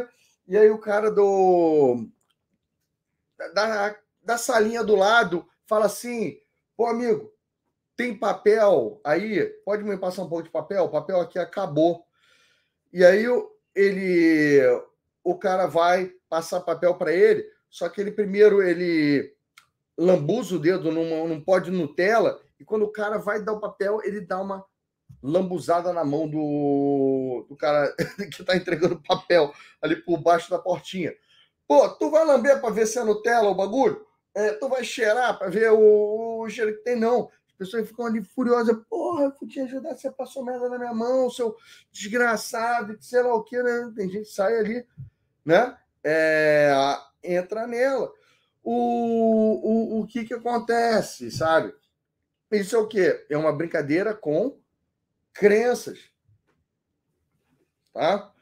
e aí o cara do da, da salinha do lado, fala assim: pô, amigo, tem papel aí? Pode me passar um pouco de papel? O papel aqui acabou. E aí ele, o cara vai passar papel para ele, só que ele primeiro ele lambuza o dedo numa, num pó de Nutella E quando o cara vai dar o papel, ele dá uma lambuzada na mão do, do cara (laughs) que tá entregando papel ali por baixo da portinha. Pô, tu vai lamber para ver se é Nutella o bagulho? É, tu vai cheirar para ver o, o cheiro que tem? Não. As pessoas ficam ali furiosas. Porra, eu te ajudar, você passou merda na minha mão, seu desgraçado, sei lá o que, né? Tem gente que sai ali, né? É, entra nela. O, o, o que que acontece, sabe? Isso é o quê? É uma brincadeira com crenças. Tá?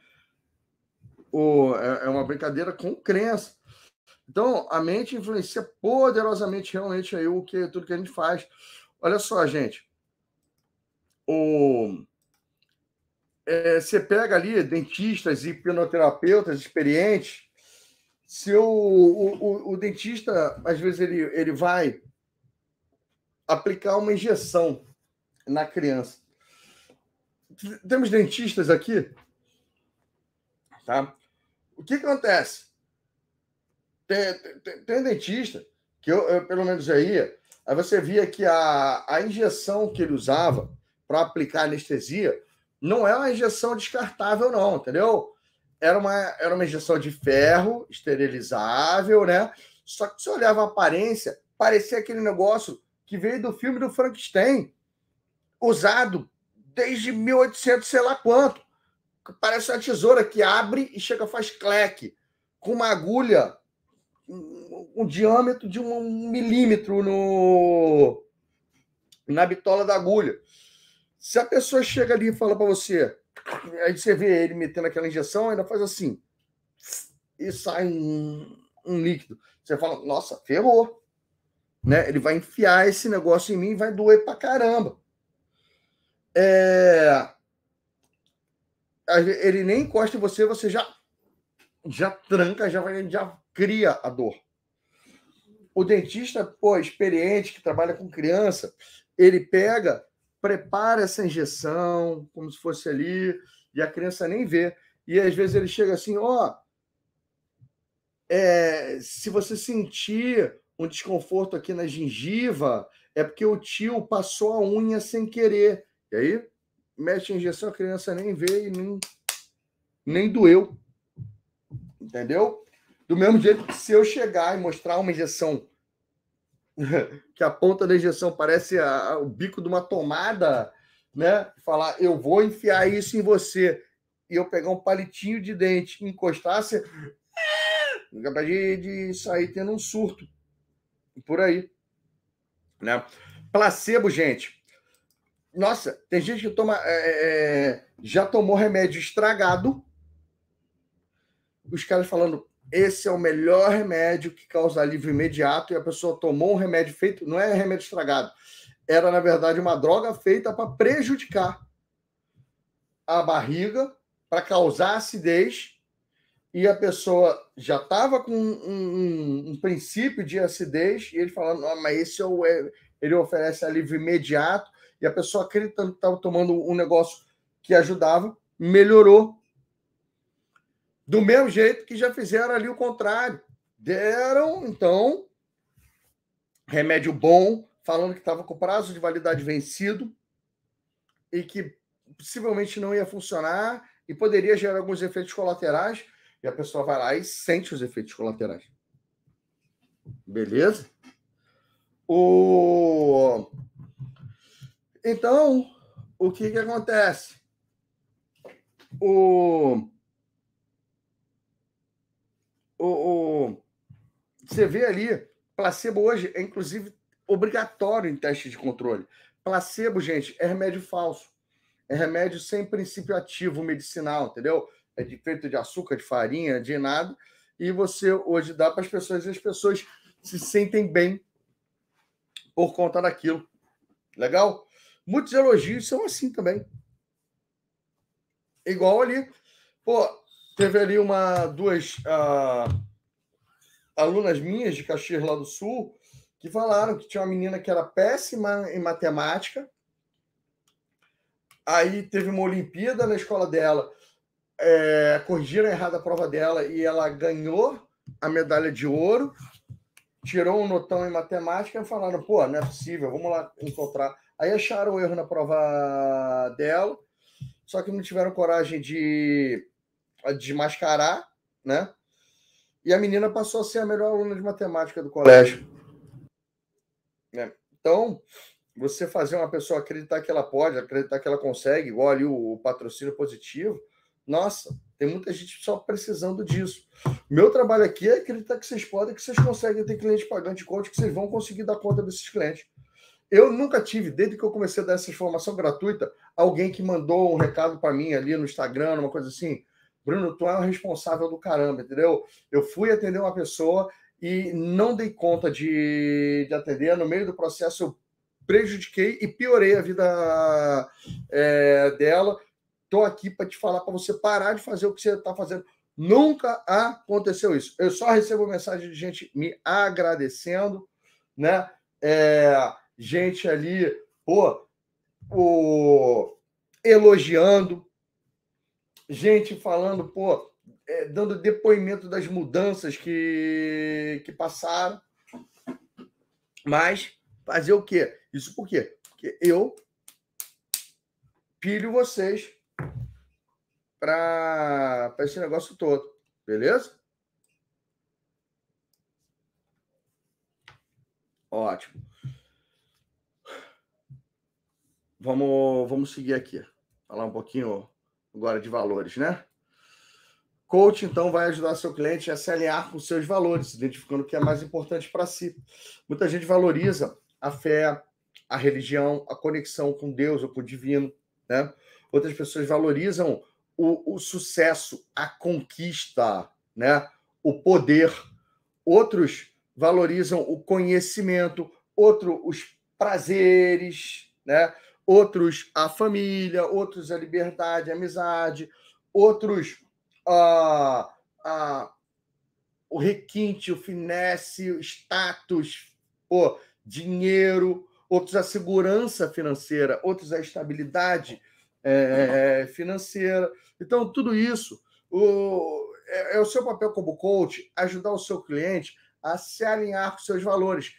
O, é, é uma brincadeira com crença. Então, a mente influencia poderosamente realmente aí o que tudo que a gente faz. Olha só, gente. O, é, você pega ali dentistas e hipnoterapeutas experientes. Se o, o, o, dentista, às vezes, ele, ele vai aplicar uma injeção na criança. Temos dentistas aqui, tá? O que acontece? Tem, tem, tem dentista que eu, eu, pelo menos aí, aí você via que a, a injeção que ele usava para aplicar anestesia não é uma injeção descartável, não, entendeu? Era uma, era uma injeção de ferro, esterilizável, né? Só que se olhava a aparência, parecia aquele negócio que veio do filme do Frankenstein, usado desde 1800, sei lá quanto. Parece uma tesoura que abre e chega, faz cleque, com uma agulha, um, um diâmetro de um milímetro no, na bitola da agulha. Se a pessoa chega ali e fala para você, aí você vê ele metendo aquela injeção, ainda faz assim, e sai um, um líquido. Você fala, nossa, ferrou. Né? Ele vai enfiar esse negócio em mim e vai doer pra caramba. É... Ele nem encosta em você, você já já tranca, já, vai, já cria a dor. O dentista, pô, experiente, que trabalha com criança, ele pega prepara essa injeção, como se fosse ali, e a criança nem vê. E às vezes ele chega assim: ó, é, se você sentir um desconforto aqui na gengiva, é porque o tio passou a unha sem querer. E aí, mete a injeção, a criança nem vê e nem, nem doeu. Entendeu? Do mesmo jeito que se eu chegar e mostrar uma injeção (laughs) que a ponta da injeção parece a, a, o bico de uma tomada, né? Falar, eu vou enfiar isso em você e eu pegar um palitinho de dente, encostar, você (laughs) capaz de, de sair tendo um surto por aí, né? Placebo, gente. Nossa, tem gente que toma, é, é, já tomou remédio estragado. Os caras falando, esse é o melhor remédio que causa alívio imediato e a pessoa tomou um remédio feito, não é remédio estragado, era na verdade uma droga feita para prejudicar a barriga, para causar acidez e a pessoa já estava com um, um, um, princípio de acidez e ele falando, mas esse é o, é, ele oferece alívio imediato e a pessoa acreditando que estava tomando um negócio que ajudava, melhorou do mesmo jeito que já fizeram ali o contrário. Deram, então, remédio bom, falando que estava com prazo de validade vencido e que possivelmente não ia funcionar e poderia gerar alguns efeitos colaterais. E a pessoa vai lá e sente os efeitos colaterais. Beleza? O... Então, o que, que acontece? O o, o, você vê ali, placebo hoje é inclusive obrigatório em teste de controle. Placebo, gente, é remédio falso. É remédio sem princípio ativo medicinal, entendeu? É de, feito de açúcar, de farinha, de nada. E você hoje dá para as pessoas e as pessoas se sentem bem por conta daquilo. Legal? Muitos elogios são assim também. Igual ali. Pô, Teve ali uma, duas uh, alunas minhas de Caxias lá do Sul que falaram que tinha uma menina que era péssima em matemática. Aí teve uma Olimpíada na escola dela, é, corrigiram errado a prova dela e ela ganhou a medalha de ouro. tirou um notão em matemática e falaram, pô, não é possível, vamos lá encontrar. Aí acharam o erro na prova dela, só que não tiveram coragem de desmascarar, né? E a menina passou a ser a melhor aluna de matemática do colégio. Né? Então, você fazer uma pessoa acreditar que ela pode, acreditar que ela consegue, igual ali o, patrocínio positivo, nossa, tem muita gente só precisando disso. Meu trabalho aqui é acreditar que vocês podem, que vocês conseguem ter cliente pagante coach, que vocês vão conseguir dar conta desses clientes. Eu nunca tive, desde que eu comecei a dar essa informação gratuita, alguém que mandou um recado para mim ali no Instagram, uma coisa assim. Bruno, tu é um responsável do caramba, entendeu? Eu fui atender uma pessoa e não dei conta de, de atender. No meio do processo, eu prejudiquei e piorei a vida é, dela. Estou aqui para te falar para você parar de fazer o que você está fazendo. Nunca aconteceu isso. Eu só recebo mensagem de gente me agradecendo, né? É, gente ali, pô, o, elogiando, gente falando, pô, é, dando depoimento das mudanças que, que passaram. Mas fazer o quê? Isso por quê? Porque eu pilho vocês para esse negócio todo. Beleza? Ótimo. Vamos, vamos seguir aqui. Falar um pouquinho agora de valores, né? Coach, então, vai ajudar seu cliente a se alinhar com seus valores, identificando o que é mais importante para si. Muita gente valoriza a fé, a religião, a conexão com Deus ou com o divino. Né? Outras pessoas valorizam o, o sucesso, a conquista, né? o poder. Outros valorizam o conhecimento, outros os prazeres, né? Outros a família, outros a liberdade, a amizade, outros a, a, o requinte, o finesse, o status, o dinheiro, outros a segurança financeira, outros a estabilidade é, financeira. Então, tudo isso o, é, é o seu papel como coach ajudar o seu cliente a se alinhar com seus valores.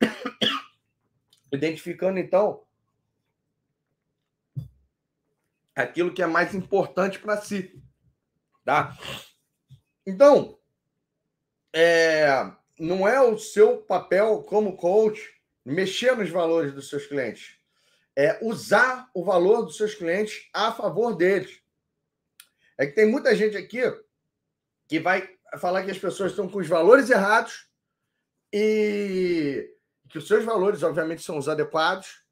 (coughs) Identificando, então, aquilo que é mais importante para si. Tá? Então, é, não é o seu papel como coach mexer nos valores dos seus clientes. É usar o valor dos seus clientes a favor deles. É que tem muita gente aqui que vai falar que as pessoas estão com os valores errados e que os seus valores, obviamente, são os adequados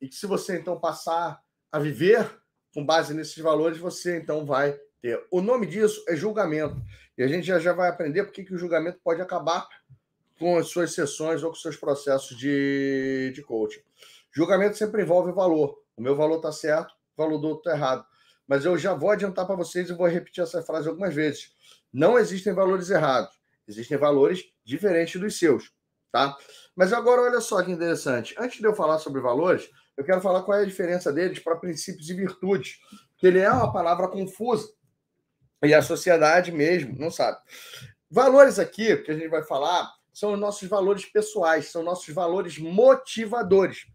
e que se você então passar a viver com base nesses valores, você então vai ter. O nome disso é julgamento. E a gente já, já vai aprender porque que o julgamento pode acabar com as suas sessões ou com seus processos de, de coaching. Julgamento sempre envolve valor. O meu valor está certo, o valor do outro está errado. Mas eu já vou adiantar para vocês e vou repetir essa frase algumas vezes. Não existem valores errados, existem valores diferentes dos seus, tá? Mas agora olha só que interessante. Antes de eu falar sobre valores, eu quero falar qual é a diferença deles para princípios e virtudes, porque ele é uma palavra confusa e a sociedade mesmo não sabe. Valores aqui que a gente vai falar são os nossos valores pessoais, são nossos valores motivadores.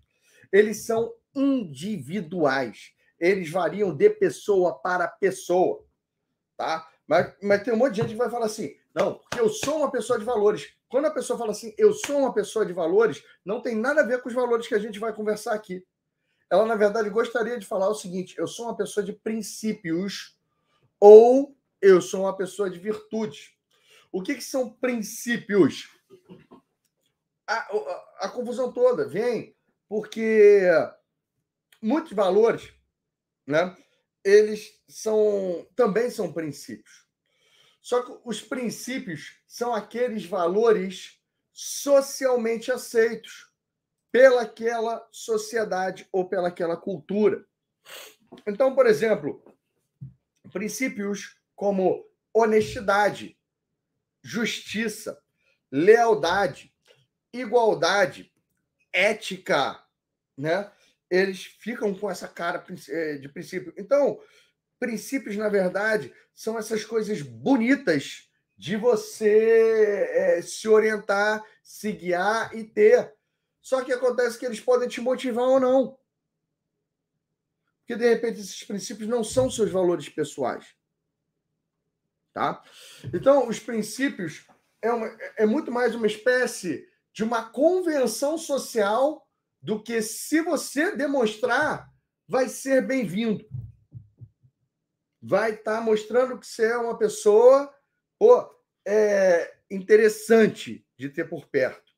Eles são individuais. Eles variam de pessoa para pessoa, tá? Mas, mas tem um monte de gente que vai falar assim: não, porque eu sou uma pessoa de valores. Quando a pessoa fala assim, eu sou uma pessoa de valores, não tem nada a ver com os valores que a gente vai conversar aqui. Ela, na verdade, gostaria de falar o seguinte: eu sou uma pessoa de princípios ou eu sou uma pessoa de virtudes. O que, que são princípios? A, a, a confusão toda vem porque muitos valores, né, eles são também são princípios. Só que os princípios são aqueles valores socialmente aceitos pelaquela sociedade ou pelaquela cultura. Então, por exemplo, princípios como honestidade, justiça, lealdade, igualdade, ética, né? Eles ficam com essa cara eh, de princípio. Então, princípios, na verdade, são essas coisas bonitas de você é, se orientar, se guiar e ter. Só que acontece que eles podem te motivar ou não. Porque, de repente, esses princípios não são seus valores pessoais. Tá? Então, os princípios é, uma, é muito mais uma espécie de uma convenção social do que se você demonstrar, vai ser bem-vindo. Vai estar tá mostrando que você é uma pessoa pô, é, interessante de ter por perto.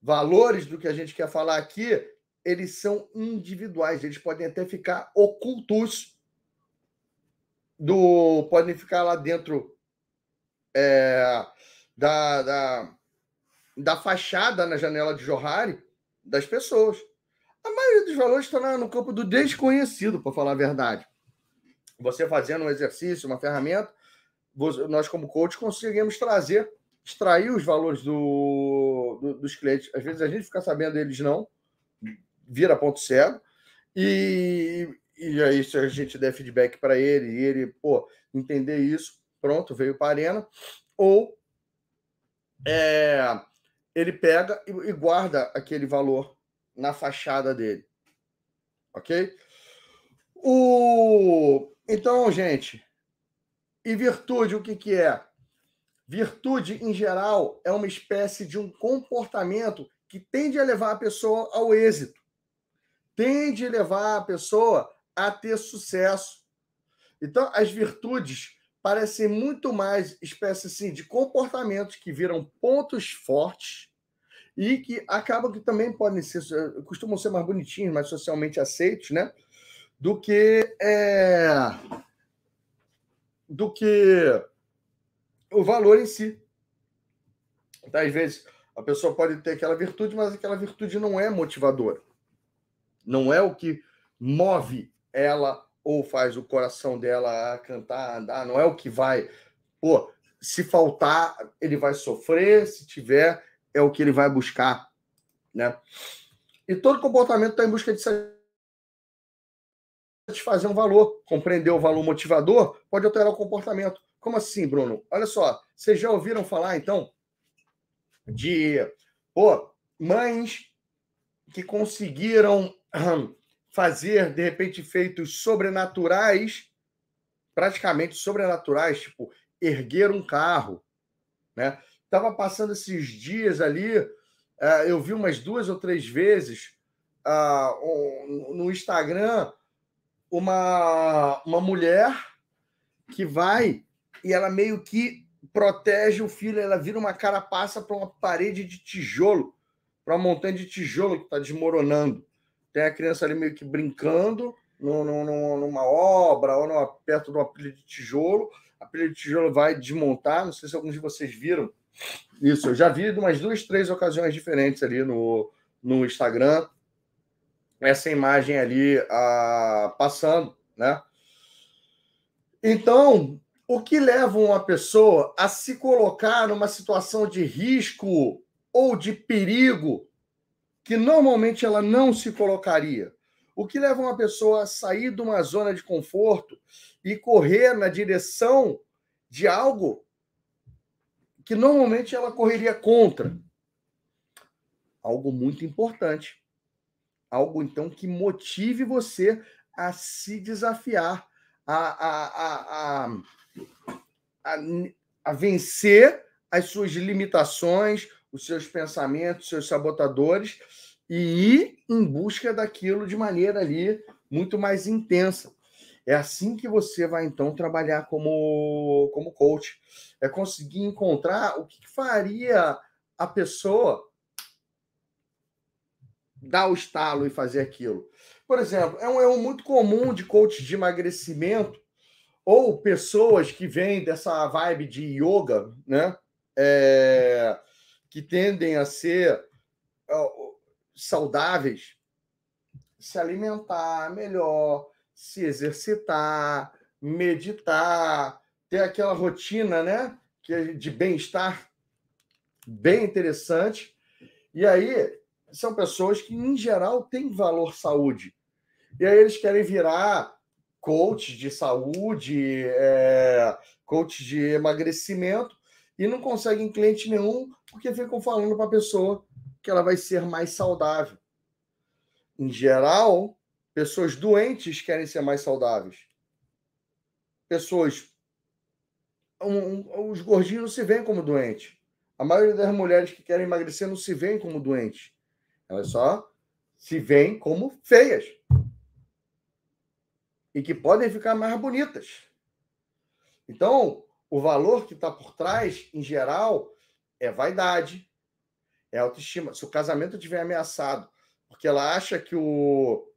Valores do que a gente quer falar aqui, eles são individuais, eles podem até ficar ocultos do podem ficar lá dentro é, da, da, da fachada na janela de Johari das pessoas. A maioria dos valores está no campo do desconhecido, para falar a verdade. Você fazendo um exercício, uma ferramenta, nós, como coach, conseguimos trazer, extrair os valores do, do, dos clientes. Às vezes a gente fica sabendo eles não, vira ponto cego, e, e aí se a gente der feedback para ele, e ele, pô, entender isso, pronto, veio para a arena, ou é, ele pega e, e guarda aquele valor na fachada dele. Ok? O... Então, gente, e virtude, o que, que é? Virtude, em geral, é uma espécie de um comportamento que tende a levar a pessoa ao êxito, tende a levar a pessoa a ter sucesso. Então, as virtudes parecem muito mais espécie assim, de comportamentos que viram pontos fortes e que acabam que também podem ser, costumam ser mais bonitinhos, mais socialmente aceitos, né? Do que é, do que o valor em si. Então, às vezes, a pessoa pode ter aquela virtude, mas aquela virtude não é motivadora. Não é o que move ela ou faz o coração dela cantar, andar, não é o que vai. Pô, se faltar, ele vai sofrer, se tiver, é o que ele vai buscar, né? E todo comportamento está em busca de satisfazer um valor, compreender o valor motivador, pode alterar o comportamento. Como assim, Bruno? Olha só, vocês já ouviram falar, então, de pô, mães que conseguiram fazer, de repente, feitos sobrenaturais, praticamente sobrenaturais, tipo, erguer um carro, né? Tava passando esses dias ali, uh, eu vi umas duas ou três vezes uh, no Instagram uma, uma mulher que vai e ela meio que protege o filho, ela vira uma carapaça para uma parede de tijolo, para uma montanha de tijolo que está desmoronando. Tem a criança ali meio que brincando no, no, numa obra ou numa, perto de uma pilha de tijolo. A pilha de tijolo vai desmontar. Não sei se alguns de vocês viram isso. Eu já vi umas duas, três ocasiões diferentes ali no, no Instagram essa imagem ali ah, passando, né? Então, o que leva uma pessoa a se colocar numa situação de risco ou de perigo que normalmente ela não se colocaria? O que leva uma pessoa a sair de uma zona de conforto e correr na direção de algo que normalmente ela correria contra? Algo muito importante Algo, então, que motive você a se desafiar, a, a, a, a, a vencer as suas limitações, os seus pensamentos, os seus sabotadores e ir em busca daquilo de maneira ali muito mais intensa. É assim que você vai então trabalhar como, como coach. É conseguir encontrar o que faria a pessoa dar o estalo e fazer aquilo. Por exemplo, é um erro muito comum de coach de emagrecimento ou pessoas que vêm dessa vibe de yoga, né? É, que tendem a ser saudáveis, se alimentar melhor, se exercitar, meditar, ter aquela rotina, né? Que é de bem-estar bem interessante. E aí são pessoas que, em geral, têm valor saúde. E aí eles querem virar coach de saúde, é, coach de emagrecimento, e não conseguem cliente nenhum porque ficam falando para a pessoa que ela vai ser mais saudável. Em geral, pessoas doentes querem ser mais saudáveis. Pessoas. Um, um, os gordinhos não se veem como doentes. A maioria das mulheres que querem emagrecer não se veem como doentes. Elas só se veem como feias. E que podem ficar mais bonitas. Então, o valor que está por trás, em geral, é vaidade, é autoestima. Se o casamento estiver ameaçado, porque ela acha que o,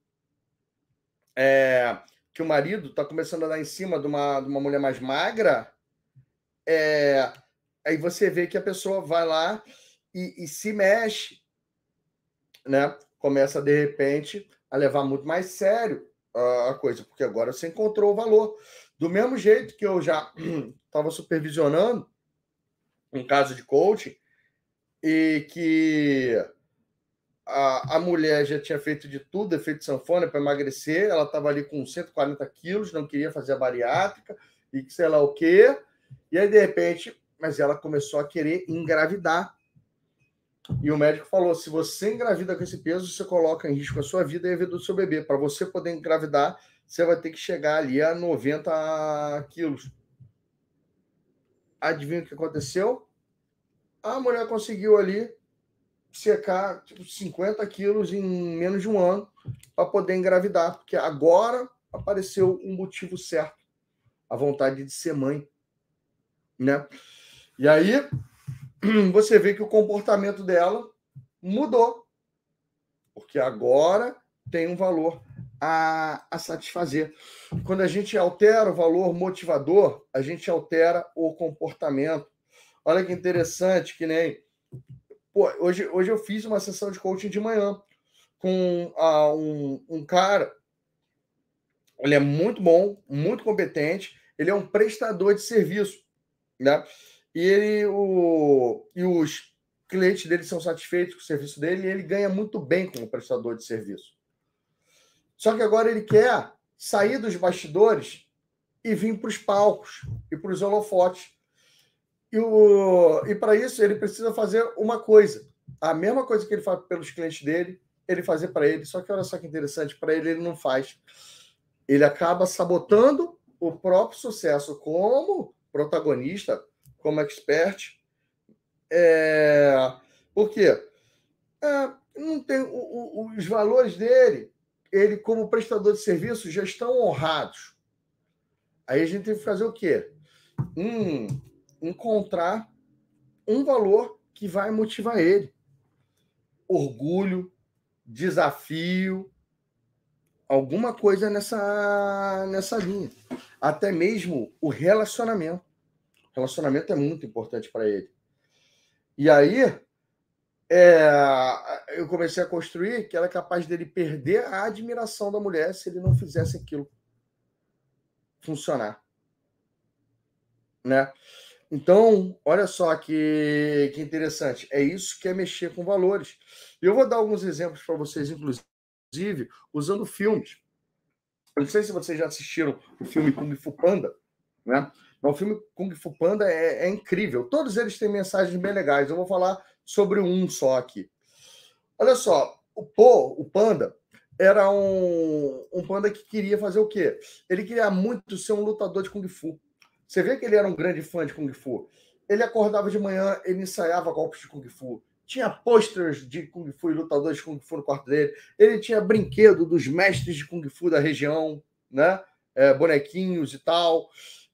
é, que o marido está começando a dar em cima de uma, de uma mulher mais magra, é, aí você vê que a pessoa vai lá e, e se mexe, né? Começa, de repente, a levar muito mais sério a coisa, porque agora você encontrou o valor. Do mesmo jeito que eu já (clears throat) estava supervisionando um caso de coaching e que a, a mulher já tinha feito de tudo, efeito sanfona para emagrecer, ela estava ali com 140 quilos, não queria fazer a bariátrica e sei lá o quê. E aí, de repente, mas ela começou a querer engravidar. E o médico falou: se você engravida com esse peso, você coloca em risco a sua vida e a vida do seu bebê. Para você poder engravidar, você vai ter que chegar ali a 90 quilos. Adivinha o que aconteceu? A mulher conseguiu ali secar tipo, 50 quilos em menos de um ano para poder engravidar, porque agora apareceu um motivo certo, a vontade de ser mãe, né? E aí (clears throat) você vê que o comportamento dela mudou, porque agora tem um valor a, a satisfazer. Quando a gente altera o valor motivador, a gente altera o comportamento. Olha que interessante, que nem Pô, hoje, hoje eu fiz uma sessão de coaching de manhã com uh, um, um cara. Ele é muito bom, muito competente. Ele é um prestador de serviço, né? E ele, o, e os clientes dele são satisfeitos com o serviço dele e ele ganha muito bem como prestador de serviço. Só que agora ele quer sair dos bastidores e vir para os palcos e para os holofotes. E, o, e para isso ele precisa fazer uma coisa. A mesma coisa que ele faz pelos clientes dele, ele fazer para ele. Só que olha só que interessante, para ele ele não faz. Ele acaba sabotando o próprio sucesso como protagonista, como expert. É, por quê? É, não tem o, o, os valores dele, ele como prestador de serviço já estão honrados. Aí a gente tem que fazer o quê? Hum, encontrar um valor que vai motivar ele. Orgulho, desafio, alguma coisa nessa, nessa linha. Até mesmo o relacionamento. Relacionamento é muito importante para ele. E aí, é, eu comecei a construir que era capaz dele perder a admiração da mulher se ele não fizesse aquilo funcionar. Né? Então, olha só que, que interessante. É isso que é mexer com valores. E eu vou dar alguns exemplos para vocês, inclusive, usando filmes. Eu não sei se vocês já assistiram o filme Kung Fu Panda, né? Mas o filme Kung Fu Panda é, é incrível. Todos eles têm mensagens bem legais. Eu vou falar sobre um só aqui. Olha só, o Po, o Panda, era um, um panda que queria fazer o quê? Ele queria muito ser um lutador de Kung Fu. Você vê que ele era um grande fã de Kung Fu. Ele acordava de manhã, ele ensaiava golpes de Kung Fu. Tinha posters de Kung Fu e lutadores de Kung Fu no quarto dele. Ele tinha brinquedo dos mestres de Kung Fu da região, né? É, bonequinhos e tal.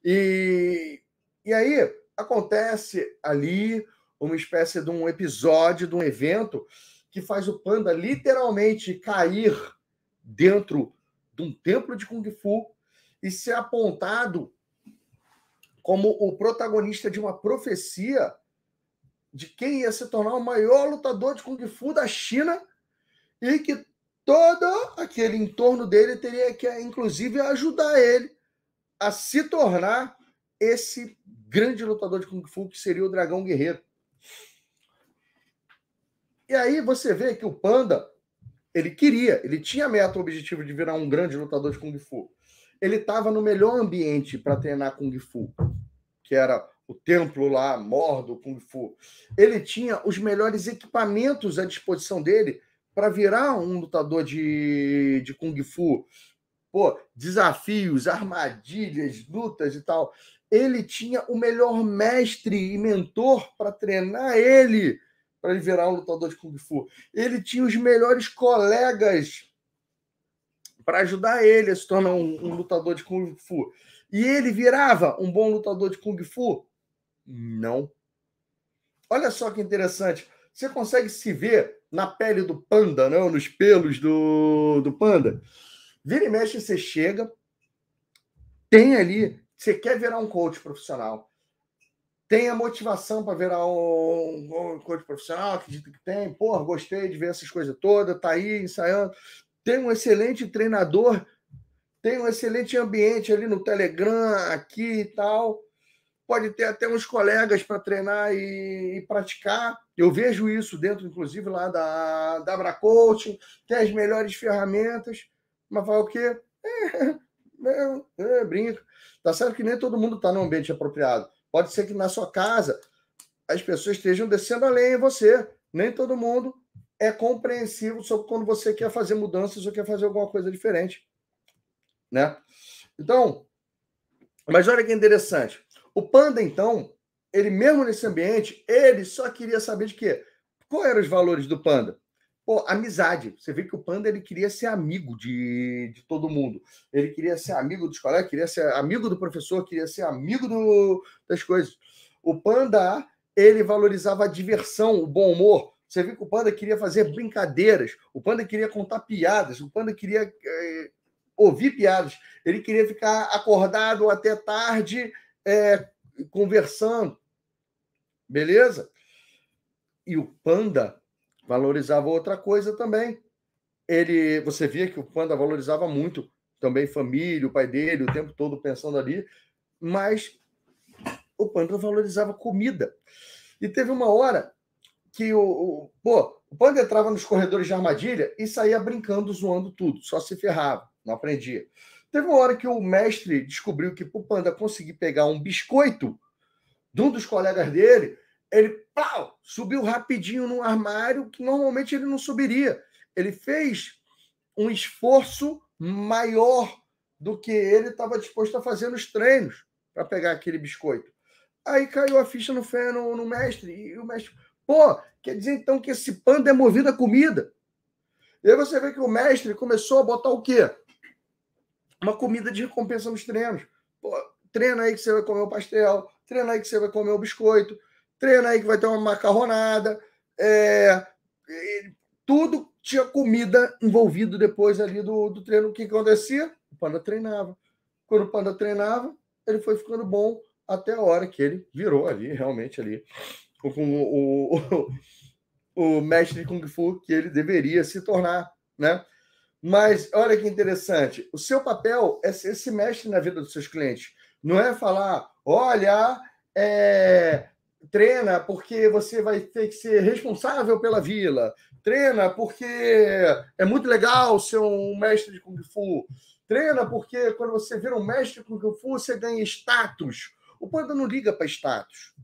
E, e aí acontece ali uma espécie de um episódio, de um evento que faz o panda literalmente cair dentro de um templo de Kung Fu e ser apontado como o protagonista de uma profecia de quem ia se tornar o maior lutador de Kung Fu da China e que todo aquele entorno dele teria que, inclusive, ajudar ele a se tornar esse grande lutador de Kung Fu que seria o Dragão Guerreiro. E aí você vê que o Panda, ele queria, ele tinha meta, o objetivo de virar um grande lutador de Kung Fu. ele estava no melhor ambiente para treinar Kung Fu, que era o templo lá, mor do Kung Fu. Ele tinha os melhores equipamentos à disposição dele para virar um lutador de, de Kung Fu. Pô, desafios, armadilhas, lutas e tal. Ele tinha o melhor mestre e mentor para treinar ele, para ele virar um lutador de Kung Fu. Ele tinha os melhores colegas para ajudar ele a se tornar um, um lutador de Kung Fu. E ele virava um bom lutador de Kung Fu? Não. Olha só que interessante. Você consegue se ver na pele do panda, não? nos pelos do, do panda. Vira e mexe, você chega, tem ali, você quer virar um coach profissional. Tem a motivação para virar um, um coach profissional, acredito que tem. Porra, gostei de ver essas coisas todas, tá aí ensaiando. Tem um excelente treinador, tem um excelente ambiente ali no Telegram, aqui e tal pode ter até uns colegas para treinar e, e, praticar. Eu vejo isso dentro, inclusive, lá da, da Abra Coaching, tem as melhores ferramentas, mas vai o quê? É, é, é, brinca. Tá certo que nem todo mundo está no ambiente apropriado. Pode ser que na sua casa as pessoas estejam descendo além em você. Nem todo mundo é compreensivo sobre quando você quer fazer mudanças ou quer fazer alguma coisa diferente. Né? Então, mas olha que interessante. O Panda, então, ele mesmo nesse ambiente, ele só queria saber de quê? Qual eram os valores do Panda? Pô, amizade. Você vê que o Panda ele queria ser amigo de, de todo mundo. Ele queria ser amigo dos colegas, queria ser amigo do professor, queria ser amigo do, das coisas. O Panda, ele valorizava a diversão, o bom humor. Você vê que o Panda queria fazer brincadeiras, o Panda queria contar piadas, o Panda queria é, ouvir piadas, ele queria ficar acordado até tarde é, conversando. Beleza? E o Panda valorizava outra coisa também. Ele, você via que o Panda valorizava muito também família, o pai dele, o tempo todo pensando ali, mas o Panda valorizava comida. E teve uma hora que o, o, pô, o Panda entrava nos corredores de armadilha e saía brincando, zoando tudo, só se ferrava, não aprendia. Teve uma hora que o mestre descobriu que o Panda conseguir pegar um biscoito de um dos colegas dele, ele pau, subiu rapidinho num armário que normalmente ele não subiria. Ele fez um esforço maior do que ele estava disposto a fazer nos treinos para pegar aquele biscoito. Aí caiu a ficha no, no, no mestre, e o mestre, pô, quer dizer então que esse panda é movido a comida. E aí você vê que o mestre começou a botar o quê? uma comida de recompensa nos treinos. Pô, treina aí que você vai comer o pastel, treina aí que você vai comer o biscoito, treina aí que vai ter uma macarronada. É, tudo tinha comida envolvido depois ali do, do treino. O que acontecia? O panda treinava. Quando o panda treinava, ele foi ficando bom até a hora que ele virou ali, realmente ali, com o, o, (laughs) o, mestre de Kung Fu que ele deveria se tornar, né? Mas olha que interessante, o seu papel é ser esse mestre na vida dos seus clientes. Não é falar, olha, é, treina porque você vai ter que ser responsável pela vila. Treina porque é muito legal ser um mestre de Kung Fu. Treina porque quando você vira um mestre de Kung Fu, você ganha status. O Panda não liga para status.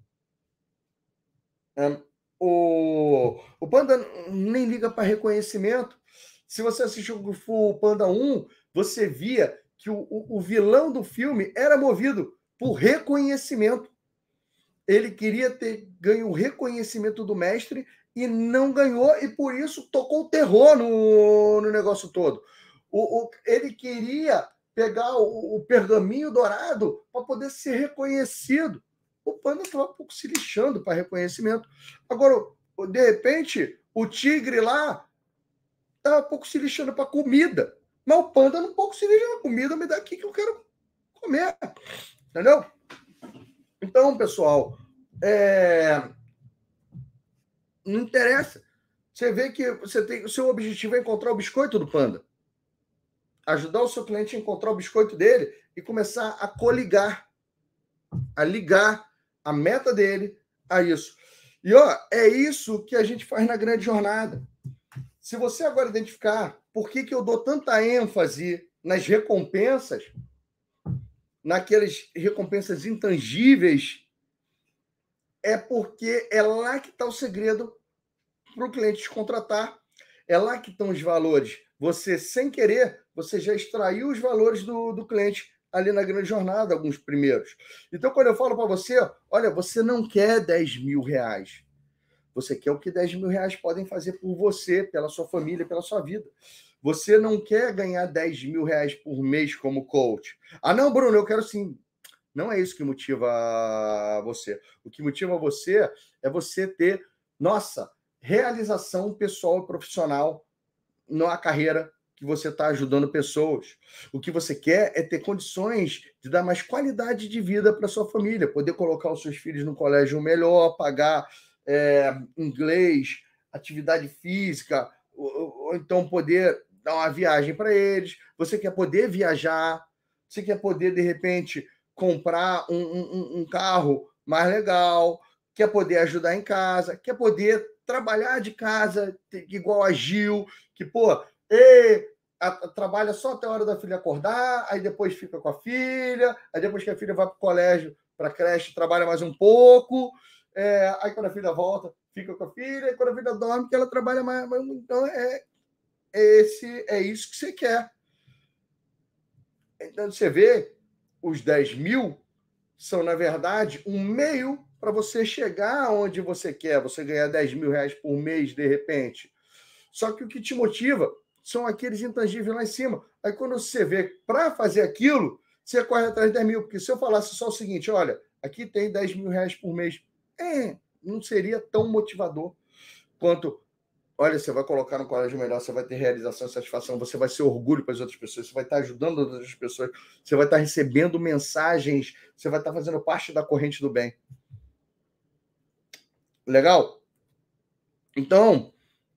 É, o, o Panda nem liga para reconhecimento. Se você assistiu Kung Fu Panda 1, você via que o, o vilão do filme era movido por reconhecimento. Ele queria ter ganho o reconhecimento do mestre e não ganhou, e por isso tocou o terror no, no negócio todo. O, o, ele queria pegar o, o pergaminho dourado para poder ser reconhecido. O Panda estava um pouco se lixando para reconhecimento. Agora, de repente, o tigre lá tá um pouco se lixando para comida. Mas o panda não um pouco se lixa na comida, me dá aqui que eu quero comer. Entendeu? Então, pessoal, é... não interessa. Você vê que você tem o seu objetivo é encontrar o biscoito do panda. Ajudar o seu cliente a encontrar o biscoito dele e começar a coligar, a ligar a meta dele a isso. E ó, é isso que a gente faz na grande jornada. Se você agora identificar por que, que eu dou tanta ênfase nas recompensas, naquelas recompensas intangíveis, é porque é lá que está o segredo para o cliente te contratar. É lá que estão os valores. Você, sem querer, você já extraiu os valores do, do cliente ali na grande jornada, alguns primeiros. Então, quando eu falo para você, olha, você não quer 10 mil reais. Você quer o que 10 mil reais podem fazer por você, pela sua família, pela sua vida. Você não quer ganhar 10 mil reais por mês como coach. Ah, não, Bruno, eu quero sim. Não é isso que motiva você. O que motiva você é você ter, nossa, realização pessoal e profissional na carreira que você está ajudando pessoas. O que você quer é ter condições de dar mais qualidade de vida para sua família, poder colocar os seus filhos no colégio melhor, pagar é, inglês, atividade física, ou, ou então poder dar uma viagem para eles. Você quer poder viajar, você quer poder, de repente, comprar um, um, um carro mais legal, quer poder ajudar em casa, quer poder trabalhar de casa, igual a Gil, que, pô, e trabalha só até a hora da filha acordar, aí depois fica com a filha, aí depois que a filha vai para o colégio, para a creche, trabalha mais um pouco, é, aí quando a filha volta, fica com a filha, e quando a filha dorme, que ela trabalha mais. mais então é, esse, é isso que você quer. Então você vê, os 10 mil são, na verdade, um meio para você chegar onde você quer, você ganhar 10 mil reais por mês, de repente. Só que o que te motiva são aqueles intangíveis lá em cima. Aí quando você vê para fazer aquilo, você corre atrás de 10 mil. Porque se eu falasse só o seguinte, olha, aqui tem 10 mil reais por mês, é, não seria tão motivador quanto, olha, você vai colocar no colégio melhor, você vai ter realização e satisfação, você vai ser orgulho para as outras pessoas, você vai estar ajudando outras pessoas, você vai estar recebendo mensagens, você vai estar fazendo parte da corrente do bem. Legal? Então,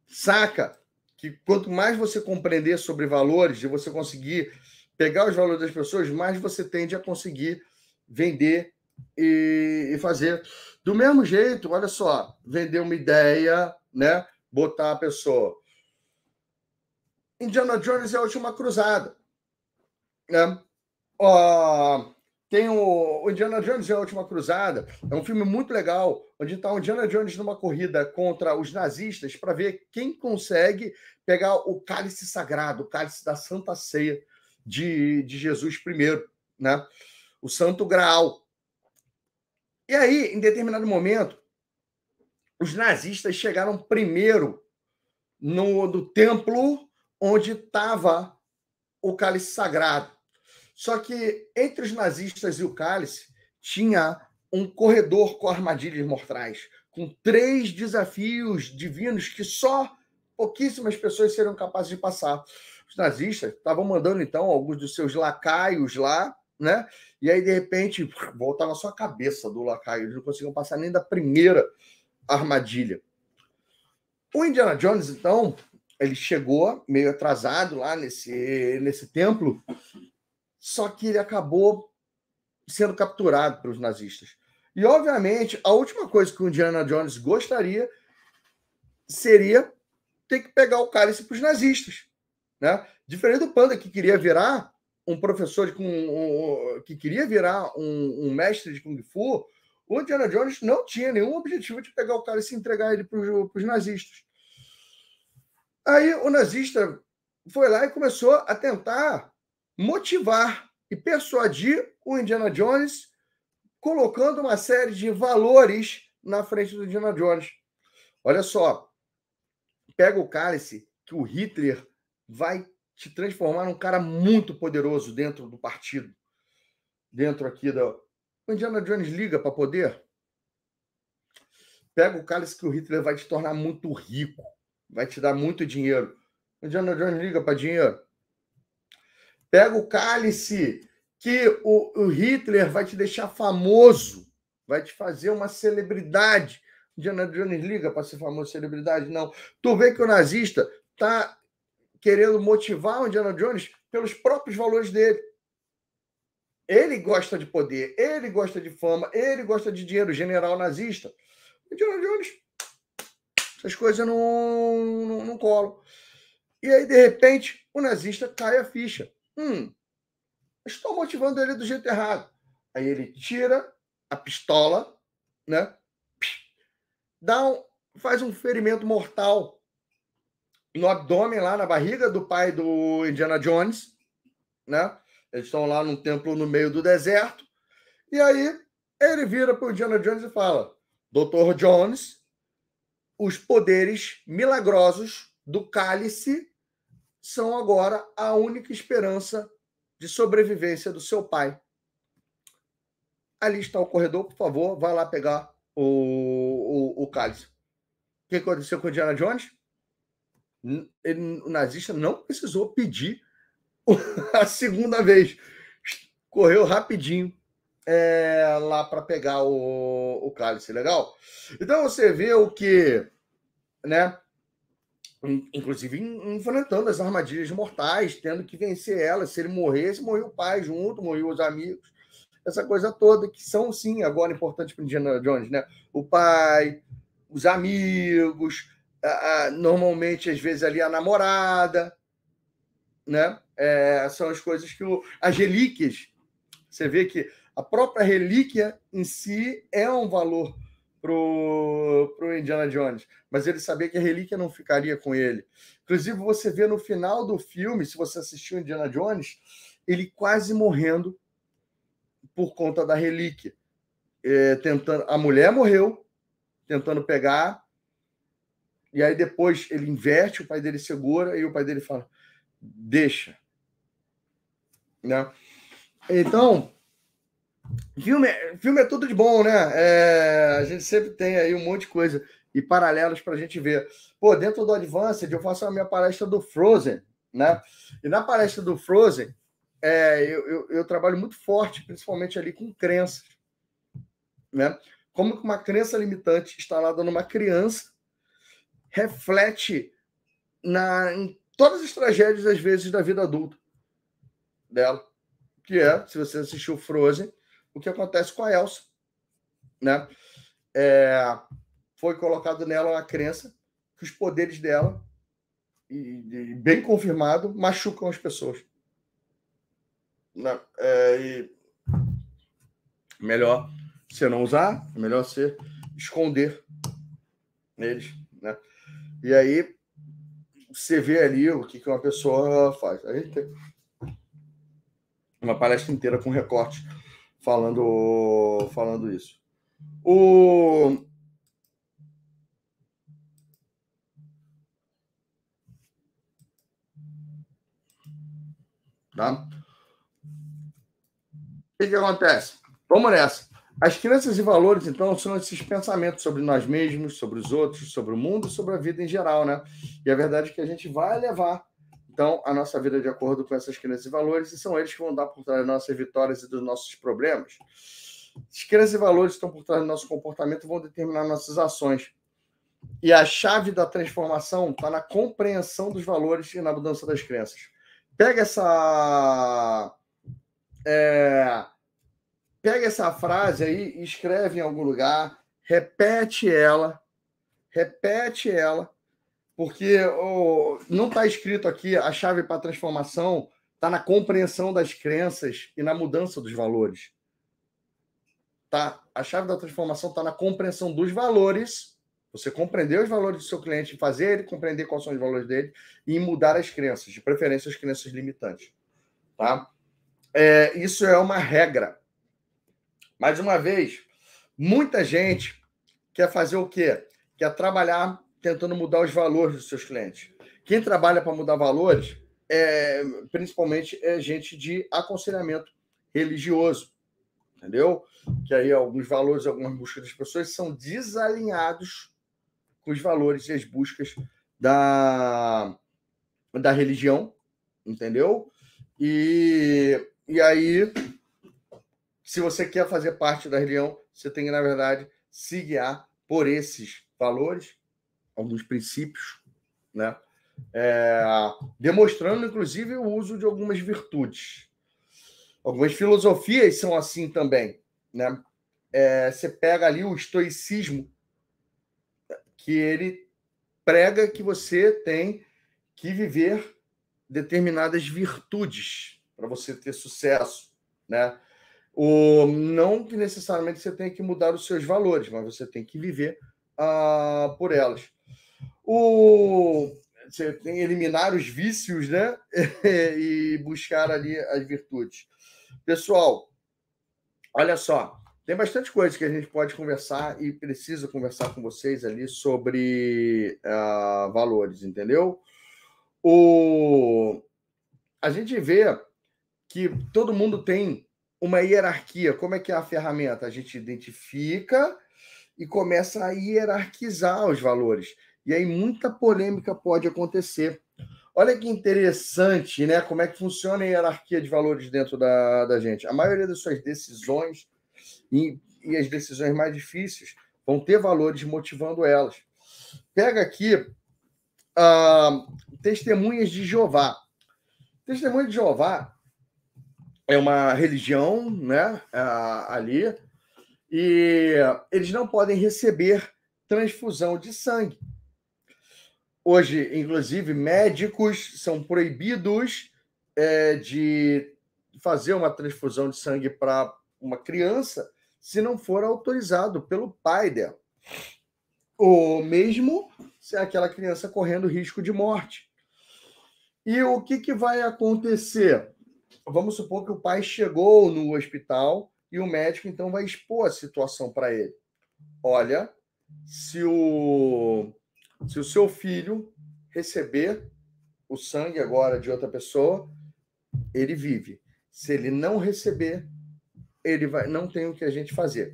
saca que quanto mais você compreender sobre valores e você conseguir pegar os valores das pessoas, mais você tende a conseguir vender e fazer. Do mesmo jeito, olha só, vender uma ideia, né? Botar a pessoa. Indiana Jones é a última cruzada. Né? Ó, tem o, o Indiana Jones e a Última Cruzada. É um filme muito legal, onde está o Indiana Jones numa corrida contra os nazistas para ver quem consegue pegar o cálice sagrado, o cálice da Santa Ceia de, de Jesus primeiro, né? O Santo Graal. E aí, em determinado momento, os nazistas chegaram primeiro no, no templo onde estava o cálice sagrado. Só que entre os nazistas e o cálice tinha um corredor com armadilhas mortais, com três desafios divinos que só pouquíssimas pessoas seriam capazes de passar. Os nazistas estavam mandando então alguns dos seus lacaios lá, né? E aí de repente (sniffs) voltava só a cabeça do lacaio, eles não conseguiam passar nem da primeira armadilha. O Indiana Jones então, ele chegou meio atrasado lá nesse nesse templo só que ele acabou sendo capturado pelos nazistas. E, obviamente, a última coisa que o Indiana Jones gostaria seria ter que pegar o cálice para os nazistas. Né? Diferente do Panda, que queria virar um professor de, um, um, que queria virar um, um, mestre de Kung Fu, o Indiana Jones não tinha nenhum objetivo de pegar o cálice e entregar ele para os nazistas. Aí o nazista foi lá e começou a tentar motivar e persuadir o Indiana Jones, colocando uma série de valores na frente do Indiana Jones. Olha só, pega o cálice que o Hitler vai te transformar num cara muito poderoso dentro do partido, dentro aqui da. O Indiana Jones liga para poder. Pega o cálice que o Hitler vai te tornar muito rico, vai te dar muito dinheiro. O Indiana Jones liga para dinheiro. Pega o cálice que o, o, Hitler vai te deixar famoso, vai te fazer uma celebridade. Indiana Jones liga para ser famoso celebridade? Não. Tu vê que o nazista está querendo motivar o Indiana Jones pelos próprios valores dele. Ele gosta de poder, ele gosta de fama, ele gosta de dinheiro, general nazista. Indiana Jones, essas coisas não, não, não colam. E aí, de repente, o nazista cai a ficha. Hum, estou motivando ele do jeito errado. Aí ele tira a pistola, né? Dá um, faz um ferimento mortal no abdômen, lá na barriga do pai do Indiana Jones, né? Eles estão lá num templo no meio do deserto. E aí ele vira para o Indiana Jones e fala: Doutor Jones, os poderes milagrosos do cálice são agora a única esperança de sobrevivência do seu pai. Ali está o corredor, por favor, vá lá pegar o, o, o cálice. O que aconteceu com o Indiana Jones? Ele, o nazista não precisou pedir (laughs) a segunda vez. Correu rapidinho é, lá para pegar o, o cálice, legal? Então você vê o que, né? Inclusive enfrentando as armadilhas mortais, tendo que vencer elas. Se ele morresse, morreu o pai junto, morreu os amigos, essa coisa toda, que são sim agora importantes para Indiana Jones, né? O pai, os amigos, a, a, normalmente, às vezes, ali a namorada, né? É, são as coisas que o, as relíquias. Você vê que a própria relíquia em si é um valor pro, pro Indiana Jones, mas ele sabia que a relíquia não ficaria com ele. Inclusive, você vê no final do filme, se você assistiu Indiana Jones, ele quase morrendo por conta da relíquia. É, tentando, a mulher morreu tentando pegar, e aí depois ele inverte, o pai dele segura e o pai dele fala: deixa. Né? Então, Filme, filme é tudo de bom, né? É, a gente sempre tem aí um monte de coisa e paralelos para a gente ver. Pô, dentro do Advanced, eu faço a minha palestra do Frozen, né? E na palestra do Frozen, é, eu, eu, eu, trabalho muito forte, principalmente ali com crenças, né? Como que uma crença limitante instalada numa criança reflete na, em todas as tragédias, às vezes, da vida adulta dela. Que é, se você assistiu Frozen, o que acontece com a Elsa. Né? É, foi colocado nela uma crença que os poderes dela, e, e bem confirmado, machucam as pessoas. Né? É, e melhor você não usar, melhor você esconder eles. Né? E aí você vê ali o que, que uma pessoa faz. Aí tem uma palestra inteira com recorte falando, falando isso. O... Tá? O que, que acontece? Vamos nessa. As crenças e valores, então, são esses pensamentos sobre nós mesmos, sobre os outros, sobre o mundo, sobre a vida em geral, né? E a verdade é que a gente vai levar então, a nossa vida de acordo com essas crenças e valores, e são eles que vão dar por trás das nossas vitórias e dos nossos problemas. As crenças e valores estão por trás do nosso comportamento vão determinar nossas ações. E a chave da transformação está na compreensão dos valores e na mudança das crenças. Pega essa. É, pega essa frase aí escreve em algum lugar, repete ela, repete ela porque oh, não está escrito aqui a chave para a transformação está na compreensão das crenças e na mudança dos valores. Tá? A chave da transformação está na compreensão dos valores. Você compreender os valores do seu cliente, fazer ele compreender quais são os valores dele e mudar as crenças, de preferência as crenças limitantes. Tá? É, isso é uma regra. Mais uma vez, muita gente quer fazer o quê? Quer trabalhar tentando mudar os valores dos seus clientes. Quem trabalha para mudar valores, é, principalmente, é gente de aconselhamento religioso, entendeu? Que aí alguns valores, algumas buscas das pessoas são desalinhados com os valores e as buscas da, da religião, entendeu? E, e aí, se você quer fazer parte da religião, você tem que, na verdade, se guiar por esses valores alguns princípios, né? É, demonstrando, inclusive, o uso de algumas virtudes. Algumas filosofias são assim também. Né? É, você pega ali o estoicismo, que ele prega que você tem que viver determinadas virtudes. para você ter sucesso, né? O, não que necessariamente você tenha que mudar os seus valores, mas você tem que viver uh, por elas. O, você tem que eliminar os vícios, né? (laughs) e buscar ali as virtudes. Pessoal, olha só, tem bastante coisa que a gente pode conversar e precisa conversar com vocês ali sobre uh, valores, entendeu? O, a gente vê que todo mundo tem uma hierarquia. Como é que é a ferramenta? A gente identifica e começa a hierarquizar os valores. E aí muita polêmica pode acontecer. Olha que interessante, né? Como é que funciona a hierarquia de valores dentro da, da gente. A maioria das suas decisões e, e as decisões mais difíceis vão ter valores motivando elas. Pega aqui uh, testemunhas de Jeová. Testemunha de Jeová é uma religião, né, ali, e eles não podem receber transfusão de sangue. Hoje, inclusive, médicos são proibidos é, de fazer uma transfusão de sangue para uma criança se não for autorizado pelo pai dela. Ou mesmo se é aquela criança correndo risco de morte. E o que, que vai acontecer? Vamos supor que o pai chegou no hospital e o médico então vai expor a situação para ele. Olha, se o, se o seu filho receber o sangue agora de outra pessoa, ele vive. Se ele não receber, ele vai, não tem o que a gente fazer.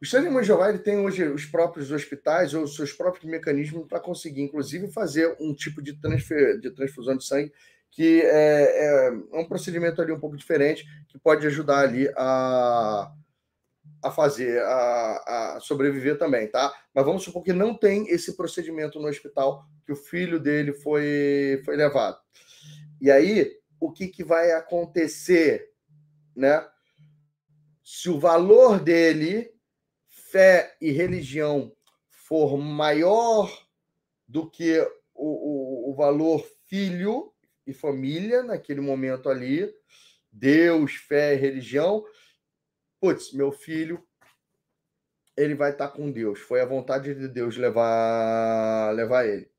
O Estado de Jeová tem hoje os próprios hospitais ou os seus próprios mecanismos para conseguir, inclusive, fazer um tipo de, transfer, de transfusão de sangue que é, é, um procedimento ali um pouco diferente que pode ajudar ali a, a fazer, a, a, sobreviver também, tá? Mas vamos supor que não tem esse procedimento no hospital que o filho dele foi, foi levado. E aí, o que, que vai acontecer, né? Se o valor dele fé e religião for maior do que o, o, o valor filho e família naquele momento ali, Deus, fé religião, putz, meu filho, ele vai estar com Deus. Foi a vontade de Deus levar levar ele.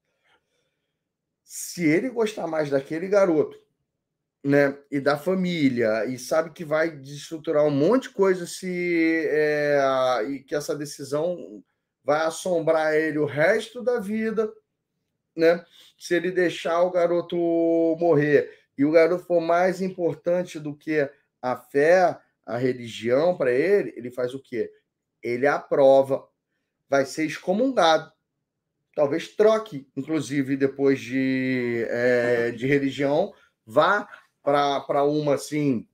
Se ele gostar mais daquele garoto né, e da família, e sabe que vai desestruturar um monte de coisa se é, e que essa decisão vai assombrar ele o resto da vida, né? Se ele deixar o garoto morrer e o garoto for mais importante do que a fé, a religião para ele, ele faz o quê? Ele aprova, vai ser excomungado. Talvez troque, inclusive, depois de, é, de religião, vá para uma assim,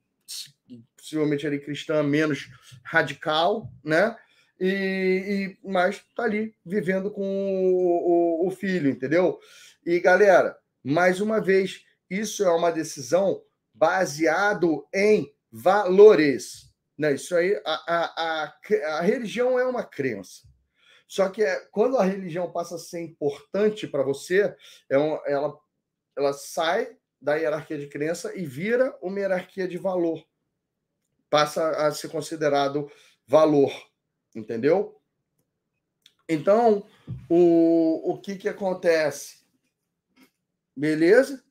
possivelmente ali cristã menos radical, né? E, e mas tá ali vivendo com o, o, o filho, entendeu? E galera, mais uma vez, isso é uma decisão baseado em valores. Né? Isso aí, a, a, a, a religião é uma crença. Só que é, quando a religião passa a ser importante para você, é um, ela, ela sai da hierarquia de crença e vira uma hierarquia de valor. Passa a ser considerado valor, entendeu? Então, o, o que, que acontece? Beleza?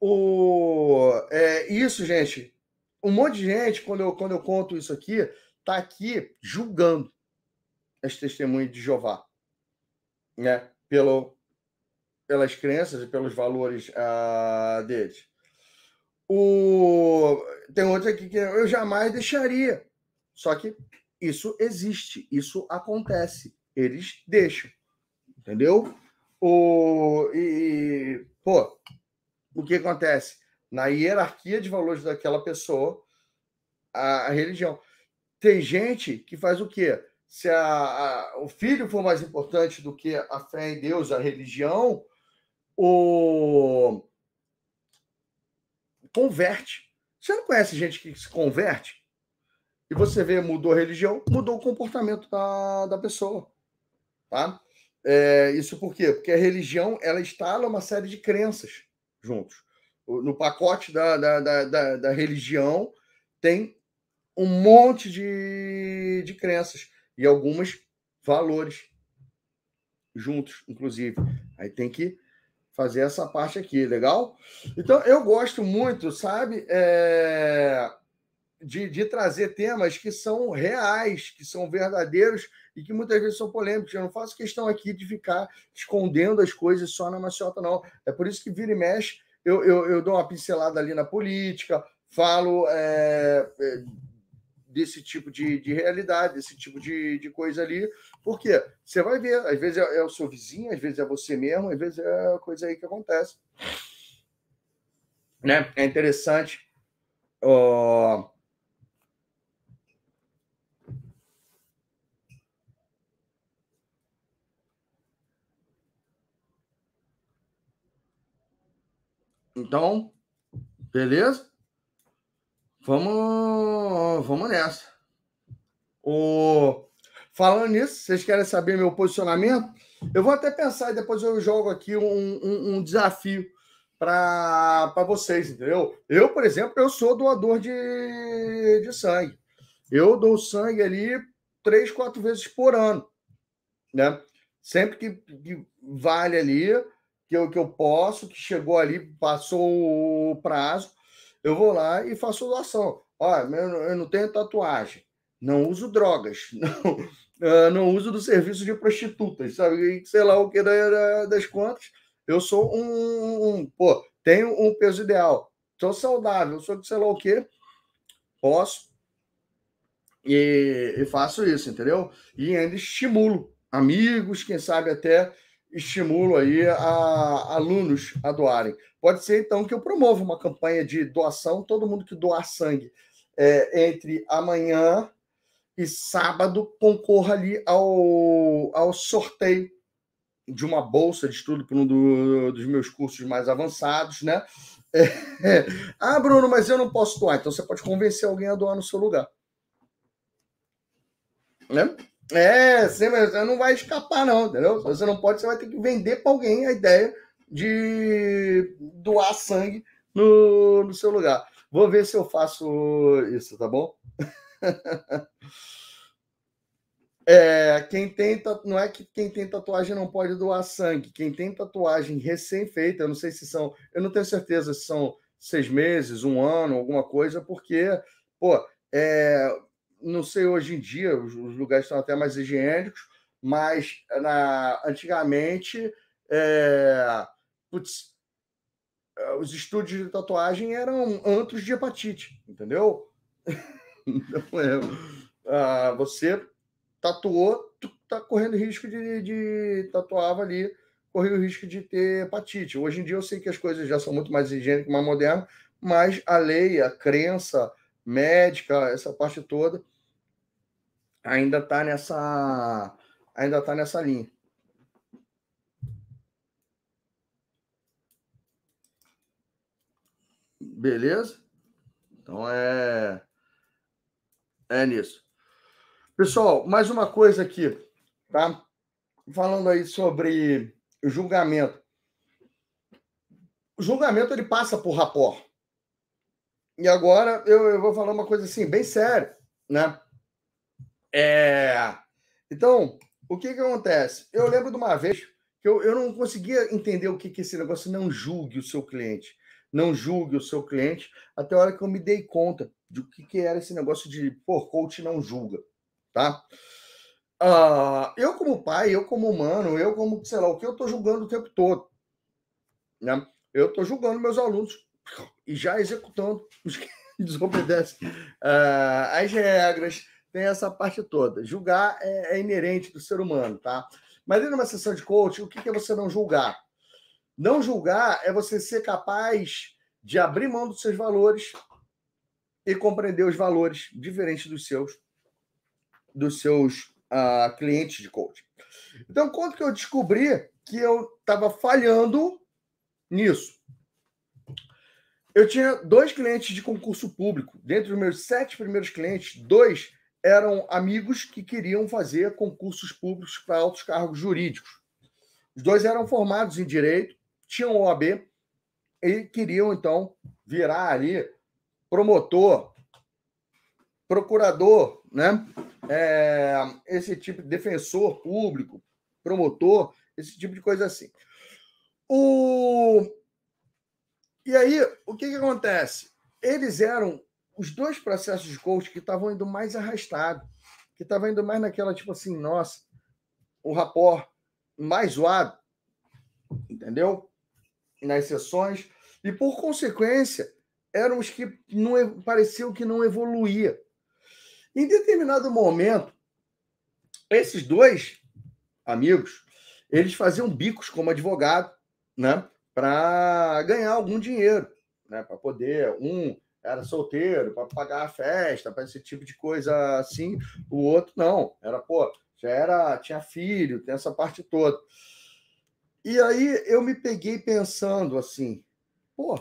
O, é, isso, gente. Um monte de gente, quando eu, quando eu conto isso aqui, tá aqui julgando as testemunhas de Jeová, né? Pelo, pelas crenças e pelos valores uh, deles. O... Tem outro aqui que eu jamais deixaria. Só que isso existe, isso acontece. Eles deixam. Entendeu? O... E, pô, o que acontece? Na hierarquia de valores daquela pessoa, a, a religião. Tem gente que faz o quê? Se a, a, o filho for mais importante do que a fé em Deus, a religião, o converte. Você não conhece gente que se converte? E você vê, mudou a religião, mudou o comportamento da, da pessoa. Tá? É, isso por quê? Porque a religião ela instala uma série de crenças juntos. no pacote da, da, da, da, da religião tem um monte de, de crenças e algumas valores juntos, inclusive. Aí tem que fazer essa parte aqui, legal? Então, eu gosto muito, sabe, é, de, de trazer temas que são reais, que são verdadeiros e que muitas vezes são polêmicos. Eu não faço questão aqui de ficar escondendo as coisas só na maciota, não. É por isso que vira e mexe, eu, eu, eu dou uma pincelada ali na política, falo é, é desse tipo de, de realidade, desse tipo de, de coisa ali, porque você vai ver, às vezes é, é, o seu vizinho, às vezes é você mesmo, às vezes é coisa aí que acontece. Né? É interessante. Uh... Então, beleza? Vamos, vamos nessa. O... Falando nisso, vocês querem saber meu posicionamento? Eu vou até pensar e depois eu jogo aqui um, um, um desafio para vocês, entendeu? Eu, por exemplo, eu sou doador de, de sangue. Eu dou sangue ali três, quatro vezes por ano, né? Sempre que, que vale ali, que eu, que eu posso, que chegou ali, passou o prazo, eu vou lá e faço doação. Olha, eu não tenho tatuagem, não uso drogas, (laughs) não, uh, não uso do serviço de prostitutas, sabe? Sei lá o que das contas. Eu sou um, um, pô, tenho um peso ideal, sou saudável, sou sei lá o que, posso e, e faço isso, entendeu? E ainda estimulo amigos, quem sabe até estimulo aí a, alunos a doarem. Pode ser, então, que eu promova uma campanha de doação, todo mundo que doar sangue é, entre amanhã e sábado concorra ali ao, ao sorteio de uma bolsa de estudo para um do, dos meus cursos mais avançados, né? É. (laughs) Ah, Bruno, mas eu não posso doar. Então você pode convencer alguém a doar no seu lugar. Né? É, você não vai escapar, não, entendeu? Se você não pode, você vai ter que vender para alguém a ideia de doar sangue no, no seu lugar. Vou ver se eu faço isso, tá bom? (laughs) É, quem tem não é que quem tem tatuagem não pode doar sangue. Quem tem tatuagem recém-feita, eu não sei se são, eu não tenho certeza se são seis meses, um ano, alguma coisa, porque, pô, é, não sei hoje em dia, os, lugares estão até mais higiênicos, mas na, antigamente, é, putz, é, os estúdios de tatuagem eram antros de hepatite, entendeu? (laughs) então, é, ah, você tatuou, tu tá correndo risco de, de tatuava ali, corria o risco de ter hepatite. Hoje em dia eu sei que as coisas já são muito mais higiênicas, mais modernas, mas a lei, a crença médica, essa parte toda, ainda está nessa ainda está nessa linha. Beleza? Então é é nisso. Pessoal, mais uma coisa aqui, tá? Falando aí sobre julgamento. O julgamento ele passa por rapport. E agora eu, eu vou falar uma coisa assim, bem séria, né? É... Então, o que, que acontece? Eu lembro de uma vez que eu, eu não conseguia entender o que, que esse negócio não julgue o seu cliente. Não julgue o seu cliente, até a hora que eu me dei conta de o que, que era esse negócio de, pô, coach não julga, tá? Uh, eu como pai, eu como humano, eu como, sei lá, o que eu estou julgando o tempo todo, né? Eu estou julgando meus alunos e já executando os que (laughs) desobedecem uh, as regras, tem essa parte toda. Julgar é, é inerente do ser humano, tá? Mas dentro de uma sessão de coaching, o que é você não julgar? Não julgar é você ser capaz de abrir mão dos seus valores e compreender os valores diferentes dos seus dos seus uh, clientes de coaching. Então, quando que eu descobri que eu estava falhando nisso? Eu tinha dois clientes de concurso público. Dentre os meus sete primeiros clientes, dois eram amigos que queriam fazer concursos públicos para altos cargos jurídicos. Os dois eram formados em direito, tinham OAB, e queriam, então, virar ali promotor, procurador, né? É, esse tipo de defensor público, promotor, esse tipo de coisa assim. O... E aí, o que, que acontece? Eles eram os dois processos de coach que estavam indo mais arrastado, que estavam indo mais naquela, tipo assim, nossa, o rapport mais zoado, entendeu? Nas sessões, e por consequência, eram os que não pareciam que não evoluía. Em determinado momento, esses dois amigos, eles faziam bicos como advogado, né, para ganhar algum dinheiro, né, para poder um era solteiro, para pagar a festa, para esse tipo de coisa assim. O outro não, era, pô, já era, tinha filho, tem essa parte toda. E aí eu me peguei pensando assim, pô,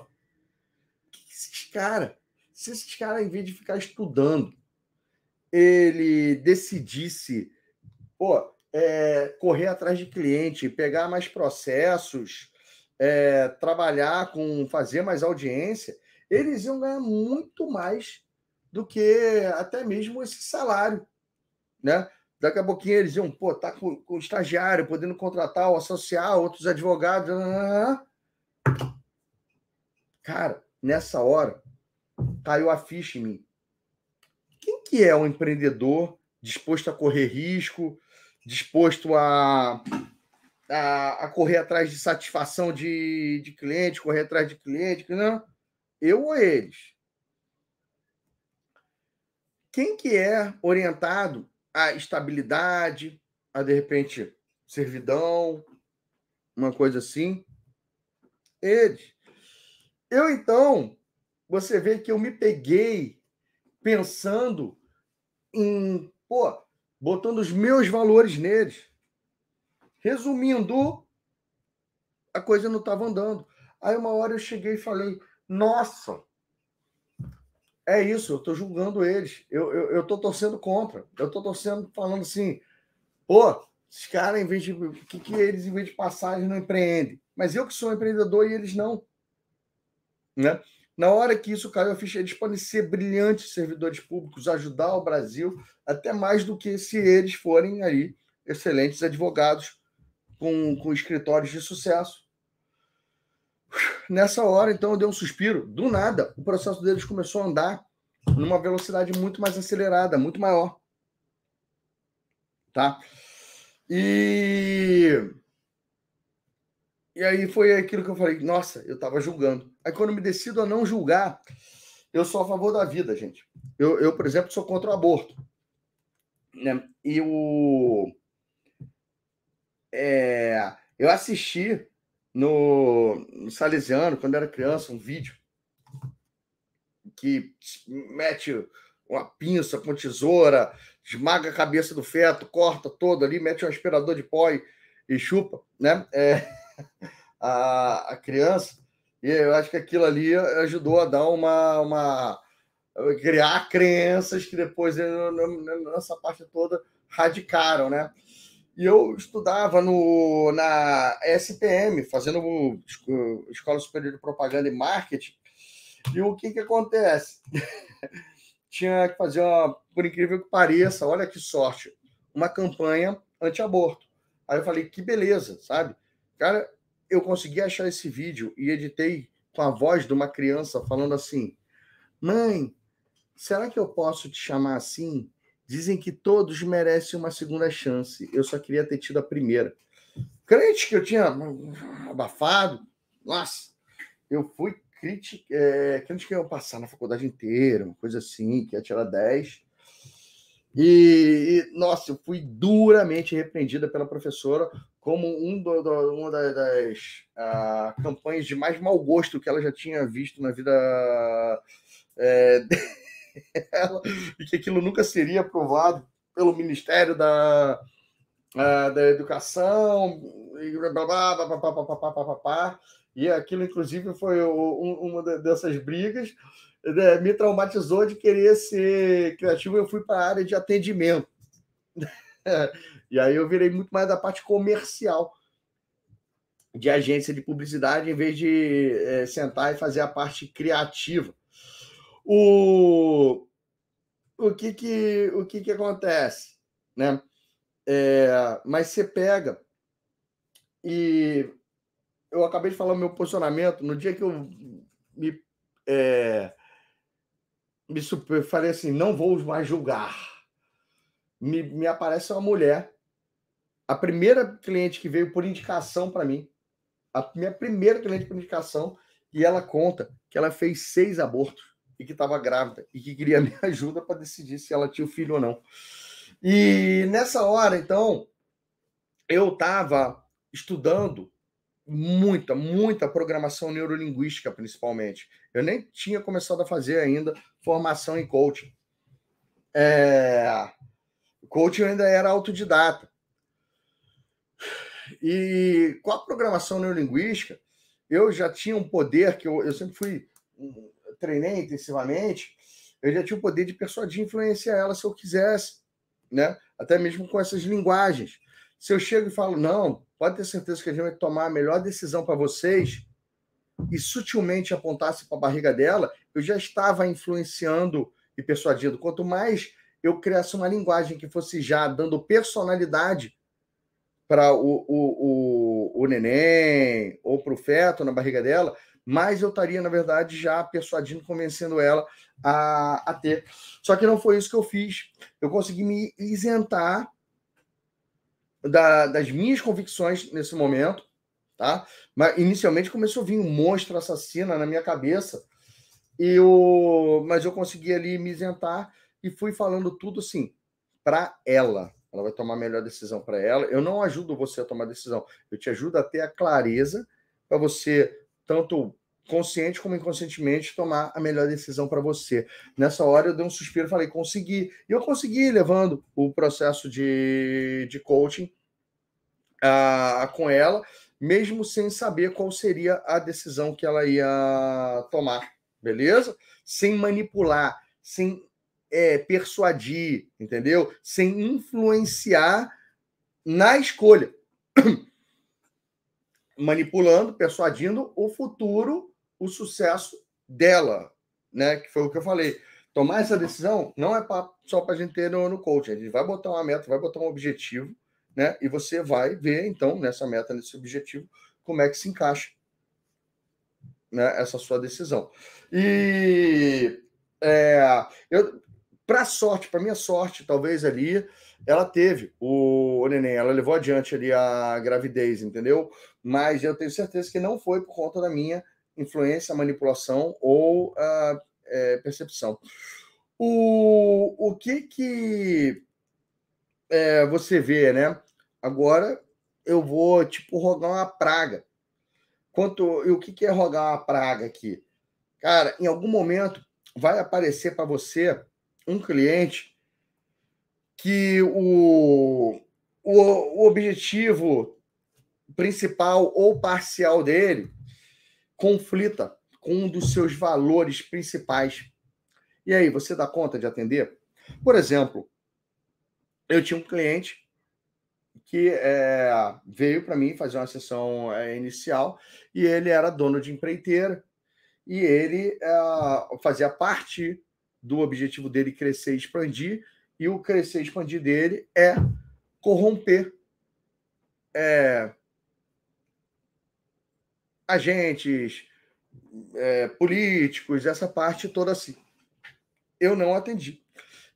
que esses se esses caras, em vez de ficar estudando, ele decidisse, pô, é, correr atrás de cliente, pegar mais processos, é, trabalhar com, fazer mais audiência, eles iam ganhar muito mais do que até mesmo esse salário, né? Daqui a pouquinho eles iam, pô, tá com, com o estagiário, podendo contratar ou associar outros advogados. Cara, nessa hora, caiu a ficha em mim. Quem que é um empreendedor disposto a correr risco, disposto a, a, a correr atrás de satisfação de, de cliente, correr atrás de cliente? Não eu ou eles? Quem que é orientado à estabilidade, a de repente servidão, uma coisa assim? Eles. Eu então, você vê que eu me peguei pensando em, pô, botando os meus valores neles. Resumindo, a coisa não estava andando. Aí uma hora eu cheguei e falei: nossa! É isso, eu estou julgando eles. Eu estou torcendo contra. Eu estou torcendo, falando assim, pô, esses caras, em vez de. O que, que eles, em vez de passar, eles não empreendem? Mas eu que sou empreendedor e eles não. Né? Na hora que isso caiu, a ficha, eles podem ser brilhantes servidores públicos, ajudar o Brasil, até mais do que se eles forem aí excelentes advogados com, com escritórios de sucesso. Nessa hora, então, eu dei um suspiro. Do nada, o processo deles começou a andar numa velocidade muito mais acelerada, muito maior. Tá? E. E aí foi aquilo que eu falei, nossa, eu estava julgando. Aí quando me decido a não julgar, eu sou a favor da vida, gente. Eu, eu por exemplo, sou contra o aborto. Né? E o. É, eu assisti no, no Salesiano, quando era criança, um vídeo que mete uma pinça com tesoura, esmaga a cabeça do feto, corta todo ali, mete um aspirador de pó e, e chupa, né? É, (laughs) a, a criança. E eu acho que aquilo ali ajudou a dar uma. uma criar crenças que depois, nessa parte toda, radicaram, né? E eu estudava no, na SPM, fazendo Escola Superior de Propaganda e Marketing. E o que, que acontece? (laughs) Tinha que fazer, uma, por incrível que pareça, olha que sorte, uma campanha anti-aborto. Aí eu falei, que beleza, sabe? Cara, eu consegui achar esse vídeo e editei com a voz de uma criança falando assim: Mãe, será que eu posso te chamar assim? Dizem que todos merecem uma segunda chance. Eu só queria ter tido a primeira. Crente que eu tinha abafado, nossa, eu fui crítico, é, crente que eu ia passar na faculdade inteira, uma coisa assim, que ia tirar 10. E, e, nossa, eu fui duramente repreendida pela professora como um do, do, uma das uh, campanhas de mais mau gosto que ela já tinha visto na vida é, ela (laughs) e que aquilo nunca seria aprovado pelo Ministério da, uh, da Educação e blá, blá, blá, blá, blá, blá, blá, blá, e aquilo inclusive foi uma dessas brigas né, me traumatizou de querer ser criativo eu fui para a área de atendimento (laughs) e aí eu virei muito mais da parte comercial de agência de publicidade em vez de é, sentar e fazer a parte criativa. O, o que que o que que acontece, né? É, mas você pega e eu acabei de falar o meu posicionamento no dia que eu me é, me super, falei assim, não vou mais julgar. Me, me aparece uma mulher, a primeira cliente que veio por indicação para mim, a minha primeira cliente por indicação, e ela conta que ela fez seis abortos e que estava grávida e que queria (laughs) minha ajuda para decidir se ela tinha o filho ou não. E nessa hora, então, eu estava estudando muita, muita programação neurolinguística, principalmente. Eu nem tinha começado a fazer ainda formação em coaching. É... Coaching ainda era autodidata. E com a programação neurolinguística, eu já tinha um poder que eu, eu sempre fui, treinei intensivamente, eu já tinha o poder de persuadir e influenciar ela se eu quisesse, né? Até mesmo com essas linguagens. Se eu chego e falo, não, pode ter certeza que a gente vai tomar a melhor decisão para vocês, e sutilmente apontasse para a barriga dela, eu já estava influenciando e persuadindo. Quanto mais eu criasse uma linguagem que fosse já dando personalidade para o, o, o, o neném ou para o feto na barriga dela, mais eu estaria, na verdade, já persuadindo, convencendo ela a, a ter. Só que não foi isso que eu fiz. Eu consegui me isentar da, das minhas convicções nesse momento, tá? Mas inicialmente começou a vir um monstro assassino na minha cabeça, eu, mas eu consegui ali me isentar e fui falando tudo assim para ela. Ela vai tomar a melhor decisão para ela. Eu não ajudo você a tomar decisão, eu te ajudo a ter a clareza para você tanto consciente como inconscientemente tomar a melhor decisão para você. Nessa hora eu dei um suspiro, falei consegui. E eu consegui levando o processo de, de coaching uh, com ela, mesmo sem saber qual seria a decisão que ela ia tomar, beleza? Sem manipular, sem é, persuadir, entendeu? Sem influenciar na escolha. Manipulando, persuadindo o futuro, o sucesso dela, né? Que foi o que eu falei. Tomar essa decisão não é pra, só para a gente ter no, no coaching. A gente vai botar uma meta, vai botar um objetivo, né? E você vai ver, então, nessa meta, nesse objetivo, como é que se encaixa né, essa sua decisão. E é, eu, para sorte, para minha sorte, talvez ali, ela teve o, o neném, ela levou adiante ali a gravidez, entendeu? Mas eu tenho certeza que não foi por conta da minha influência, manipulação ou uh, é, percepção. O, o que que é, você vê, né? Agora eu vou, tipo, rogar uma praga. Quanto, e o que, que é rogar uma praga aqui? Cara, em algum momento vai aparecer para você um cliente que o, o, o objetivo principal ou parcial dele conflita com um dos seus valores principais. E aí, você dá conta de atender? Por exemplo, eu tinha um cliente que é, veio para mim fazer uma sessão é, inicial e ele era dono de empreiteira e ele é, fazia parte do objetivo dele crescer e expandir e o crescer e expandir dele é corromper é, agentes é, políticos, essa parte toda assim. Eu não atendi.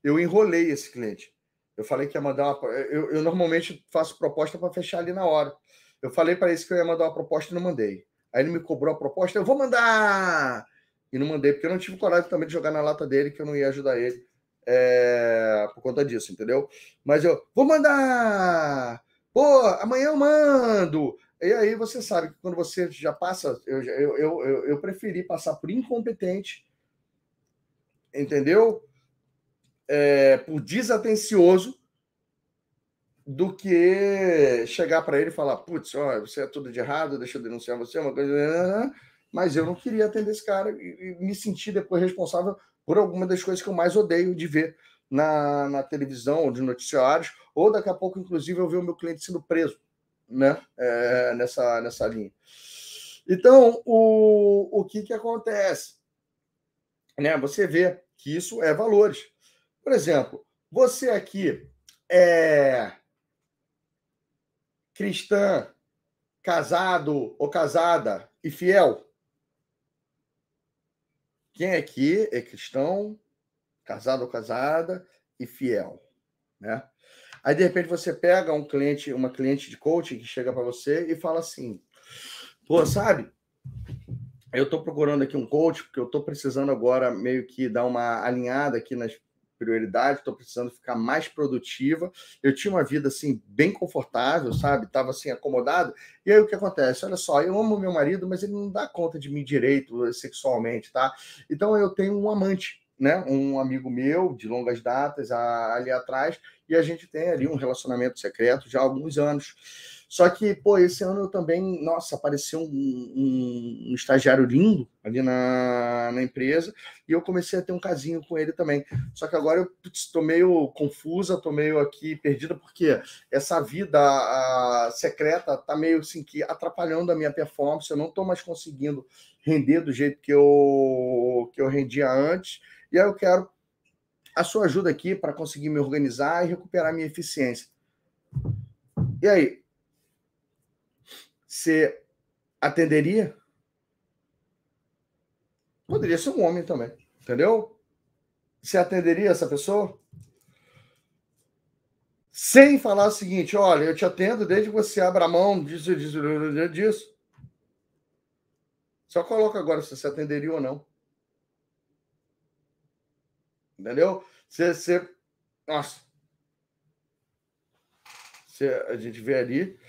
Eu enrolei esse cliente. Eu falei que ia mandar uma. Eu, eu normalmente faço proposta para fechar ali na hora. Eu falei para ele que eu ia mandar uma proposta e não mandei. Aí ele me cobrou a proposta, eu vou mandar! E não mandei, porque eu não tive coragem também de jogar na lata dele, que eu não ia ajudar ele é, por conta disso, entendeu? Mas eu vou mandar! Pô, amanhã eu mando! E aí você sabe que quando você já passa, eu, eu, eu, eu preferi passar por incompetente, entendeu? é, por desatencioso do que chegar para ele e falar, putz, você é tudo de errado, deixa eu denunciar você, uma coisa. Mas eu não queria atender esse cara e, me sentir depois responsável por alguma das coisas que eu mais odeio de ver na, na televisão ou de noticiários, ou daqui a pouco, inclusive, eu ver o meu cliente sendo preso. Né? É, nessa, nessa linha. Então, o, o que, que acontece? Né? Você vê que isso é valores. Por exemplo, você aqui é cristã, casado ou casada e fiel? Quem aqui é cristão, casado ou casada e fiel, né? Aí de repente você pega um cliente, uma cliente de coaching que chega para você e fala assim: "Pô, sabe? Eu estou procurando aqui um coach porque eu estou precisando agora meio que dar uma alinhada aqui nas prioridade, estou precisando ficar mais produtiva. Eu tinha uma vida assim bem confortável, sabe? Estava assim acomodado. E aí o que acontece? Olha só, eu amo meu marido, mas ele não dá conta de mim direito sexualmente, tá? Então eu tenho um amante, né? Um amigo meu de longas datas ali atrás, e a gente tem ali um relacionamento secreto já há alguns anos. Só que, pô, esse ano eu também, nossa, apareceu um, um, um estagiário lindo ali na, na, empresa e eu comecei a ter um casinho com ele também. Só que agora eu estou meio confusa, estou meio aqui perdida, porque essa vida a, secreta tá meio assim que atrapalhando a minha performance, eu não estou mais conseguindo render do jeito que eu, que eu rendia antes, e aí eu quero a sua ajuda aqui para conseguir me organizar e recuperar minha eficiência. E aí, você atenderia? Poderia ser um homem também, entendeu? Você atenderia essa pessoa? Sem falar o seguinte: olha, eu te atendo desde que você abra a mão disso, disso, disso. Só coloca agora se você atenderia ou não. Entendeu? Você. você nossa. Você, a gente vê ali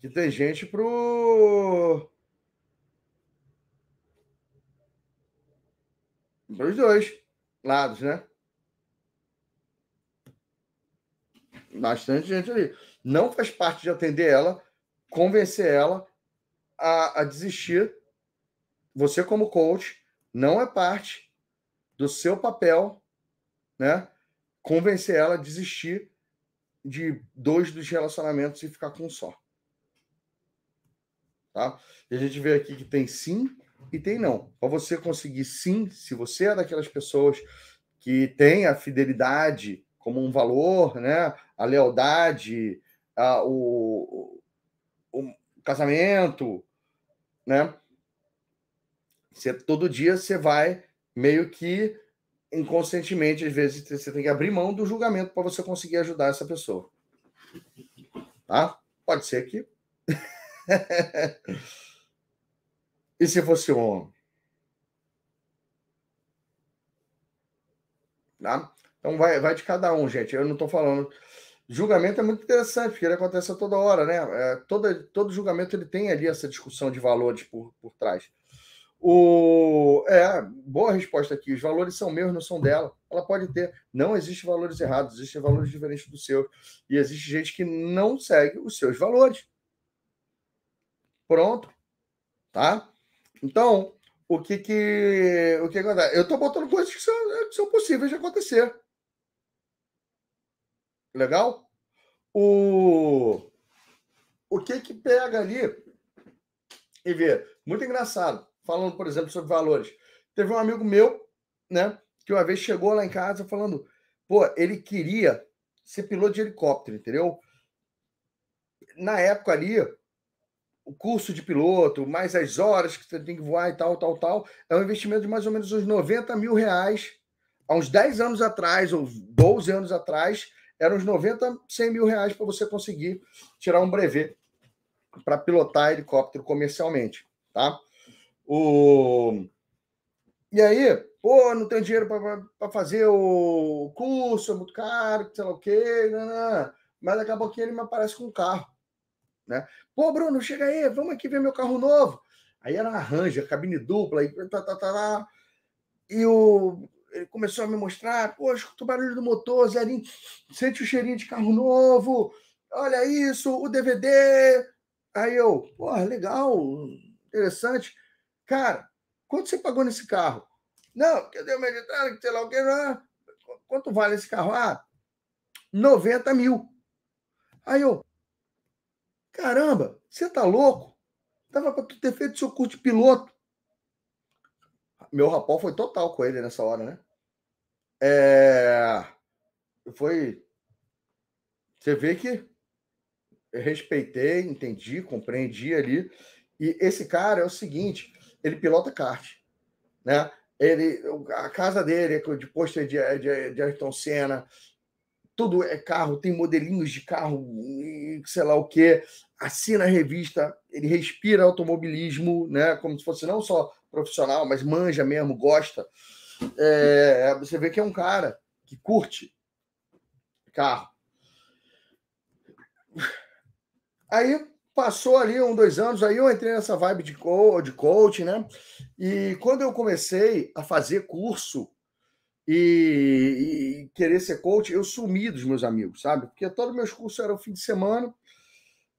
que tem gente pro. Para os dois lados, né? Bastante gente ali. Não faz parte de atender ela, convencer ela a, a desistir. Você, como coach, não é parte do seu papel, né? Convencer ela a desistir de dois dos relacionamentos e ficar com um só. Tá? E a gente vê aqui que tem sim e tem não. Para você conseguir sim, se você é daquelas pessoas que tem a fidelidade como um valor, né? a lealdade, a, o, o, casamento, né? Você, todo dia você vai meio que inconscientemente, às vezes, você tem que abrir mão do julgamento para você conseguir ajudar essa pessoa. Tá? Pode ser que (laughs) e se fosse homem? Tá? Então vai, vai de cada um, gente. Eu não estou falando. Julgamento é muito interessante, porque ele acontece toda hora, né? É, todo, todo julgamento ele tem ali essa discussão de valores por, por trás. O, é, boa resposta aqui. Os valores são meus, não são dela. Ela pode ter. Não existe valores errados, existem valores diferentes do seu. E existe gente que não segue os seus valores. Pronto. Tá? Então, o que que, o que acontece? Eu estou botando coisas que são, que são possíveis de acontecer. Legal? O, o que que pega ali e vê? Muito engraçado. Falando, por exemplo, sobre valores. Teve um amigo meu, né, que uma vez chegou lá em casa falando, pô, ele queria ser piloto de helicóptero, entendeu? Na época ali, o curso de piloto, mais as horas que você tem que voar e tal, tal, tal, é um investimento de mais ou menos uns 90 mil reais. Há uns 10 anos atrás, ou 12 anos atrás, eram uns 90, 100 mil reais para você conseguir tirar um brevet para pilotar helicóptero comercialmente, tá? O... E aí, pô, não tenho dinheiro para fazer o curso, é muito caro, sei lá o quê, não, não. mas daqui a pouquinho ele me aparece com um carro. Né? Pô, Bruno, chega aí, vamos aqui ver meu carro novo. Aí era uma Ranger, cabine dupla, e, tá, tá, tá, tá, e o, ele começou a me mostrar, pô, escuta o barulho do motor, Zerinho, sente o cheirinho de carro novo, olha isso, o DVD. Aí eu, pô, legal, interessante. Cara, quanto você pagou nesse carro? Não, que deu meditando, que sei lá o que. Não. Quanto vale esse carro? Ah, 90 mil. Aí eu, Caramba, você tá louco? Tava para tu ter feito seu curso de piloto. Meu rapó foi total com ele nessa hora, né? É... Foi. Você vê que eu respeitei, entendi, compreendi ali. E esse cara é o seguinte: ele pilota kart, né? Ele, a casa dele é de pôster de, de, de Ayrton Senna, tudo é carro, tem modelinhos de carro, sei lá o que, assina a revista, ele respira automobilismo, né? Como se fosse não só profissional, mas manja mesmo, gosta. É, você vê que é um cara que curte carro. Aí passou ali um, dois anos, aí eu entrei nessa vibe de, co de coach, né? E quando eu comecei a fazer curso e, e, querer ser coach, eu sumi dos meus amigos, sabe? Porque todos os meus cursos eram fim de semana,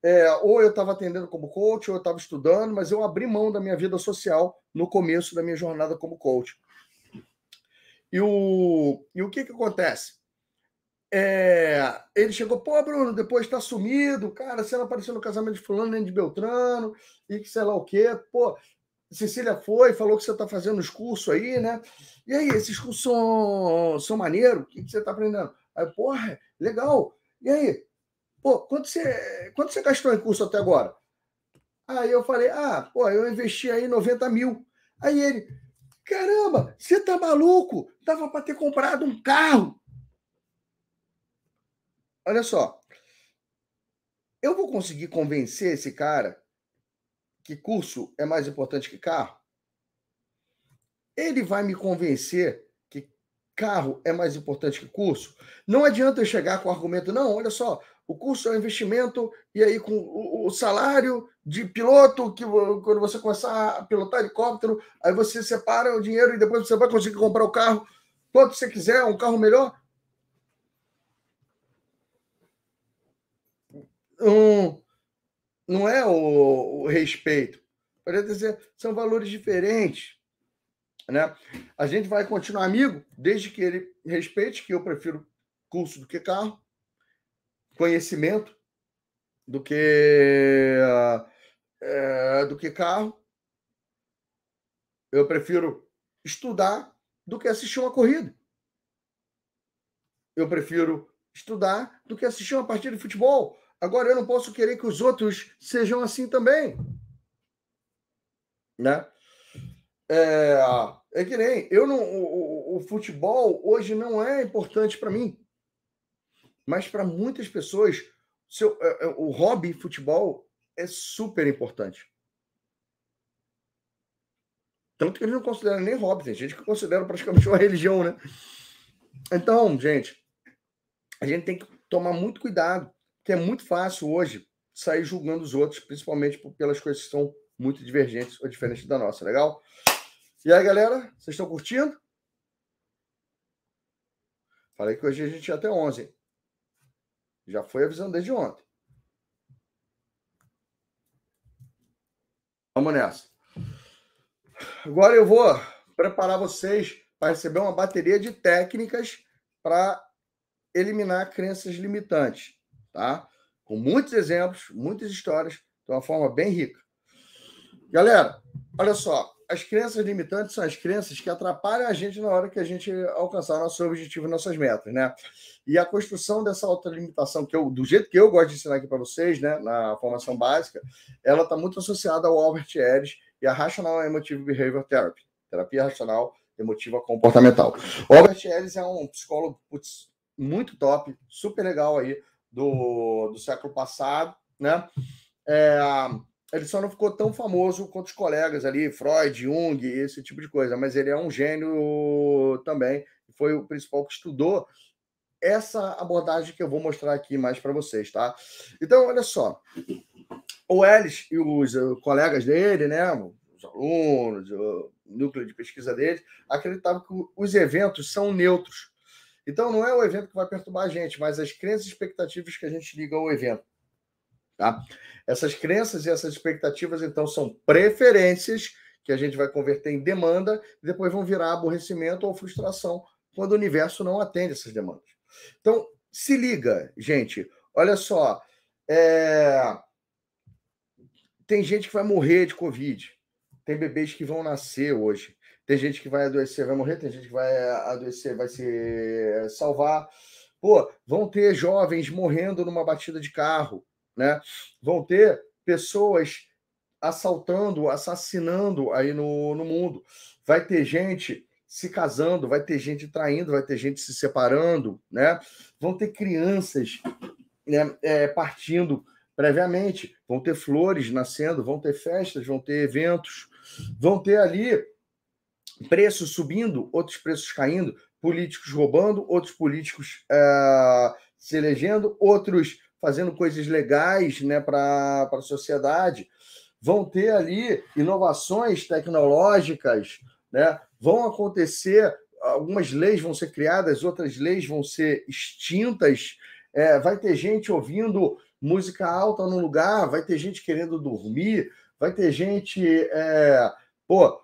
é, ou eu estava atendendo como coach, ou eu estava estudando, mas eu abri mão da minha vida social no começo da minha jornada como coach. E o, e o que, que acontece? É, ele chegou, pô, Bruno, depois está sumido, cara, você não apareceu no casamento de fulano nem de Beltrano, e que sei lá o quê. Pô, Cecília foi, falou que você está fazendo os cursos aí, né? E aí, esses cursos são, são maneiros? O que, que você está aprendendo? Aí, porra, legal. E aí? Pô, quanto você, quanto você gastou em curso até agora? Aí eu falei, ah, pô, eu investi aí 90 mil. Aí ele, caramba, você tá maluco? Dava para ter comprado um carro. Olha só. Eu vou conseguir convencer esse cara que curso é mais importante que carro? Ele vai me convencer que carro é mais importante que curso? Não adianta eu chegar com o argumento, não, olha só, o curso é um investimento, e aí com o salário de piloto, que quando você começar a pilotar helicóptero, aí você separa o dinheiro e depois você vai conseguir comprar o carro quanto você quiser, um carro melhor. Um, não é o, o respeito. Pode dizer, são valores diferentes. Né? A gente vai continuar amigo desde que ele respeite que eu prefiro curso do que carro, conhecimento do que é, do que carro. Eu prefiro estudar do que assistir uma corrida. Eu prefiro estudar do que assistir uma partida de futebol. Agora, eu não posso querer que os outros sejam assim também. Né? É, é que nem eu não, o, o, futebol hoje não é importante para mim, mas para muitas pessoas seu, é, é, o hobby futebol é super importante. Tanto que eles não consideram nem hobby, tem gente que considera praticamente uma religião, né? Então, gente, a gente tem que tomar muito cuidado que é muito fácil hoje sair julgando os outros, principalmente pelas coisas que são muito divergentes ou diferentes da nossa, legal? E aí, galera, vocês estão curtindo? Falei que hoje a gente ia até 11. Já foi avisando desde ontem. Vamos nessa. Agora eu vou preparar vocês para receber uma bateria de técnicas para eliminar crenças limitantes tá? Com muitos exemplos, muitas histórias, de uma forma bem rica. Galera, olha só, as crenças limitantes são as crenças que atrapalham a gente na hora que a gente alcançar nosso objetivo nossas metas, né? E a construção dessa autolimitação, que eu, do jeito que eu gosto de ensinar aqui para vocês, né, na formação básica, ela está muito associada ao Albert Ellis e a Rational Emotive Behavior Therapy, terapia racional emotiva comportamental. O Albert Ellis é um psicólogo putz, muito top, super legal aí, do, do século passado, né? É, ele só não ficou tão famoso quanto os colegas ali, Freud, Jung, esse tipo de coisa, mas ele é um gênio também, foi o principal que estudou essa abordagem que eu vou mostrar aqui mais para vocês, tá? Então, olha só, o Ellis e os colegas dele, né, os alunos, o núcleo de pesquisa dele, acreditavam que os eventos são neutros, então, não é o evento que vai perturbar a gente, mas as crenças e expectativas que a gente liga ao evento. Tá? Essas crenças e essas expectativas, então, são preferências que a gente vai converter em demanda e depois vão virar aborrecimento ou frustração quando o universo não atende essas demandas. Então, se liga, gente. Olha só. É... tem gente que vai morrer de Covid. Tem bebês que vão nascer hoje. Tem gente que vai adoecer, vai morrer. Tem gente que vai adoecer, vai se salvar. Pô, vão ter jovens morrendo numa batida de carro, né? Vão ter pessoas assaltando, assassinando aí no, no mundo. Vai ter gente se casando, vai ter gente traindo, vai ter gente se separando, né? Vão ter crianças né, é, partindo previamente, vão ter flores nascendo, vão ter festas, vão ter eventos, vão ter ali preços subindo, outros preços caindo, políticos roubando, outros políticos é, se elegendo, outros fazendo coisas legais né, para a sociedade. Vão ter ali inovações tecnológicas, né? vão acontecer, algumas leis vão ser criadas, outras leis vão ser extintas. É, vai ter gente ouvindo música alta no lugar, vai ter gente querendo dormir, vai ter gente é, pô,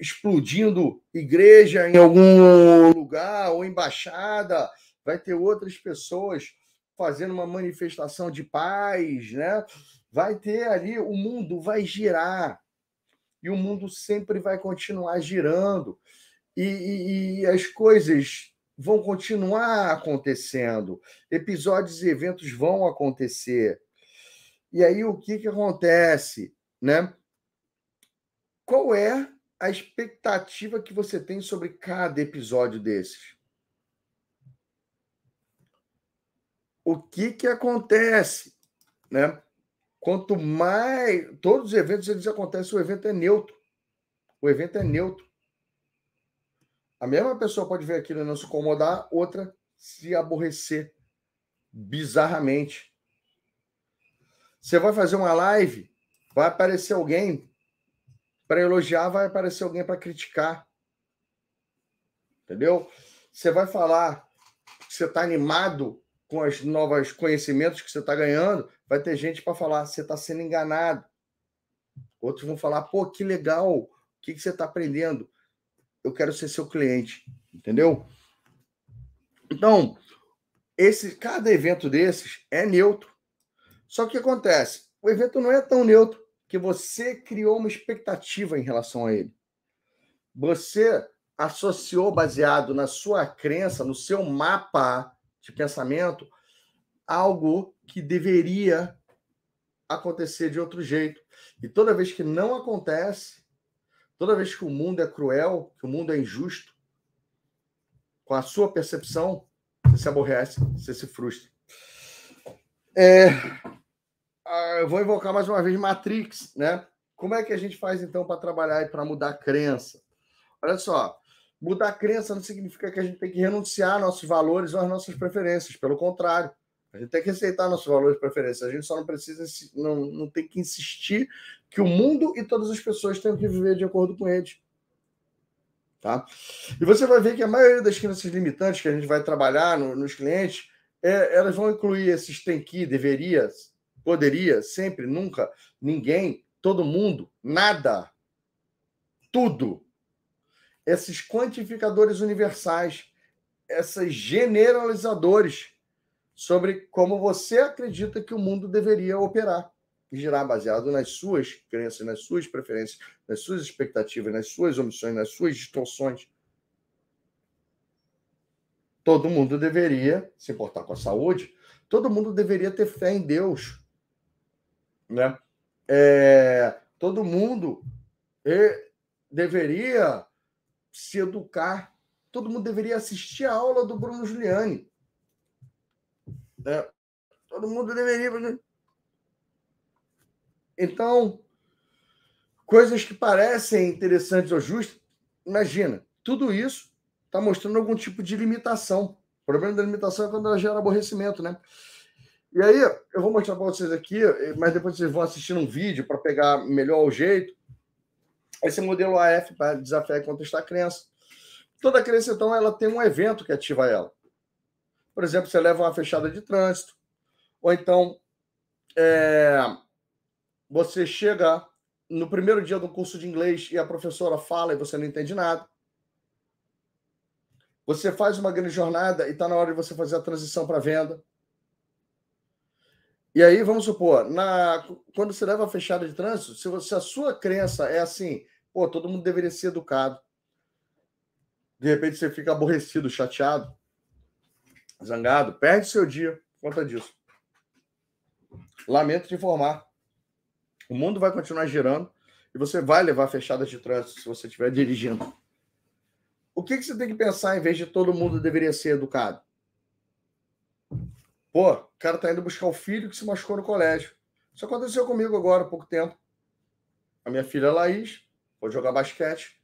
explodindo igreja em algum lugar ou embaixada, vai ter outras pessoas fazendo uma manifestação de paz, né? Vai ter ali, o mundo vai girar e o mundo sempre vai continuar girando e, e, e as coisas vão continuar acontecendo, episódios e eventos vão acontecer. E aí o que, que acontece, né? Qual é a expectativa que você tem sobre cada episódio desses? O que que acontece, né? Quanto mais todos os eventos eles acontecem, o evento é neutro. O evento é neutro. A mesma pessoa pode ver aquilo e não se incomodar, outra se aborrecer bizarramente. Você vai fazer uma live, vai aparecer alguém para elogiar, vai aparecer alguém para criticar. Entendeu? Você vai falar que você está animado com os novos conhecimentos que você está ganhando, vai ter gente para falar, você está sendo enganado. Outros vão falar, pô, que legal, o que, que você está aprendendo? eu quero ser seu cliente, entendeu? Então, esse cada evento desses é neutro. Só que acontece, o evento não é tão neutro que você criou uma expectativa em relação a ele. Você associou baseado na sua crença, no seu mapa de pensamento, algo que deveria acontecer de outro jeito. E toda vez que não acontece, Toda vez que o mundo é cruel, que o mundo é injusto, com a sua percepção, você se aborrece, você se frustra. É, ah, eu vou invocar mais uma vez Matrix, né? Como é que a gente faz então para trabalhar e para mudar a crença? Olha só, mudar a crença não significa que a gente tem que renunciar a nossos valores ou às nossas preferências. Pelo contrário, a gente tem que aceitar nossos valores e preferências. A gente só não precisa, não, não tem que insistir que o mundo e todas as pessoas tenham que viver de acordo com eles. Tá? E você vai ver que a maioria das crenças limitantes que a gente vai trabalhar no, nos clientes, é, elas vão incluir esses tem que, deveria, poderia, sempre, nunca, ninguém, todo mundo, nada, tudo. Esses quantificadores universais, esses generalizadores sobre como você acredita que o mundo deveria operar e girar baseado nas suas crenças, nas suas preferências, nas suas expectativas, nas suas omissões, nas suas distorções. Todo mundo deveria se importar com a saúde, todo mundo deveria ter fé em Deus. Né? É, todo mundo deveria se educar, todo mundo deveria assistir a aula do Bruno Giuliani. Né? Todo mundo deveria. Então, coisas que parecem interessantes ou justas, imagina, tudo isso está mostrando algum tipo de limitação. O problema da limitação é quando ela gera aborrecimento, né? E aí, eu vou mostrar para vocês aqui, mas depois vocês vão assistir um vídeo para pegar melhor o jeito. Esse modelo AF para desafiar e contestar a crença. Toda crença, então, ela tem um evento que ativa ela. Por exemplo, você leva uma fechada de trânsito, ou então é, você chega no primeiro dia do curso de inglês e a professora fala e você não entende nada. Você faz uma grande jornada e está na hora de você fazer a transição para venda. E aí, vamos supor, na, quando você leva a fechada de trânsito, se, a sua crença é assim, pô, todo mundo deveria ser educado. De repente você fica aborrecido, chateado, zangado, perde seu dia por conta disso. Lamento te informar. O mundo vai continuar girando e você vai levar fechadas de trânsito se você estiver dirigindo. O que, que você tem que pensar em vez de todo mundo deveria ser educado? Pô, o cara tá indo buscar o filho que se machucou no colégio. Isso aconteceu comigo agora há pouco tempo. A minha filha Laís foi jogar basquete.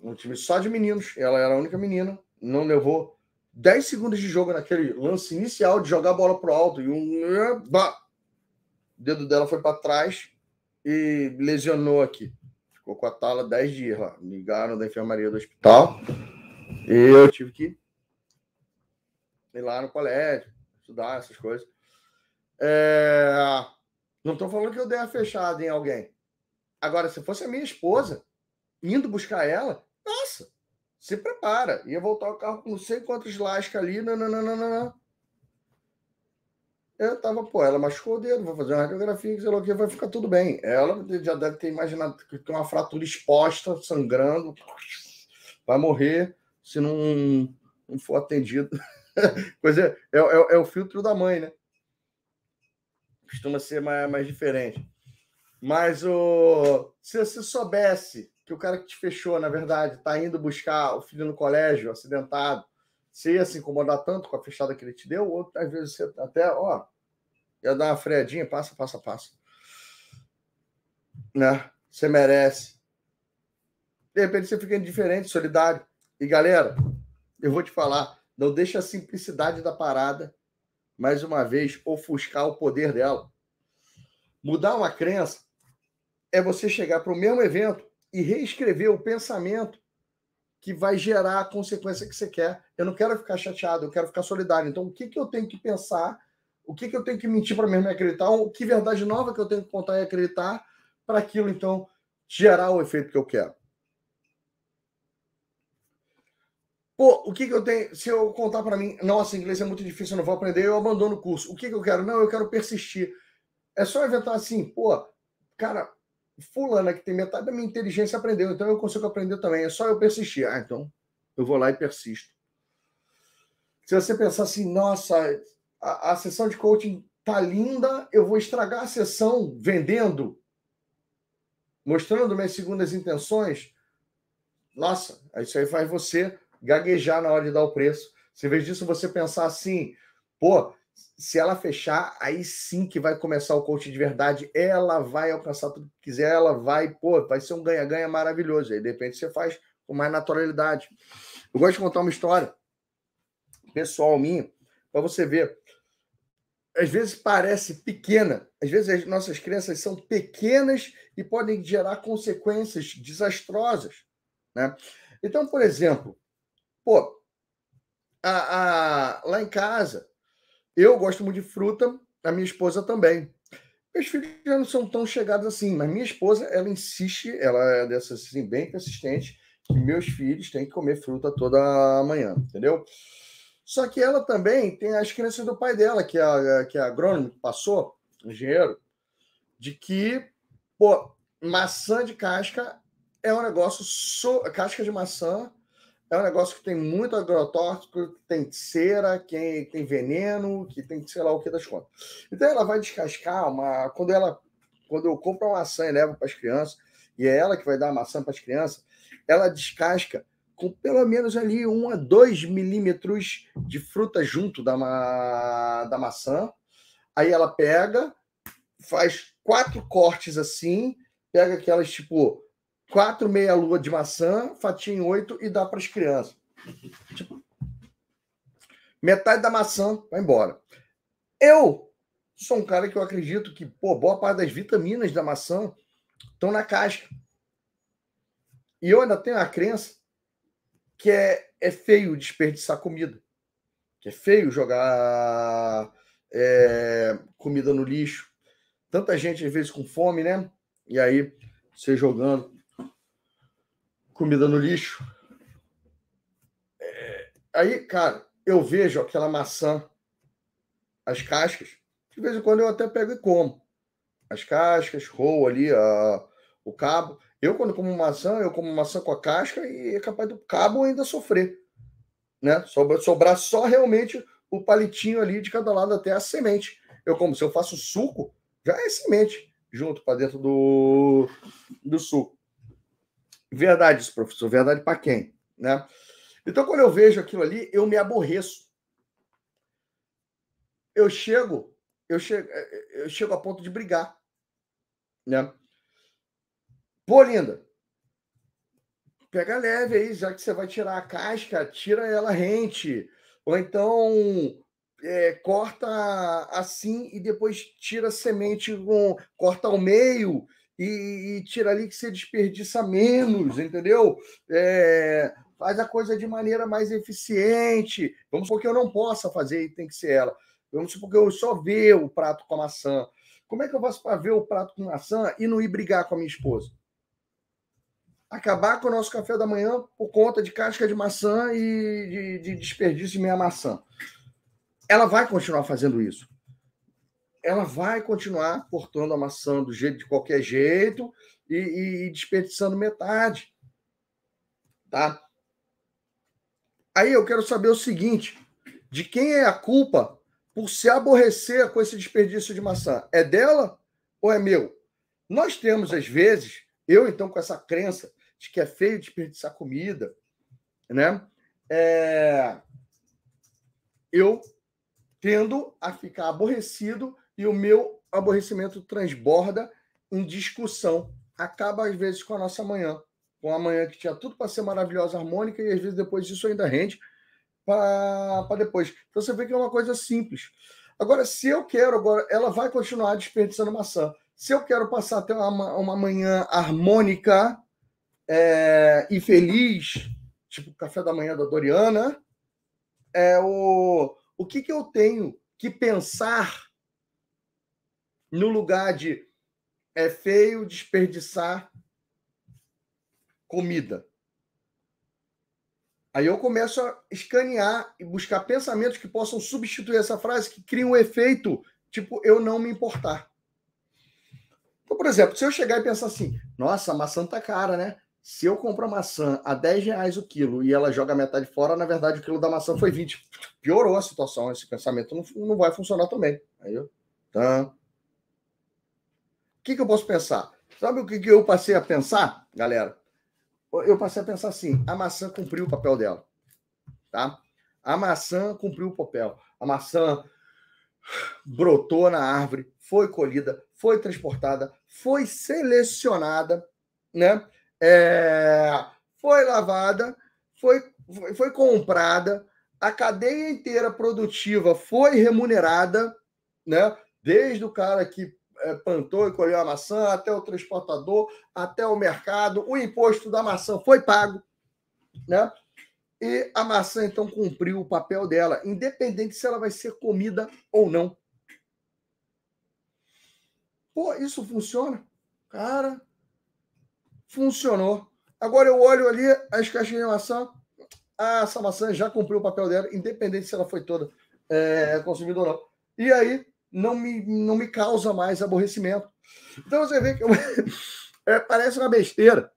Um time só de meninos. Ela era a única menina. Não levou 10 segundos de jogo naquele lance inicial de jogar a bola pro alto. E um. Bah! O dedo dela foi para trás e lesionou aqui. Ficou com a tala 10 dias lá. Ligaram da enfermaria do hospital. E eu tive que ir lá no colégio, estudar essas coisas. É... Não estou falando que eu dei a fechada em alguém. Agora, se fosse a minha esposa indo buscar ela, nossa, se prepara. Ia voltar o carro com não sei quantos lascas ali. Não. Eu tava, pô, ela machucou o dedo, vou fazer uma radiografia, sei lá o que, vai ficar tudo bem. Ela já deve ter imaginado que tem uma fratura exposta, sangrando, vai morrer se não, não for atendido. (laughs) Pois é, é, é, é, o filtro da mãe, né? Costuma ser mais, mais diferente. Mas o, se você soubesse que o cara que te fechou, na verdade, está indo buscar o filho no colégio, acidentado, você ia se incomodar tanto com a fechada que ele te deu, ou às vezes você até, ó, ia dar uma freadinha, passa, passa, passa. Né? Você merece. De repente você fica indiferente, solidário. E galera, eu vou te falar, não deixa a simplicidade da parada, mais uma vez, ofuscar o poder dela. Mudar uma crença é você chegar para o mesmo evento e reescrever o pensamento que vai gerar a consequência que você quer. Eu não quero ficar chateado, eu quero ficar solidário. Então, o que, que eu tenho que pensar o que, que eu tenho que mentir para mesmo acreditar? O que verdade nova que eu tenho que contar e acreditar para aquilo, então, gerar o efeito que eu quero? Pô, o que, que eu tenho. Se eu contar para mim, nossa, inglês é muito difícil, eu não vou aprender, eu abandono o curso. O que, que eu quero? Não, eu quero persistir. É só inventar assim, pô, cara, fulana que tem metade da minha inteligência aprendeu, então eu consigo aprender também. É só eu persistir. Ah, então eu vou lá e persisto. Se você pensar assim, nossa, a, a sessão de coaching tá linda, eu vou estragar a sessão vendendo, mostrando minhas segundas intenções. Nossa, isso aí faz você gaguejar na hora de dar o preço. Se vez disso você pensar assim, pô, se ela fechar, aí sim que vai começar o coaching de verdade, ela vai alcançar tudo que quiser, ela vai, pô, vai ser um ganha-ganha maravilhoso. Aí de repente você faz com mais naturalidade. Eu gosto de contar uma história pessoal minha, para você ver às vezes parece pequena, às vezes as nossas crenças são pequenas e podem gerar consequências desastrosas. Né? Então, por exemplo, pô, a, a, lá em casa, eu gosto muito de fruta, a minha esposa também. Meus filhos já não são tão chegados assim, mas minha esposa, ela insiste, ela é dessas assim, bem persistente, que meus filhos têm que comer fruta toda manhã, entendeu? Só que ela também tem as crenças do pai dela, que é, a, que é agrônomo, que passou, engenheiro, de que, pô, maçã de casca é um negócio. So... Casca de maçã é um negócio que tem muito agrotóxico, que tem cera, que tem veneno, que tem sei lá o que das contas. Então ela vai descascar uma. Quando ela. Quando eu compro uma maçã e levo para as crianças, e é ela que vai dar a maçã para as crianças, ela descasca com pelo menos ali um a dois milímetros de fruta junto da, ma... da maçã. Aí ela pega, faz quatro cortes assim, pega aquelas tipo quatro meia lua de maçã, fatia em oito e dá para as crianças. Tipo, metade da maçã vai embora. Eu sou um cara que eu acredito que pô, boa parte das vitaminas da maçã estão na casca. E eu ainda tenho a crença que é, é feio desperdiçar comida, que é feio jogar é, comida no lixo. Tanta gente, às vezes, com fome, né? E aí, você jogando comida no lixo. É, aí, cara, eu vejo aquela maçã, as cascas, De vez em quando eu até pego e como. As cascas, roo ali a, o cabo. Eu, quando como maçã, eu como maçã com a casca e é capaz do cabo ainda sofrer. Né? Sobrar só realmente o palitinho ali de cada lado até a semente. Eu como, se eu faço suco, já é semente junto para dentro do, do suco. Verdade professor. Verdade para quem? Né? Então, quando eu vejo aquilo ali, eu me aborreço. Eu chego, eu chego, eu chego a ponto de brigar. Né? Pô, linda, pega leve aí, já que você vai tirar a casca, tira ela rente. Ou então é, corta assim e depois tira a semente, com, corta ao meio e, e, tira ali que você desperdiça menos, entendeu? É, faz a coisa de maneira mais eficiente. Vamos supor que eu não possa fazer e tem que ser ela. Vamos supor que eu só ver o prato com a maçã. Como é que eu faço para ver o prato com maçã e não ir brigar com a minha esposa? Acabar com o nosso café da manhã por conta de casca de maçã e de, de desperdício de meia maçã. Ela vai continuar fazendo isso. Ela vai continuar cortando a maçã do jeito de qualquer jeito e, e, e desperdiçando metade. Tá? Aí eu quero saber o seguinte: de quem é a culpa por se aborrecer com esse desperdício de maçã? É dela ou é meu? Nós temos, às vezes, eu então com essa crença de que é feio desperdiçar comida, né? É... Eu tendo a ficar aborrecido e o meu aborrecimento transborda em discussão. Acaba, às vezes, com a nossa manhã com a manhã que tinha tudo para ser maravilhosa, harmônica, e às vezes depois disso ainda rende para depois. Então você vê que é uma coisa simples. Agora, se eu quero, agora ela vai continuar desperdiçando maçã. Se eu quero passar até uma, uma manhã harmônica é, e feliz, tipo o café da manhã da Doriana, é o, o que, que eu tenho que pensar no lugar de é feio desperdiçar comida. Aí eu começo a escanear e buscar pensamentos que possam substituir essa frase, que criam um efeito, tipo, eu não me importar. Então, por exemplo, se eu chegar e pensar assim, nossa, a maçã tá cara, né? Se eu compro a maçã a 10 reais o quilo e ela joga metade fora, na verdade o quilo da maçã foi 20. Piorou a situação, esse pensamento não, não vai funcionar também. Aí eu. Tá. O que, que eu posso pensar? Sabe o que, que eu passei a pensar, galera? eu passei a pensar assim: a maçã cumpriu o papel dela. Tá? A maçã cumpriu o papel. A maçã brotou na árvore, foi colhida, foi transportada, foi selecionada, né? É, foi lavada, foi, foi, foi comprada, a cadeia inteira produtiva foi remunerada, né? Desde o cara que plantou e colheu a maçã, até o transportador, até o mercado, o imposto da maçã foi pago, né? E a maçã então cumpriu o papel dela, independente se ela vai ser comida ou não. Pô, isso funciona? Cara, funcionou. Agora eu olho ali as caixinhas de maçã. Ah, essa maçã já cumpriu o papel dela, independente se ela foi toda é, consumida ou não. E aí não me, não me causa mais aborrecimento. Então você vê que (laughs) é, parece uma besteira,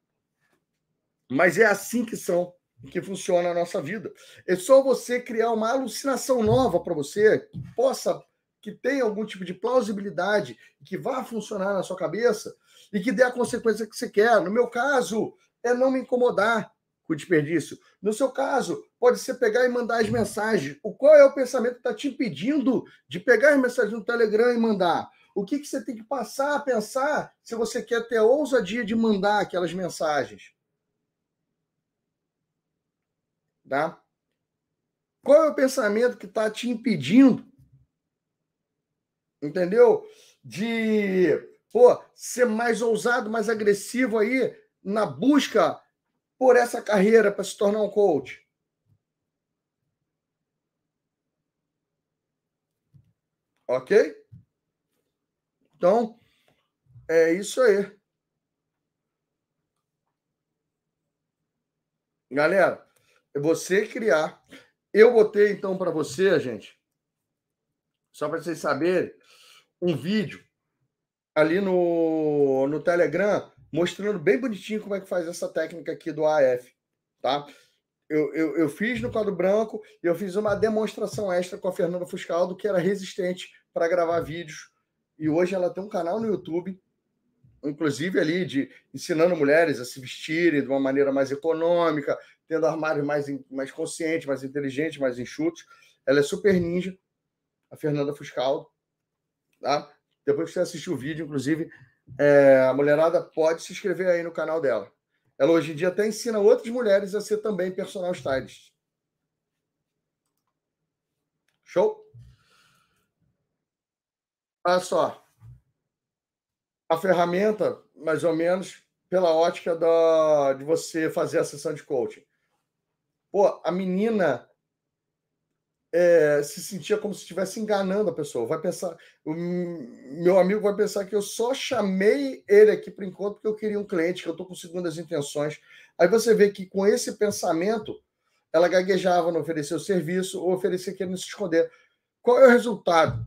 mas é assim que são, que funciona a nossa vida. É só você criar uma alucinação nova para você, que possa, que tenha algum tipo de plausibilidade, que vá funcionar na sua cabeça e que dê a consequência que você quer. No meu caso, é não me incomodar com desperdício. No seu caso, pode ser pegar e mandar as mensagens. O qual é o pensamento que está te impedindo de pegar as mensagens no Telegram e mandar? O que, que você tem que passar a pensar se você quer ter a ousadia de mandar aquelas mensagens? Tá? Qual é o pensamento que está te impedindo? Entendeu? De pô, ser mais ousado, mais agressivo aí na busca por essa carreira para se tornar um coach? Ok? Então, é isso aí. Galera, é você criar. Eu botei então para você, gente, só para vocês saberem, um vídeo ali no, no Telegram mostrando bem bonitinho como é que faz essa técnica aqui do AF, tá? Eu, eu, eu fiz no quadro branco e eu fiz uma demonstração extra com a Fernanda Fuscaldo, que era resistente para gravar vídeos. E hoje ela tem um canal no YouTube, inclusive ali de ensinando mulheres a se vestirem de uma maneira mais econômica, tendo armários mais, mais conscientes, mais inteligentes, mais enxutos. Ela é super ninja, a Fernanda Fuscaldo. Tá? Depois que você assistiu o vídeo, inclusive, é, a mulherada pode se inscrever aí no canal dela. Ela hoje em dia até ensina outras mulheres a ser também personal stylist. Show? Olha só. A ferramenta, mais ou menos, pela ótica da, de você fazer a sessão de coaching. Pô, a menina é, se sentia como se estivesse enganando a pessoa. Vai pensar, o meu amigo vai pensar que eu só chamei ele aqui para encontro porque eu queria um cliente, que eu estou com segundas intenções. Aí você vê que com esse pensamento, ela gaguejava no oferecer o serviço ou oferecer querendo se esconder. Qual é o resultado?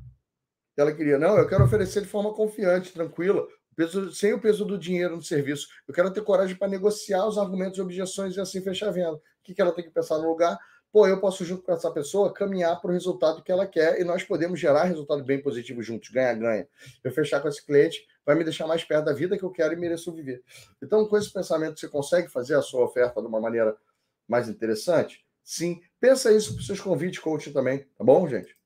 Ela queria, não, eu quero oferecer de forma confiante, tranquila, peso, sem o peso do dinheiro no serviço. Eu quero ter coragem para negociar os argumentos e objeções e assim fechar a venda. O que, que ela tem que pensar no lugar? Pô, eu posso, junto com essa pessoa, caminhar para o resultado que ela quer e nós podemos gerar resultado bem positivo juntos, ganha-ganha. Eu fechar com esse cliente vai me deixar mais perto da vida que eu quero e mereço viver. Então, com esse pensamento, você consegue fazer a sua oferta de uma maneira mais interessante? Sim. Pensa isso para os seus convites coaching também, tá bom, gente?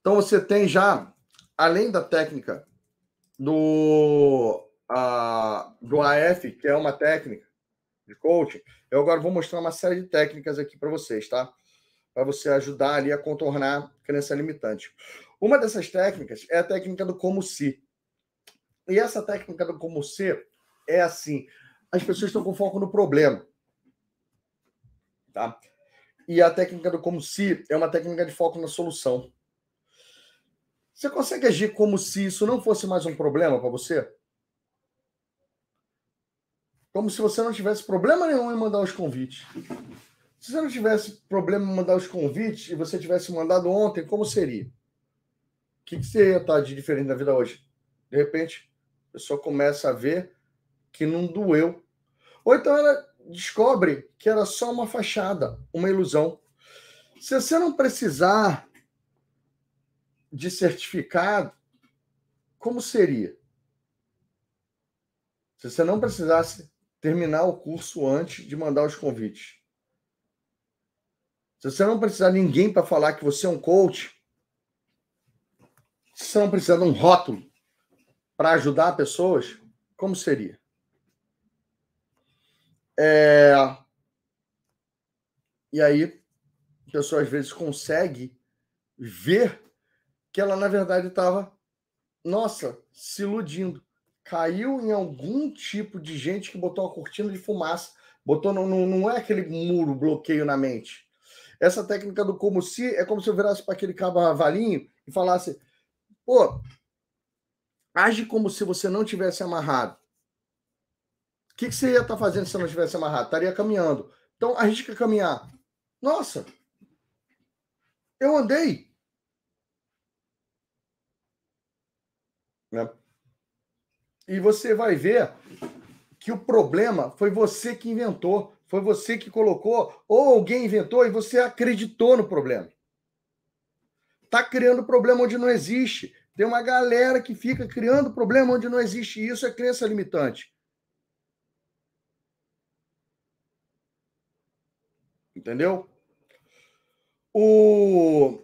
Então, você tem já, além da técnica do, a, do AF, que é uma técnica de coaching, eu agora vou mostrar uma série de técnicas aqui para vocês, tá? Para você ajudar ali a contornar crença limitante. Uma dessas técnicas é a técnica do como se. E essa técnica do como se é assim: as pessoas estão com foco no problema. Tá? E a técnica do como se é uma técnica de foco na solução. Você consegue agir como se isso não fosse mais um problema para você? Como se você não tivesse problema nenhum em mandar os convites. Se você não tivesse problema em mandar os convites e você tivesse mandado ontem, como seria? O que, que você ia estar de diferente na vida hoje? De repente, a pessoa começa a ver que não doeu. Ou então ela descobre que era só uma fachada, uma ilusão. Se você não precisar de certificado, como seria? Se você não precisasse terminar o curso antes de mandar os convites. Se você não precisar de ninguém para falar que você é um coach, se você não precisar de um rótulo para ajudar pessoas, como seria? É... E aí, a pessoa às vezes consegue ver que ela, na verdade, estava, nossa, se iludindo caiu em algum tipo de gente que botou uma cortina de fumaça, botou não, não é aquele muro bloqueio na mente. Essa técnica do como se é como se eu virasse para aquele cavalinho e falasse: pô, age como se você não tivesse amarrado. O que, que você ia estar tá fazendo se você não tivesse amarrado? Estaria caminhando. Então, arrisca caminhar. Nossa, eu andei. Né? E você vai ver que o problema foi você que inventou, foi você que colocou, ou alguém inventou e você acreditou no problema. Está criando problema onde não existe. Tem uma galera que fica criando problema onde não existe. Isso é crença limitante. Entendeu? O,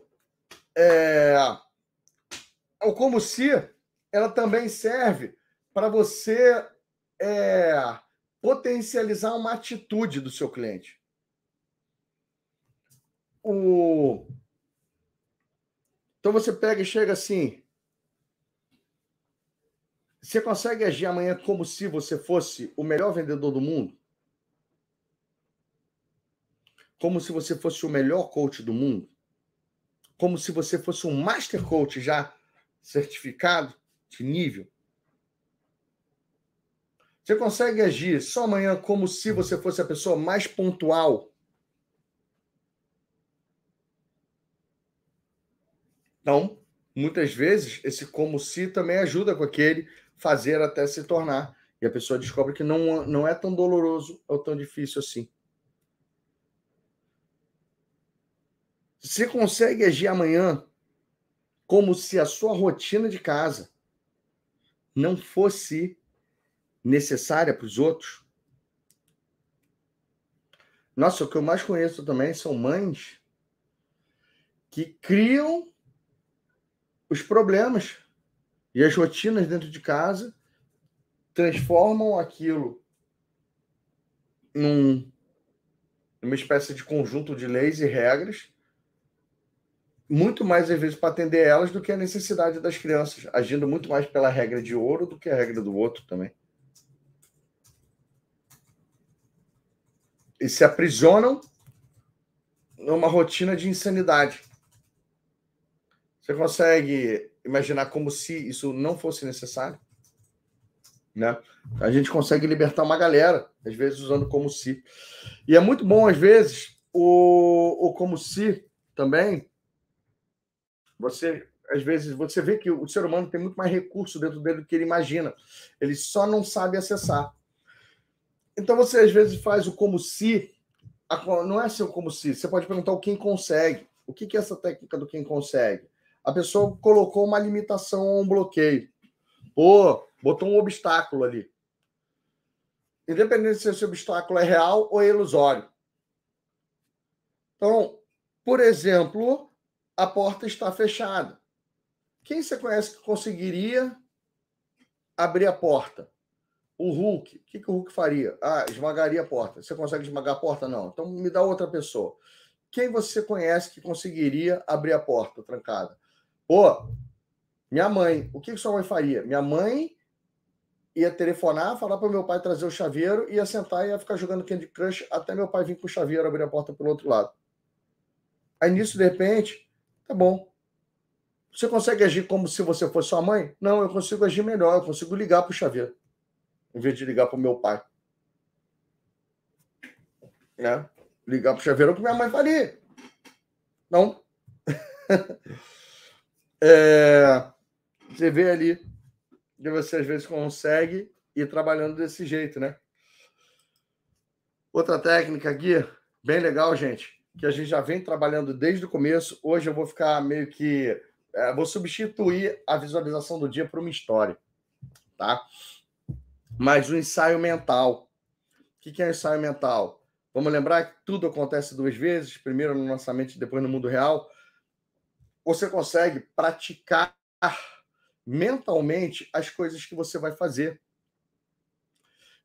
é, o como se ela também serve para você é, potencializar uma atitude do seu cliente. O... Então você pega e chega assim. Você consegue agir amanhã como se você fosse o melhor vendedor do mundo? Como se você fosse o melhor coach do mundo? Como se você fosse um master coach já certificado de nível? Você consegue agir só amanhã como se você fosse a pessoa mais pontual? Então, muitas vezes esse como se também ajuda com aquele fazer até se tornar. E a pessoa descobre que não, não é tão doloroso ou tão difícil assim. Você consegue agir amanhã como se a sua rotina de casa não fosse necessária para os outros? Nossa, o que eu mais conheço também são mães que criam os problemas e as rotinas dentro de casa, transformam aquilo num, numa espécie de conjunto de leis e regras, muito mais às vezes para atender elas do que a necessidade das crianças, agindo muito mais pela regra de ouro do que a regra do outro também. E se aprisionam numa rotina de insanidade. Você consegue imaginar como se isso não fosse necessário? Né? A gente consegue libertar uma galera, às vezes usando como se. E é muito bom, às vezes, o, o como se também. Você, às vezes, você vê que o ser humano tem muito mais recurso dentro dele do que ele imagina. Ele só não sabe acessar. Então você às vezes faz o como se, não é o como se, você pode perguntar o quem consegue. O que é essa técnica do quem consegue? A pessoa colocou uma limitação ou um bloqueio. Pô, botou um obstáculo ali. Independente se esse obstáculo é real ou é ilusório. Então, por exemplo, a porta está fechada. Quem você conhece que conseguiria abrir a porta? O Hulk, o que, que o Hulk faria? Ah, esmagaria a porta. Você consegue esmagar a porta? Não. Então me dá outra pessoa. Quem você conhece que conseguiria abrir a porta trancada? Pô, minha mãe. O que, que sua mãe faria? Minha mãe ia telefonar, falar para meu pai trazer o chaveiro, ia sentar e ia ficar jogando Candy Crush até meu pai vir com o chaveiro abrir a porta pelo outro lado. Aí nisso, de repente, tá bom. Você consegue agir como se você fosse sua mãe? Não, eu consigo agir melhor, eu consigo ligar para o chaveiro em vez de ligar para o meu pai. Né? Ligar para o chaveiro que minha mãe faria. Não. (laughs) é, você vê ali que você às vezes consegue ir trabalhando desse jeito, né? Outra técnica aqui, bem legal, gente, que a gente já vem trabalhando desde o começo. Hoje eu vou ficar meio que. É, vou substituir a visualização do dia por uma história, tá? Mas o ensaio mental. O que é o ensaio mental? Vamos lembrar que tudo acontece duas vezes, primeiro no nossa mente, depois no mundo real. Você consegue praticar mentalmente as coisas que você vai fazer.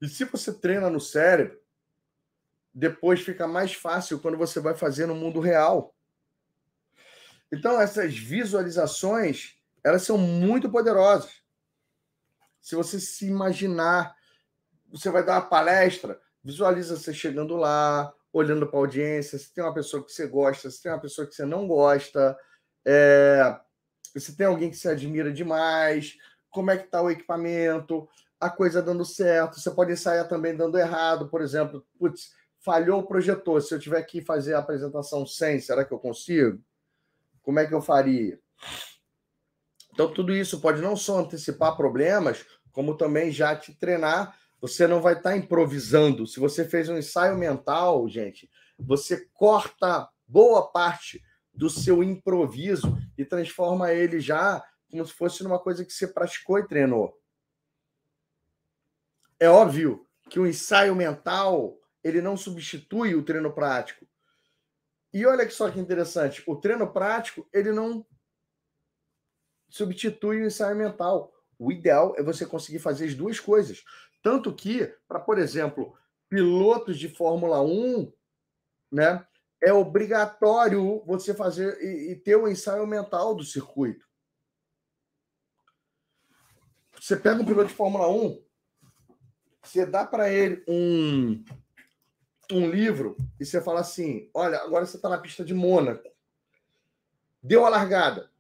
E se você treina no cérebro, depois fica mais fácil quando você vai fazer no mundo real. Então, essas visualizações, elas são muito poderosas se você se imaginar, você vai dar uma palestra, visualiza você chegando lá, olhando para a audiência, se tem uma pessoa que você gosta, se tem uma pessoa que você não gosta, é, se tem alguém que você admira demais, como é que está o equipamento, a coisa dando certo, você pode ensaiar também dando errado, por exemplo, putz, falhou o projetor, se eu tiver que fazer a apresentação sem, será que eu consigo? Como é que eu faria? Então, tudo isso pode não só antecipar problemas, como também já te treinar. Você não vai estar tá improvisando. Se você fez um ensaio mental, gente, você corta boa parte do seu improviso e transforma ele já como se fosse numa coisa que você praticou e treinou. É óbvio que o ensaio mental ele não substitui o treino prático. E olha só que interessante, o treino prático ele não substitui o ensaio mental. O ideal é você conseguir fazer as duas coisas. Tanto que, para, por exemplo, pilotos de Fórmula 1, né, é obrigatório você fazer e, e ter o ensaio mental do circuito. Você pega um piloto de Fórmula 1, você dá para ele um, um livro e você fala assim: olha, agora você está na pista de Mônaco. Deu a largada.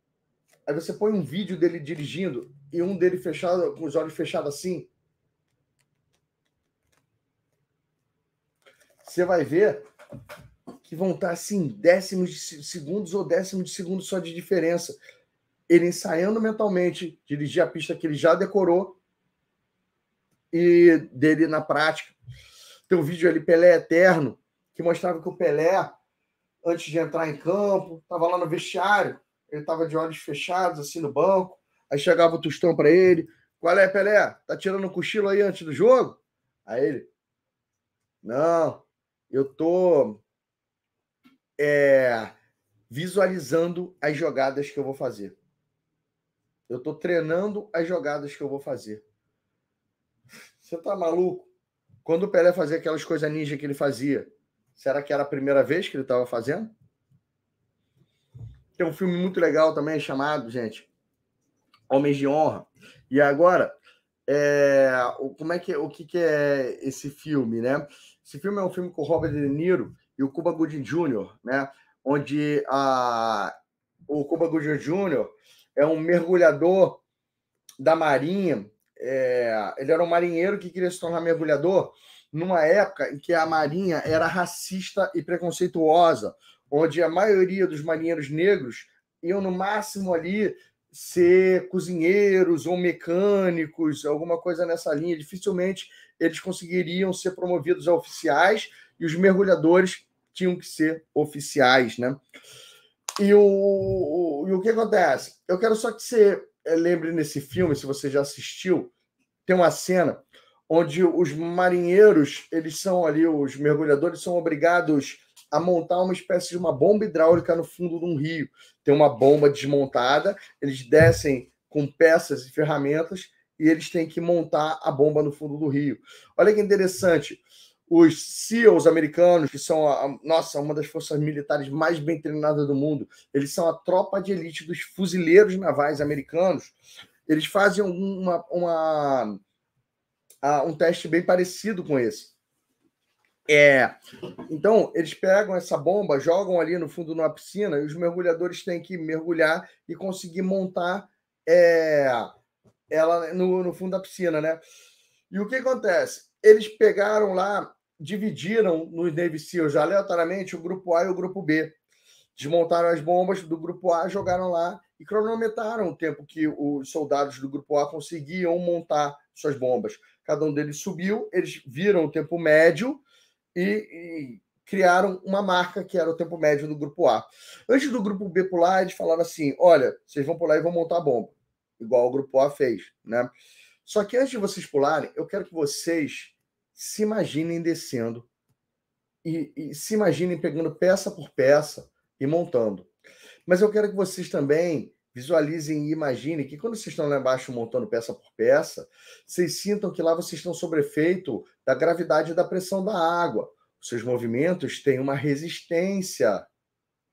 Aí você põe um vídeo dele dirigindo e um dele fechado, com os olhos fechados assim. Você vai ver que vão estar assim, décimos de segundos ou décimos de segundo só de diferença. ele ensaiando mentalmente, dirigir a pista que ele já decorou e dele na prática. Tem um vídeo ali, Pelé Eterno, que mostrava que o Pelé, antes de entrar em campo, estava lá no vestiário, ele estava de olhos fechados, assim, no banco, aí chegava o Tostão para ele, qual é, Pelé? Tá tirando um cochilo aí antes do jogo? Aí ele, não, eu tô é, visualizando as jogadas que eu vou fazer. Eu tô treinando as jogadas que eu vou fazer. Você tá maluco? Quando o Pelé fazia aquelas coisas ninja que ele fazia, será que era a primeira vez que ele estava fazendo? Tem um filme muito legal também chamado, gente, Homens de Honra. E agora, é, como é que o que, que é esse filme, né? Esse filme é um filme com o Robert De Niro e o Cuba Gooding Jr., né? Onde a, o Cuba Gooding Jr. é um mergulhador da Marinha. É, ele era um marinheiro que queria se tornar mergulhador numa época em que a Marinha era racista e preconceituosa, onde a maioria dos marinheiros negros iam no máximo ali ser cozinheiros ou mecânicos, alguma coisa nessa linha. Dificilmente eles conseguiriam ser promovidos a oficiais e os mergulhadores tinham que ser oficiais, né? E o, e o que acontece? Eu quero só que você eh, lembre nesse filme, se você já assistiu, tem uma cena onde os marinheiros, eles são ali, os mergulhadores são obrigados a montar uma espécie de uma bomba hidráulica no fundo de um rio. Tem uma bomba desmontada, eles descem com peças e ferramentas e eles têm que montar a bomba no fundo do rio. Olha que interessante. Os SEALs americanos, que são, a, nossa, uma das forças militares mais bem treinadas do mundo, eles são a tropa de elite dos fuzileiros navais americanos. Eles fazem uma, uma, um teste bem parecido com esse. É, então, eles pegam essa bomba, jogam ali no fundo de uma piscina e os mergulhadores têm que mergulhar e conseguir montar é, ela no, no fundo da piscina, né? E o que acontece? Eles pegaram lá, dividiram nos Navy SEALs aleatoriamente o grupo A e o grupo B. Desmontaram as bombas do grupo A, jogaram lá e cronometraram o tempo que os soldados do grupo A conseguiam montar suas bombas. Cada um deles subiu, eles viram o tempo médio e, e, criaram uma marca que era o tempo médio do grupo A. Antes do grupo B pular, eles falaram assim: olha, vocês vão pular e vão montar a bomba, igual o grupo A fez, né? Só que antes de vocês pularem, eu quero que vocês se imaginem descendo e, e se imaginem pegando peça por peça e montando. Mas eu quero que vocês também visualizem e imaginem que quando vocês estão lá embaixo montando peça por peça, vocês sintam que lá vocês estão sob efeito da gravidade e da pressão da água. Os seus movimentos têm uma resistência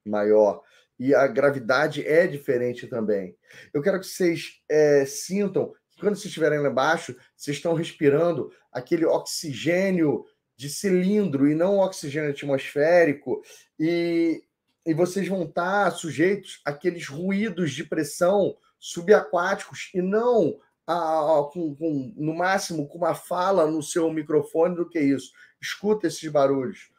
maior e a gravidade é diferente também. Eu quero que vocês é, sintam que quando vocês estiverem lá embaixo, vocês estão respirando aquele oxigênio de cilindro e não oxigênio atmosférico e e vocês vão estar sujeitos àqueles ruídos de pressão subaquáticos e não a, a, com, com, no máximo com uma fala no seu microfone do que isso. Escuta esses barulhos.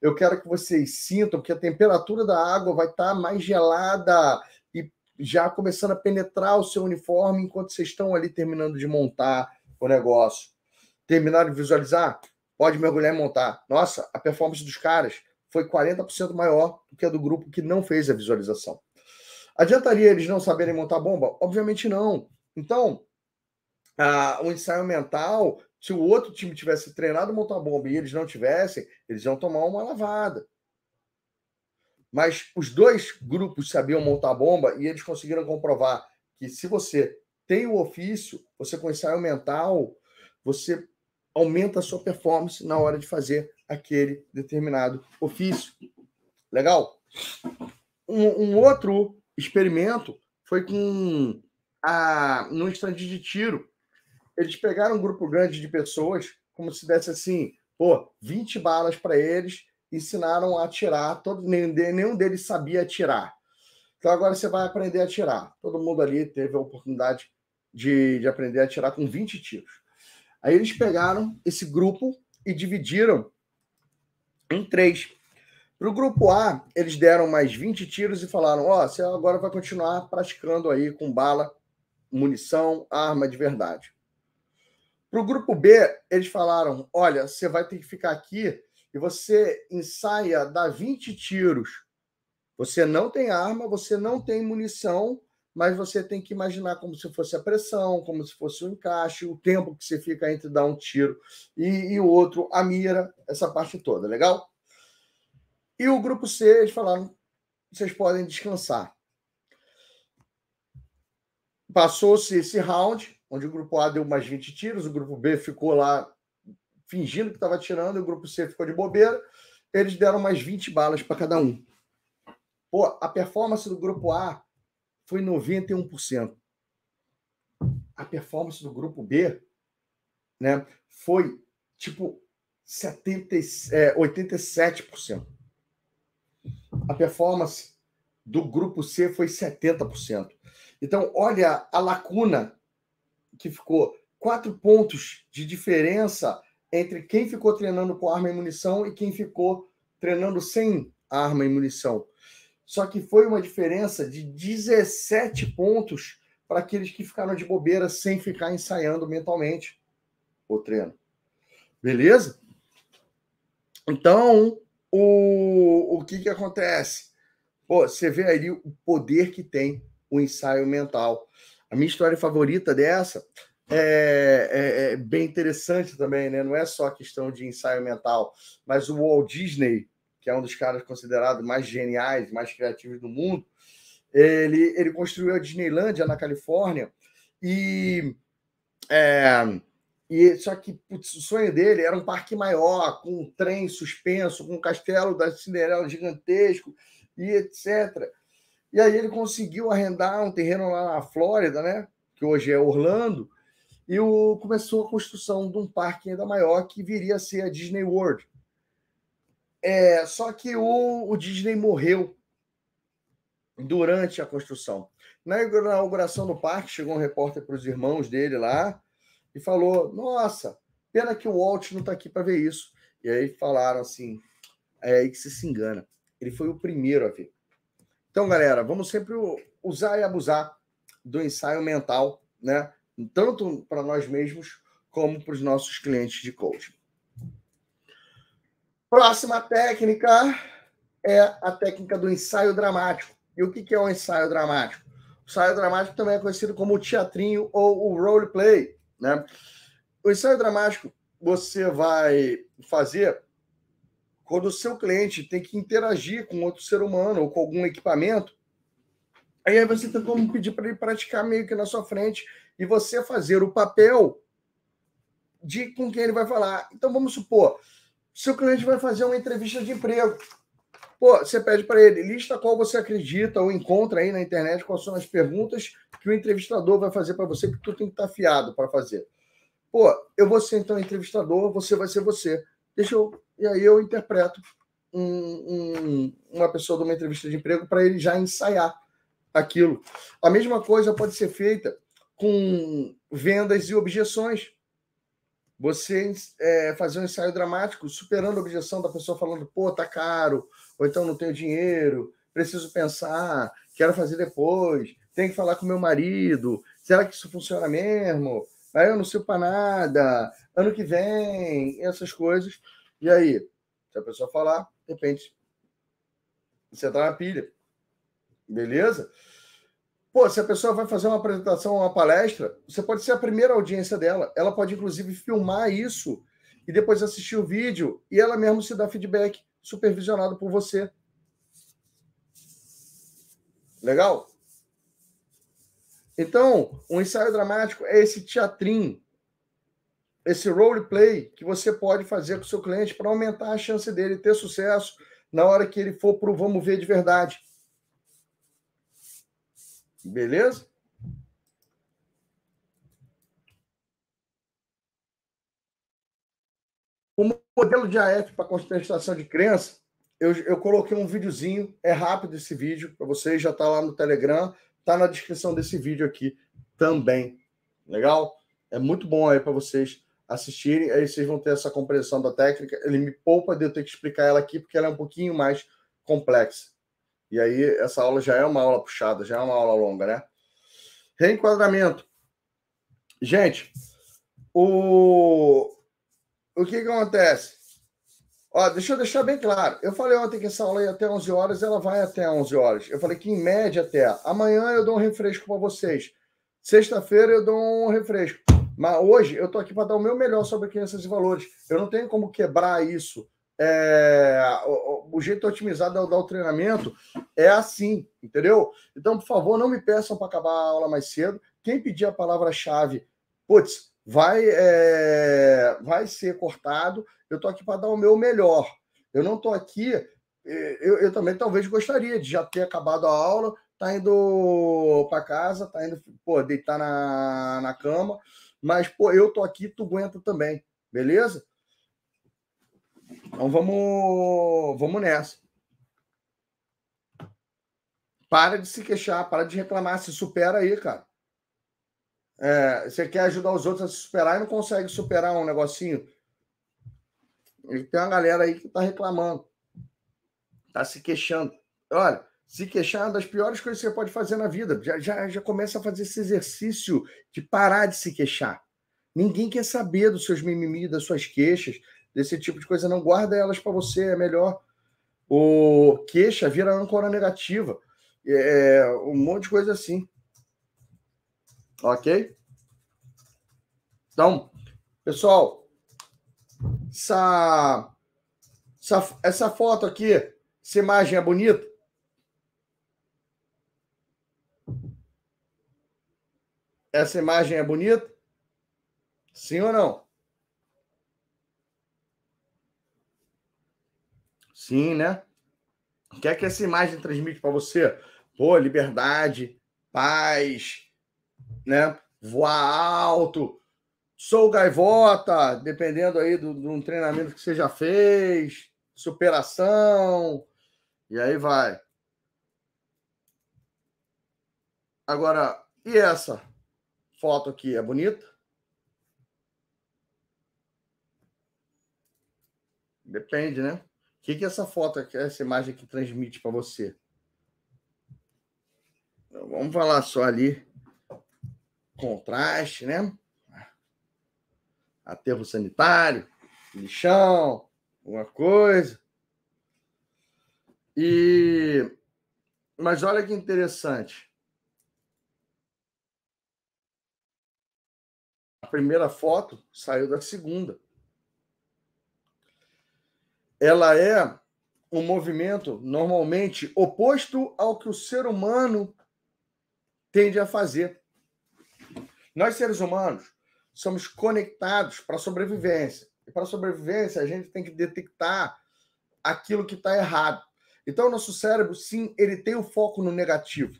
Eu quero que vocês sintam que a temperatura da água vai estar mais gelada e já começando a penetrar o seu uniforme enquanto vocês estão ali terminando de montar o negócio. Terminaram de visualizar? Pode mergulhar e montar. Nossa, a performance dos caras foi 40% maior do que a do grupo que não fez a visualização. Adiantaria eles não saberem montar bomba? Obviamente não. Então, o ensaio mental, se o outro time tivesse treinado montar bomba e eles não tivessem, eles iam tomar uma lavada. Mas os dois grupos sabiam montar bomba e eles conseguiram comprovar que se você tem o ofício, você com ensaio mental, você aumenta a sua performance na hora de fazer aquele determinado ofício. Legal? Um, um outro experimento foi com a no instante de tiro. Eles pegaram um grupo grande de pessoas, como se desse assim, pô, 20 balas para eles, ensinaram a atirar, todo, nenhum, nenhum deles sabia atirar. Então agora você vai aprender a atirar. Todo mundo ali teve a oportunidade de, de aprender a atirar com 20 tiros. Aí eles pegaram esse grupo e dividiram em três. Para o grupo A, eles deram mais 20 tiros e falaram: Ó, oh, você agora vai continuar praticando aí com bala, munição, arma de verdade. Para o grupo B, eles falaram: olha, você vai ter que ficar aqui e você ensaia, dá 20 tiros. Você não tem arma, você não tem munição, mas você tem que imaginar como se fosse a pressão, como se fosse o encaixe, o tempo que você fica entre dar um tiro e, o outro, a mira, essa parte toda, legal? E o grupo C, eles falaram: vocês podem descansar. Passou-se esse round, onde o grupo A deu mais 20 tiros, o grupo B ficou lá fingindo que estava tirando, o grupo C ficou de bobeira. Eles deram mais 20 balas para cada um. Pô, a performance do grupo A foi 91%. A performance do grupo B né, foi tipo 70, é, 87% a performance do grupo C foi 70%. Então, olha a lacuna que ficou. Quatro pontos de diferença entre quem ficou treinando com arma e munição e quem ficou treinando sem arma e munição. Só que foi uma diferença de 17 pontos para aqueles que ficaram de bobeira sem ficar ensaiando mentalmente o treino. Beleza? Então, o, o que, que acontece? Pô, você vê aí o poder que tem o ensaio mental. A minha história favorita dessa é, é, é, bem interessante também, né? Não é só questão de ensaio mental, mas o Walt Disney, que é um dos caras considerados mais geniais, mais criativos do mundo, ele, ele construiu a Disneylandia na Califórnia e é, e só que putz, o sonho dele era um parque maior, com um trem suspenso, com um castelo da Cinderela gigantesco e etc. E aí ele conseguiu arrendar um terreno lá na Flórida, né? Que hoje é Orlando, e o, começou a construção de um parque ainda maior que viria a ser a Disney World. É, só que o, o Disney morreu durante a construção. Na inauguração do parque, chegou um repórter para os irmãos dele lá, e falou: Nossa, pena que o Walt não está aqui para ver isso. E aí falaram assim: é aí que você se engana. Ele foi o primeiro a ver. Então, galera, vamos sempre usar e abusar do ensaio mental, né? Tanto para nós mesmos como para os nossos clientes de coaching. Próxima técnica é a técnica do ensaio dramático. E o que é o ensaio dramático? O ensaio dramático também é conhecido como o teatrinho ou o role play. Né? O ensaio dramático você vai fazer quando o seu cliente tem que interagir com outro ser humano ou com algum equipamento. Aí você tem como pedir para ele praticar meio que na sua frente e você fazer o papel de com quem ele vai falar. Então vamos supor, seu cliente vai fazer uma entrevista de emprego. Pô, você pede para ele, lista qual você acredita ou encontra aí na internet quais são as perguntas que o entrevistador vai fazer para você, que tu tem que estar tá fiado para fazer. Pô, eu vou ser então entrevistador, você vai ser você. Deixa eu. E aí eu interpreto um, um, uma pessoa de uma entrevista de emprego para ele já ensaiar aquilo. A mesma coisa pode ser feita com vendas e objeções. Você é, fazer um ensaio dramático superando a objeção da pessoa falando, pô, tá caro, ou então não tenho dinheiro, preciso pensar, quero fazer depois, tenho que falar com meu marido, será que isso funciona mesmo? Aí eu não sei para nada, ano que vem, essas coisas. E aí, se a pessoa falar, de repente, você tá na pilha. Beleza? Pô, se a pessoa vai fazer uma apresentação, uma palestra, você pode ser a primeira audiência dela. Ela pode, inclusive, filmar isso e depois assistir o vídeo e ela mesmo se dá feedback supervisionado por você. Legal? Então, um ensaio dramático é esse teatrinho, esse role play que você pode fazer com o seu cliente para aumentar a chance dele ter sucesso na hora que ele for para o vamos ver de verdade. Beleza? O modelo de AF para contestação de crença, eu, eu coloquei um videozinho, é rápido esse vídeo para vocês, já está lá no Telegram, está na descrição desse vídeo aqui também. Legal? É muito bom aí para vocês assistirem, aí vocês vão ter essa compreensão da técnica. Ele me poupa de eu ter que explicar ela aqui, porque ela é um pouquinho mais complexa. E aí, essa aula já é uma aula puxada, já é uma aula longa, né? Reenquadramento. Gente, o, o que, que acontece? Ó, deixa eu deixar bem claro. Eu falei ontem que essa aula ia até 11 horas, ela vai até 11 horas. Eu falei que em média até. Amanhã eu dou um refresco para vocês. Sexta-feira eu dou um refresco. Mas hoje eu tô aqui para dar o meu melhor sobre crianças e valores. Eu não tenho como quebrar isso. É... O, o, jeito otimizado de dar o treinamento é assim, entendeu? Então, por favor, não me peçam para acabar a aula mais cedo. Quem pedir a palavra-chave, putz, vai, é... vai ser cortado eu estou aqui para dar o meu melhor. Eu não estou aqui. Eh, eu, eu, também talvez gostaria de já ter acabado a aula, tá indo para casa, tá indo pô, deitar na, na cama, mas pô, eu tô aqui, tu aguenta também, beleza? Então vamos, vamos nessa. Para de se queixar, para de reclamar, se supera aí, cara. É, você quer ajudar os outros a se superar e não consegue superar um negocinho e tem uma galera aí que está reclamando, está se queixando. Olha, se queixar é uma das piores coisas que você pode fazer na vida. Já, já, já começa a fazer esse exercício de parar de se queixar. Ninguém quer saber dos seus mimimi, das suas queixas, desse tipo de coisa. Não guarda elas para você, é melhor. O queixa vira âncora negativa. É, um monte de coisa assim. Ok? Então, pessoal, essa, essa, essa foto aqui, essa imagem é bonita? Essa imagem é bonita? Sim ou não? Sim, né? O que é que essa imagem transmite para você? Pô, liberdade, paz, né? Voar alto, Sou gaivota, dependendo aí de um treinamento que você já fez, superação, e aí vai. Agora, e essa foto aqui é bonita? Depende, né? O que, que essa foto, essa imagem aqui transmite para você? Vamos falar só ali. Contraste, né? aterro sanitário, lixão, alguma coisa. E mas olha que interessante. A primeira foto saiu da segunda. Ela é um movimento normalmente oposto ao que o ser humano tende a fazer. Nós seres humanos somos conectados para a sobrevivência. E para a sobrevivência, a gente tem que detectar aquilo que está errado. Então, o nosso cérebro, sim, ele tem o foco no negativo.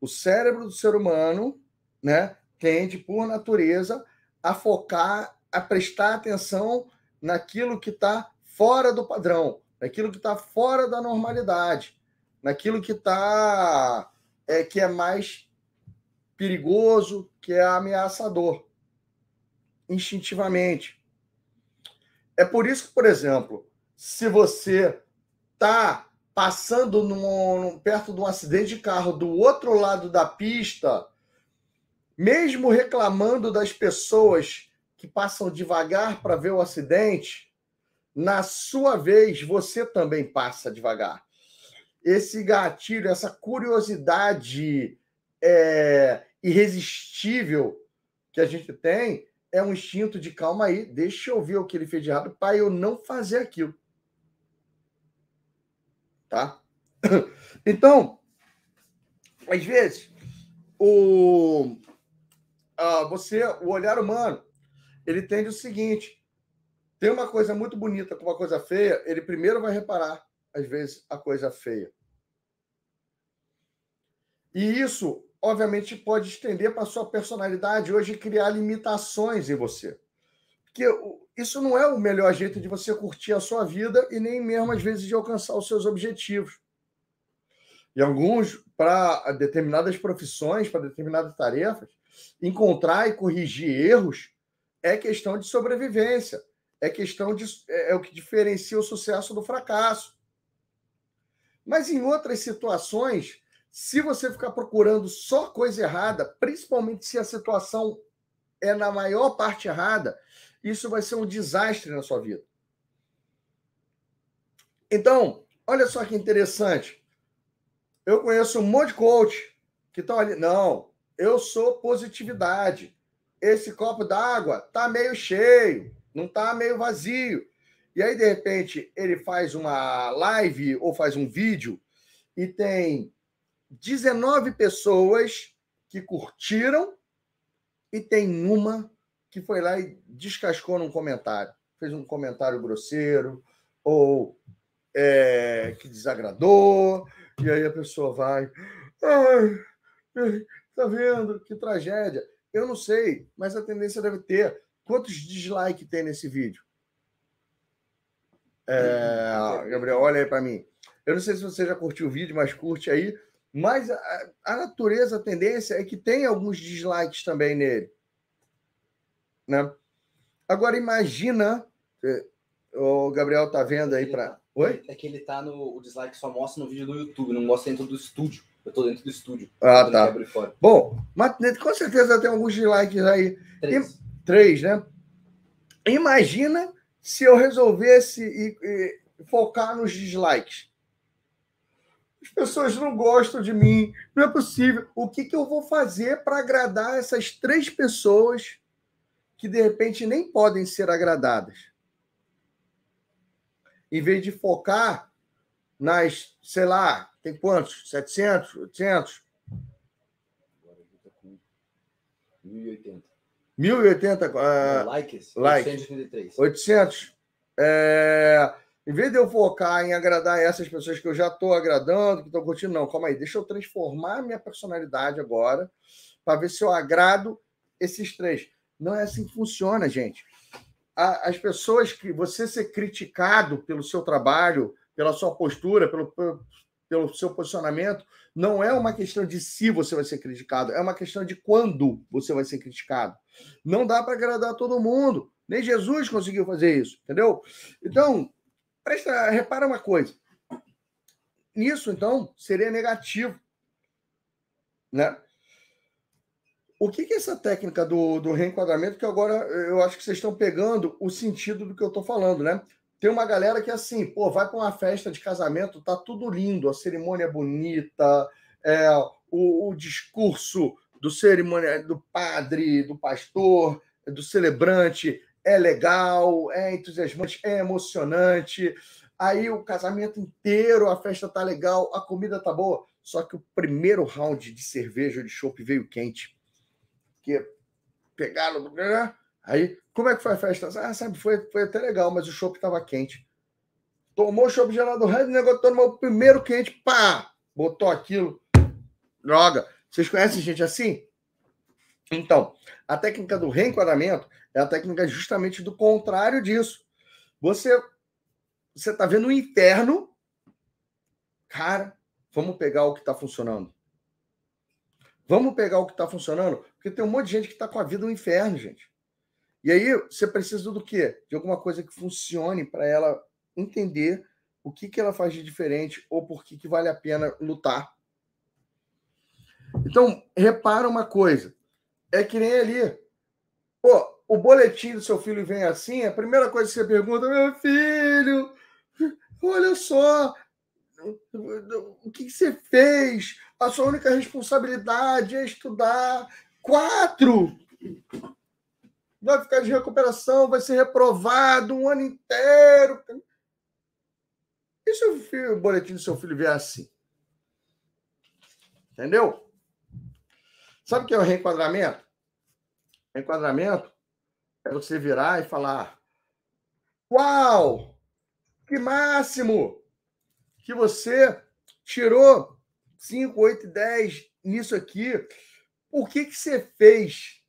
O cérebro do ser humano, né, tende, por natureza, a focar, a prestar atenção naquilo que está fora do padrão, naquilo que está fora da normalidade, naquilo que está é, que é mais perigoso, que é ameaçador instintivamente. É por isso que, por exemplo, se você está passando num, perto de um acidente de carro do outro lado da pista, mesmo reclamando das pessoas que passam devagar para ver o acidente, na sua vez você também passa devagar. Esse gatilho, essa curiosidade é, irresistível que a gente tem, é um instinto de calma aí, deixa eu ver o que ele fez de errado para eu não fazer aquilo. Tá? (laughs) Então, às vezes, o, uh, você, o olhar humano, ele tende o seguinte: tem uma coisa muito bonita com uma coisa feia, ele primeiro vai reparar, às vezes, a coisa feia. E isso obviamente, pode estender para a sua personalidade hoje criar limitações em você. Porque isso não é o melhor jeito de você curtir a sua vida e nem mesmo, às vezes, de alcançar os seus objetivos. E alguns, para determinadas profissões, para determinadas tarefas, encontrar e corrigir erros é questão de sobrevivência, é questão de é, é o que diferencia o sucesso do fracasso. Mas em outras situações, se você ficar procurando só coisa errada, principalmente se a situação é na maior parte errada, isso vai ser um desastre na sua vida. Então, olha só que interessante. Eu conheço um monte de coach que estão ali. Não, eu sou positividade. Esse copo d'água tá meio cheio, não tá meio vazio. E aí, de repente, ele faz uma live ou faz um vídeo e tem 19 pessoas que curtiram e tem uma que foi lá e descascou num comentário. Fez um comentário grosseiro ou é, que desagradou, e aí a pessoa vai. Ai, tá vendo? Que tragédia. Eu não sei, mas a tendência deve ter. Quantos dislikes tem nesse vídeo? É, Gabriel, olha aí para mim. Eu não sei se você já curtiu o vídeo, mas curte aí. Mas a, a natureza, a tendência é que tem alguns dislikes também nele. Né? Agora imagina, é, o Gabriel tá vendo aí para. Oi? É que ele tá no. O dislike só mostra no vídeo do YouTube, não mostra dentro do estúdio. Eu tô dentro do estúdio. Ah, tá. Bom, mas com certeza tem alguns dislikes aí. Três. E, três, né? Imagina se eu resolvesse e, e, focar nos dislikes. As pessoas não gostam de mim, não é possível. O que, que eu vou fazer para agradar essas três pessoas que de repente nem podem ser agradadas? Em vez de focar nas, sei lá, tem quantos? 700? 800? 1080. 1080 uh, likes? likes. 833. 800. É, em vez de eu focar em agradar essas pessoas que eu já estou agradando, que estão curtindo, não, calma aí, deixa eu transformar minha personalidade agora para ver se eu agrado esses três. Não é assim que funciona, gente. As pessoas que você ser criticado pelo seu trabalho, pela sua postura, pelo, pelo seu posicionamento, não é uma questão de se você vai ser criticado, é uma questão de quando você vai ser criticado. Não dá para agradar todo mundo. Nem Jesus conseguiu fazer isso, entendeu? Então, presta, repara uma coisa. Nisso, então, seria negativo. Né? O que, que é essa técnica do, do reenquadramento? Que agora eu acho que vocês estão pegando o sentido do que eu estou falando, né? Tem uma galera que, assim, pô, vai para uma festa de casamento, tá tudo lindo, a cerimônia é bonita, é, o, o discurso do cerimônia do padre, do pastor, do celebrante é legal, é entusiasmante, é emocionante. Aí o casamento inteiro, a festa tá legal, a comida tá boa. Só que o primeiro round de cerveja de chopp veio quente. Que pegaram, né? Aí, como é que foi a festa? Ah, sabe, foi, foi até legal, mas o chopp estava quente. Tomou o chopp gelado, o negócio tomou o primeiro quente, pá! Botou aquilo. Droga. Vocês conhecem gente assim? Então, a técnica do reenquadramento é a técnica justamente do contrário disso. Você você está vendo o inferno, cara, vamos pegar o que está funcionando. Vamos pegar o que está funcionando, porque tem um monte de gente que está com a vida no inferno, gente. E aí você precisa do quê? De alguma coisa que funcione para ela entender o que, que ela faz de diferente ou por que, que vale a pena lutar. Então, repara uma coisa. É que nem ali. Pô, o boletim do seu filho vem assim, a primeira coisa que você pergunta, meu filho, olha só, o que, que você fez? A sua única responsabilidade é estudar. Quatro! Vai ficar de recuperação, vai ser reprovado um ano inteiro. E se o, filho, o boletim do seu filho vier assim? Entendeu? Sabe o que é o reenquadramento? Reenquadramento é você virar e falar: Uau! Que máximo! Que você tirou 5, 8, 10 nisso aqui. O que, que você fez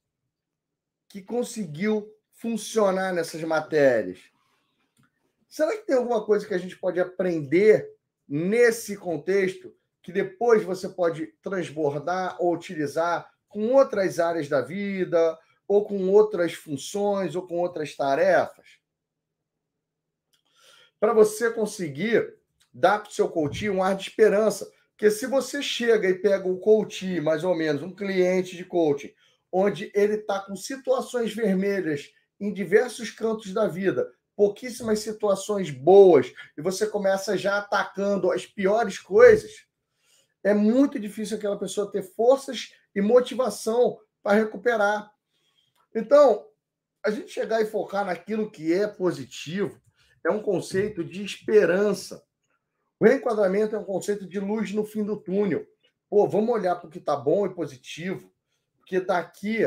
que conseguiu funcionar nessas matérias. Será que tem alguma coisa que a gente pode aprender nesse contexto que depois você pode transbordar ou utilizar com outras áreas da vida, ou com outras funções, ou com outras tarefas. Para você conseguir dar para o seu coach um ar de esperança. Porque se você chega e pega um coach, mais ou menos, um cliente de coaching, onde ele está com situações vermelhas em diversos cantos da vida, pouquíssimas situações boas, e você começa já atacando as piores coisas, é muito difícil aquela pessoa ter forças e motivação para recuperar. Então, a gente chegar e focar naquilo que é positivo é um conceito de esperança. O reenquadramento é um conceito de luz no fim do túnel. Pô, vamos olhar para o que está bom e positivo, porque daqui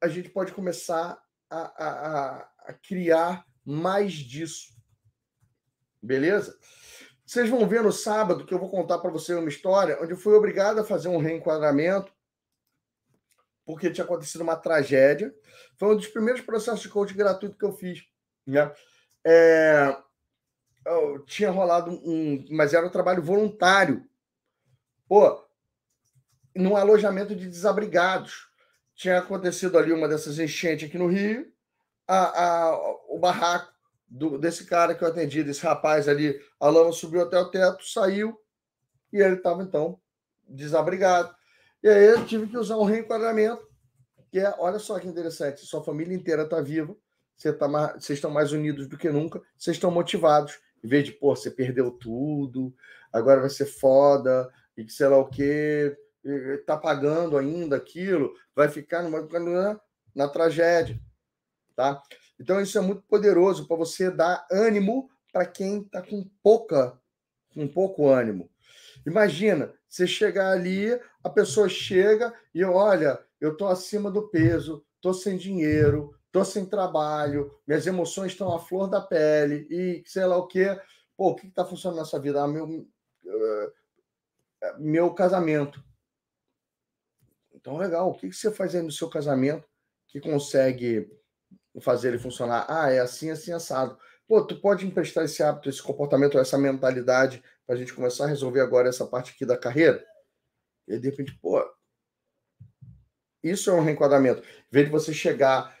a gente pode começar a, a, a criar mais disso. Beleza? Vocês vão ver no sábado que eu vou contar para você uma história onde eu fui obrigado a fazer um reenquadramento porque tinha acontecido uma tragédia. Foi um dos primeiros processos de coaching gratuito que eu fiz. Né? É, tinha rolado um. Mas era um trabalho voluntário. Pô, num alojamento de desabrigados. Tinha acontecido ali uma dessas enchentes aqui no Rio. A, a, o barraco do, desse cara que eu atendi, desse rapaz ali, a lama subiu até o teto, saiu e ele estava então desabrigado. E aí eu tive que usar um reenquadramento, que é, olha só que interessante, sua família inteira está viva, tá vocês estão mais unidos do que nunca, vocês estão motivados, em vez de, pô, você perdeu tudo, agora vai ser foda, e que sei lá o quê, tá pagando ainda aquilo, vai ficar numa, na tragédia, tá? Então isso é muito poderoso para você dar ânimo para quem está com pouca, com pouco ânimo. Imagina, você chegar ali, a pessoa chega e olha, eu estou acima do peso, estou sem dinheiro, estou sem trabalho, minhas emoções estão à flor da pele e sei lá o quê. Pô, o que está funcionando na sua vida? Ah, meu, uh, meu casamento. Então, legal. O que, você faz aí no seu casamento que consegue fazer ele funcionar? Ah, é assim, assim, assado. Pô, tu pode emprestar esse hábito, esse comportamento, essa mentalidade para a gente começar a resolver agora essa parte aqui da carreira? E aí, de repente, pô, isso é um reenquadramento. Em vez de você chegar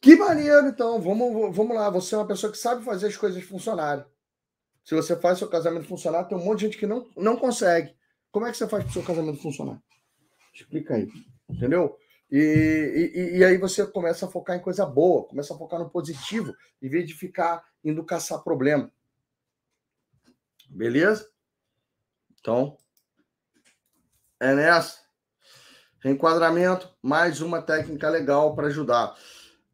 que maneiro, então. Vamos, vamos lá. Você é uma pessoa que sabe fazer as coisas funcionarem. Se você faz seu casamento funcionar, tem um monte de gente que não, não consegue. Como é que você faz para o seu casamento funcionar? Explica aí. Entendeu? E, e, e, aí você começa a focar em coisa boa, começa a focar no positivo, em vez de ficar indo caçar problema. Beleza? Então, é nessa. Reenquadramento, mais uma técnica legal para ajudar.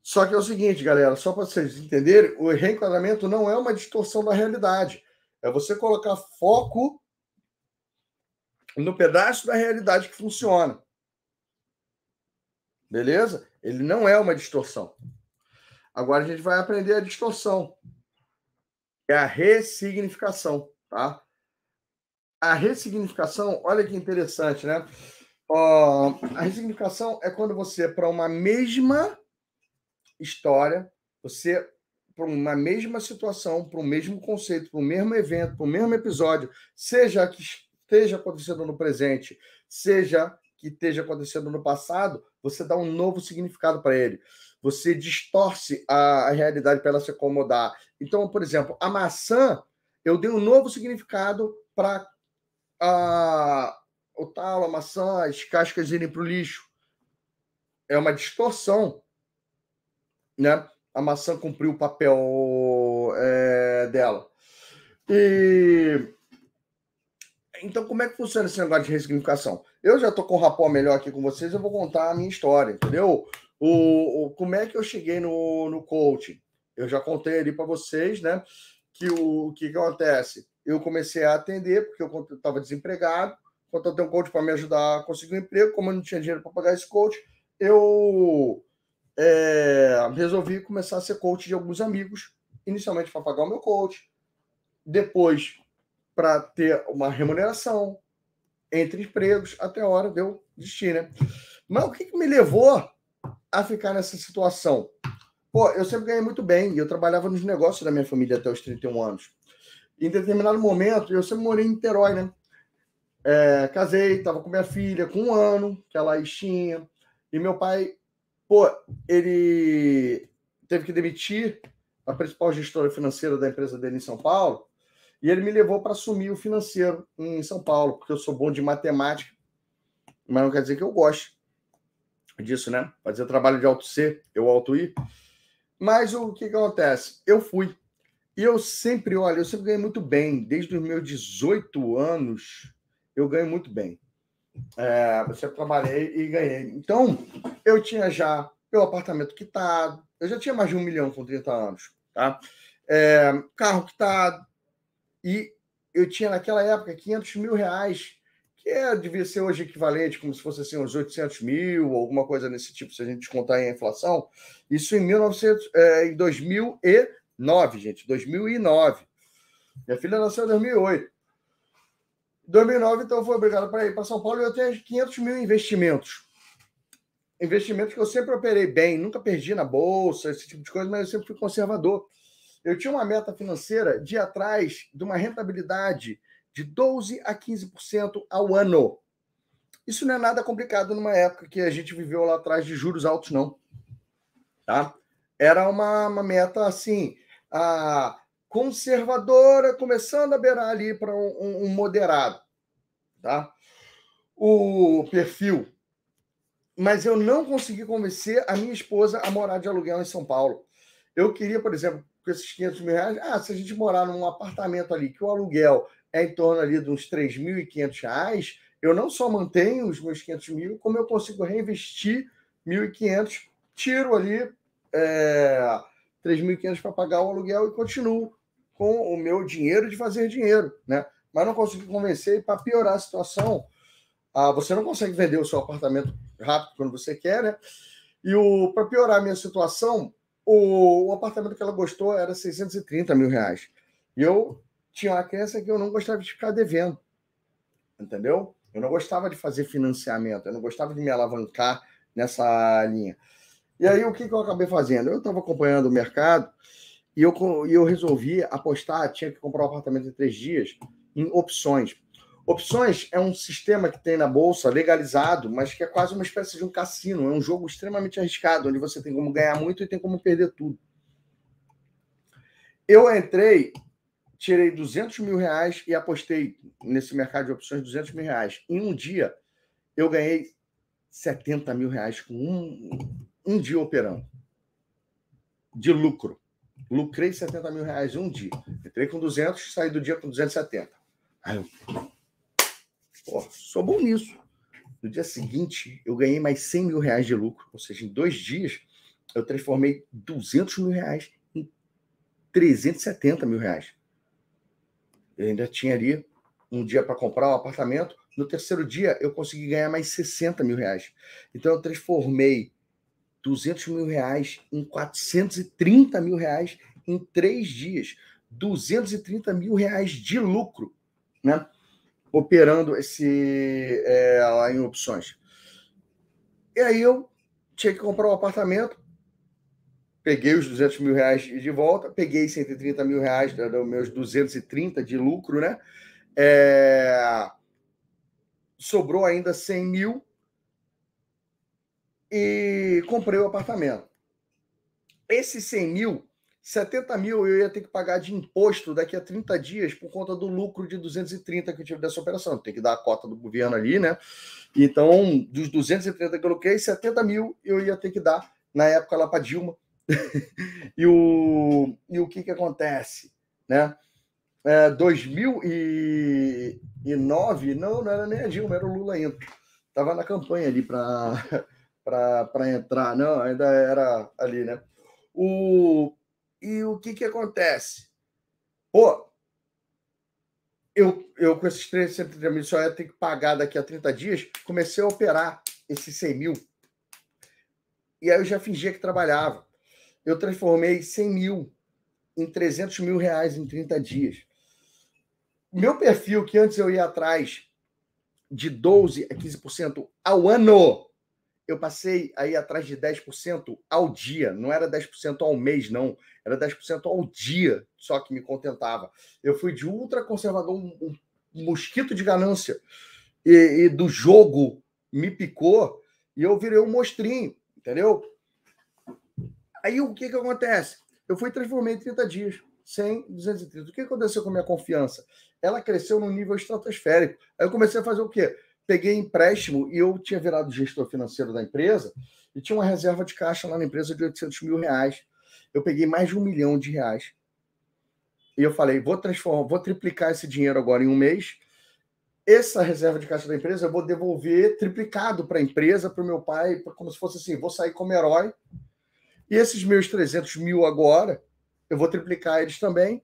Só que é o seguinte, galera, só para vocês entenderem, o reenquadramento não é uma distorção da realidade. É você colocar foco no pedaço da realidade que funciona. Beleza? Ele não é uma distorção. Agora a gente vai aprender a distorção. É a ressignificação, tá? A ressignificação, olha que interessante, né? Ó, a ressignificação é quando você, para uma mesma história, você, para uma mesma situação, para o mesmo conceito, para o mesmo evento, para o mesmo episódio, seja que esteja acontecendo no presente, seja que esteja acontecendo no passado, você dá um novo significado para ele. Você distorce a, a realidade para ela se acomodar. Então, por exemplo, a maçã, eu dei um novo significado para o talo, a maçã, as cascas irem para o lixo. É uma distorção né? A maçã cumpriu o papel é, dela. E então, como é que funciona esse negócio de ressignificação? Eu já estou com o rapó melhor aqui com vocês, eu vou contar a minha história, entendeu? O, o como é que eu cheguei no, no coaching? Eu já contei ali para vocês, né? Que o que, que acontece? Eu comecei a atender, porque eu estava desempregado, contratei um coach para me ajudar a conseguir um emprego. Como eu não tinha dinheiro para pagar esse coach, eu é, resolvi começar a ser coach de alguns amigos, inicialmente para pagar o meu coach, depois para ter uma remuneração, entre empregos, até a hora de eu desistir, né? Mas o que, que me levou a ficar nessa situação? Pô, eu sempre ganhei muito bem, e eu trabalhava nos negócios da minha família até os 31 anos. Em determinado momento, eu sempre morei em Niterói, né? É, casei, estava com minha filha com um ano, que ela tinha, e meu pai pô, ele teve que demitir a principal gestora financeira da empresa dele em São Paulo, e ele me levou para assumir o financeiro em São Paulo, porque eu sou bom de matemática, mas não quer dizer que eu goste disso, né? Fazer trabalho de alto C, eu alto I. Mas o que, que acontece? Eu fui. E eu sempre, olha, eu sempre ganhei muito bem. Desde os meus 18 anos, eu ganho muito bem. É, eu sempre trabalhei e ganhei. Então, eu tinha já meu apartamento quitado. Eu já tinha mais de um milhão com 30 anos. Tá? É, carro quitado. E eu tinha naquela época 500 mil reais, que é, devia ser hoje equivalente, como se fosse assim, uns 800 mil, alguma coisa nesse tipo, se a gente descontar em inflação. Isso em, 1900, é, em 2009, gente, 2009. Minha filha nasceu em 2008. 2009, então, foi obrigado para ir para São Paulo e eu tenho 500 mil investimentos. Investimentos que eu sempre operei bem, nunca perdi na bolsa, esse tipo de coisa, mas eu sempre fui conservador. Eu tinha uma meta financeira de atrás de uma rentabilidade de 12 a 15% ao ano. Isso não é nada complicado numa época que a gente viveu lá atrás de juros altos, não. Tá? Era uma, uma meta assim, a conservadora, começando a beirar ali para um, um, um moderado. Tá? O perfil. Mas eu não consegui convencer a minha esposa a morar de aluguel em São Paulo. Eu queria, por exemplo, com esses 500 mil reais, ah, se a gente morar num apartamento ali que o aluguel é em torno ali de uns 3.500 reais, eu não só mantenho os meus 500 mil, como eu consigo reinvestir 1.500, tiro ali é, 3.500 para pagar o aluguel e continuo com o meu dinheiro de fazer dinheiro, né? Mas não consegui convencer e para piorar a situação, ah, você não consegue vender o seu apartamento rápido quando você quer, né? E para piorar a minha situação, o, o, apartamento que ela gostou era 630 mil reais. E eu tinha uma crença que eu não gostava de ficar devendo. Entendeu? Eu não gostava de fazer financiamento, eu não gostava de me alavancar nessa linha. E aí, o que, que eu acabei fazendo? Eu estava acompanhando o mercado e eu, e eu resolvi apostar, tinha que comprar um apartamento em três dias, em opções. Opções é um sistema que tem na bolsa legalizado, mas que é quase uma espécie de um cassino. É um jogo extremamente arriscado, onde você tem como ganhar muito e tem como perder tudo. Eu entrei, tirei 200 mil reais e apostei nesse mercado de opções 200 mil reais. Em um dia, eu ganhei 70 mil reais com um, um dia operando de lucro. Lucrei 70 mil reais em um dia. Entrei com 200, saí do dia com 270. Aí eu Pô, sou bom nisso. No dia seguinte, eu ganhei mais 100 mil reais de lucro. Ou seja, em dois dias, eu transformei 200 mil reais em 370 mil reais. Eu ainda tinha ali um dia para comprar um apartamento. No terceiro dia, eu consegui ganhar mais 60 mil reais. Então, eu transformei 200 mil reais em 430 mil reais em três dias. 230 mil reais de lucro, né? Operando esse é, lá em opções. E aí eu tinha que comprar um apartamento, peguei os 200 mil reais de volta, peguei 130 mil reais dos meus 230 de lucro, né? É... Sobrou ainda 100 mil e comprei o apartamento. Esses 100 mil 70 mil eu ia ter que pagar de imposto daqui a 30 dias por conta do lucro de 230 que eu tive dessa operação. Tem que dar a cota do governo ali, né? Então, dos 230 que eu coloquei, 70 mil eu ia ter que dar na época lá para Dilma. (laughs) e, o, e o que, que acontece? Né? É, 2009, não, não era nem a Dilma, era o Lula ainda. Estava na campanha ali para (laughs) entrar, não, ainda era ali, né? O, e o que, que acontece? Pô, eu, eu com esses 330 mil só ia ter que pagar daqui a 30 dias, comecei a operar esses 100 mil. E aí eu já fingia que trabalhava. Eu transformei 100 mil em 300 mil reais em 30 dias. Meu perfil, que antes eu ia atrás de 12 a 15% ao ano, eu passei aí atrás de 10% ao dia. Não era 10% ao mês, não. Era 10% ao dia só que me contentava. Eu fui de ultra conservador, um, um mosquito de ganância. E, e, do jogo me picou e eu virei um monstrinho, entendeu? Aí o que, que acontece? Eu fui transformei em 30 dias, 100, 230. O que aconteceu com a minha confiança? Ela cresceu num nível estratosférico. Aí eu comecei a fazer o quê? Peguei empréstimo e eu tinha virado gestor financeiro da empresa e tinha uma reserva de caixa lá na empresa de 800 mil reais. Eu peguei mais de um milhão de reais. E eu falei, vou transformar, vou triplicar esse dinheiro agora em um mês. Essa reserva de caixa da empresa eu vou devolver triplicado para a empresa, para o meu pai, como se fosse assim, vou sair como herói. E esses meus 300 mil agora, eu vou triplicar eles também.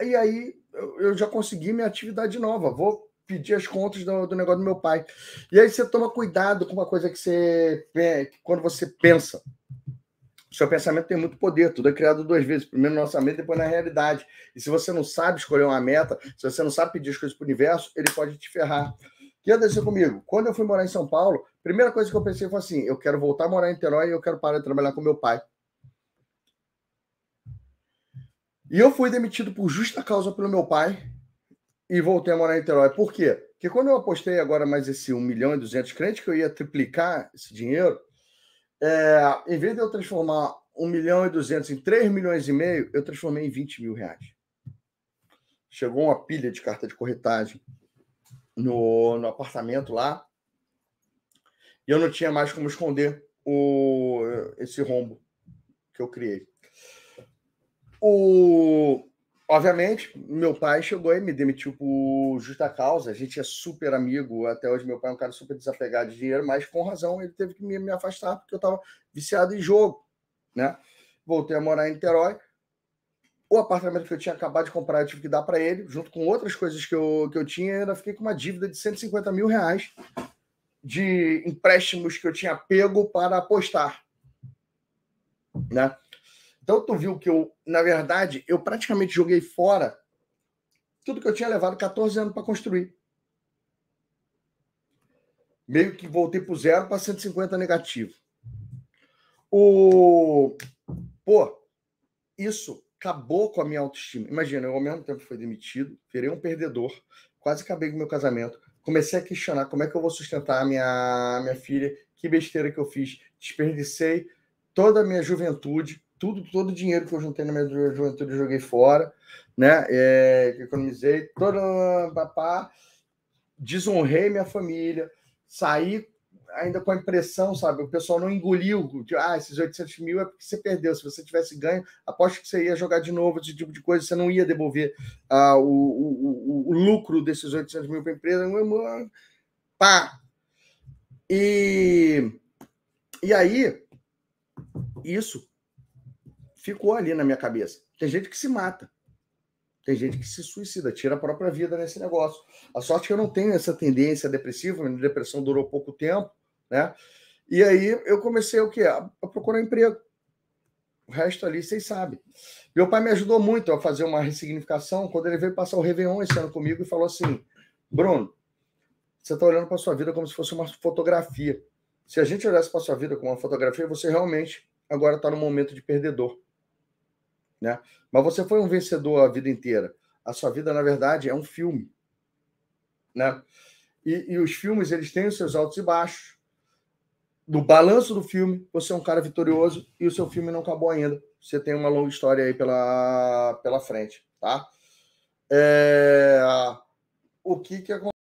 E aí eu já consegui minha atividade nova. Vou pedir as contas do, do, negócio do meu pai. E aí você toma cuidado com uma coisa que você quando você pensa. Seu pensamento tem muito poder, tudo é criado duas vezes, primeiro no orçamento, depois na realidade. E se você não sabe escolher uma meta, se você não sabe pedir as coisas para o universo, ele pode te ferrar. O que aconteceu comigo? Quando eu fui morar em São Paulo, a primeira coisa que eu pensei foi assim: eu quero voltar a morar em Terói e eu quero parar de trabalhar com meu pai. E eu fui demitido por justa causa pelo meu pai, e voltei a morar em Niterói. Por quê? Porque quando eu apostei agora mais esse 1 milhão e 200 crentes, que eu ia triplicar esse dinheiro, é, em vez de eu transformar 1 milhão e 200 em 3 milhões e meio, eu transformei em 20 mil reais. Chegou uma pilha de carta de corretagem no, no apartamento lá, e eu não tinha mais como esconder o, esse rombo que eu criei. O, Obviamente, meu pai chegou e me demitiu por justa causa. A gente é super amigo. Até hoje, meu pai é um cara super desapegado de dinheiro, mas com razão ele teve que me, me afastar porque eu estava viciado em jogo. Né? Voltei a morar em Niterói. O apartamento que eu tinha acabado de comprar, eu tive que dar para ele, junto com outras coisas que eu, que eu tinha. Eu ainda fiquei com uma dívida de 150 mil reais de empréstimos que eu tinha pego para apostar. Né? Então tu viu que eu, na verdade, eu praticamente joguei fora tudo que eu tinha levado 14 anos para construir. Meio que voltei para zero para 150 negativo. O pô, isso acabou com a minha autoestima. Imagina, eu ao mesmo tempo fui demitido, virei um perdedor, quase acabei com meu casamento. Comecei a questionar como é que eu vou sustentar a minha, minha filha, que besteira que eu fiz. Desperdicei toda a minha juventude, tudo, todo o dinheiro que eu juntei na minha juventude joguei fora, né? É, economizei, toda papá, desonrei minha família, saí ainda com a impressão, sabe? O pessoal não engoliu, de, ah, esses 800 mil é porque você perdeu. Se você tivesse ganho, aposto que você ia jogar de novo esse tipo de coisa, você não ia devolver ah, o, o, o, o lucro desses 800 mil para a empresa. Pá! E, e aí, isso ficou ali na minha cabeça. Tem gente que se mata. Tem gente que se suicida, tira a própria vida nesse negócio. A sorte é que eu não tenho essa tendência depressiva, minha depressão durou pouco tempo, né? E aí eu comecei o quê? A procurar emprego. O resto ali vocês sabem. Meu pai me ajudou muito a fazer uma ressignificação quando ele veio passar o Réveillon esse ano comigo e falou assim: Bruno, você está olhando para sua vida como se fosse uma fotografia. Se a gente olhasse para sua vida como uma fotografia, você realmente agora está no momento de perdedor né? Mas você foi um vencedor a vida inteira. A sua vida, na verdade, é um filme, né? E, e os filmes eles têm os seus altos e baixos. Do balanço do filme, você é um cara vitorioso e o seu filme não acabou ainda. Você tem uma longa história aí pela, pela frente, tá? É... O que que acontece?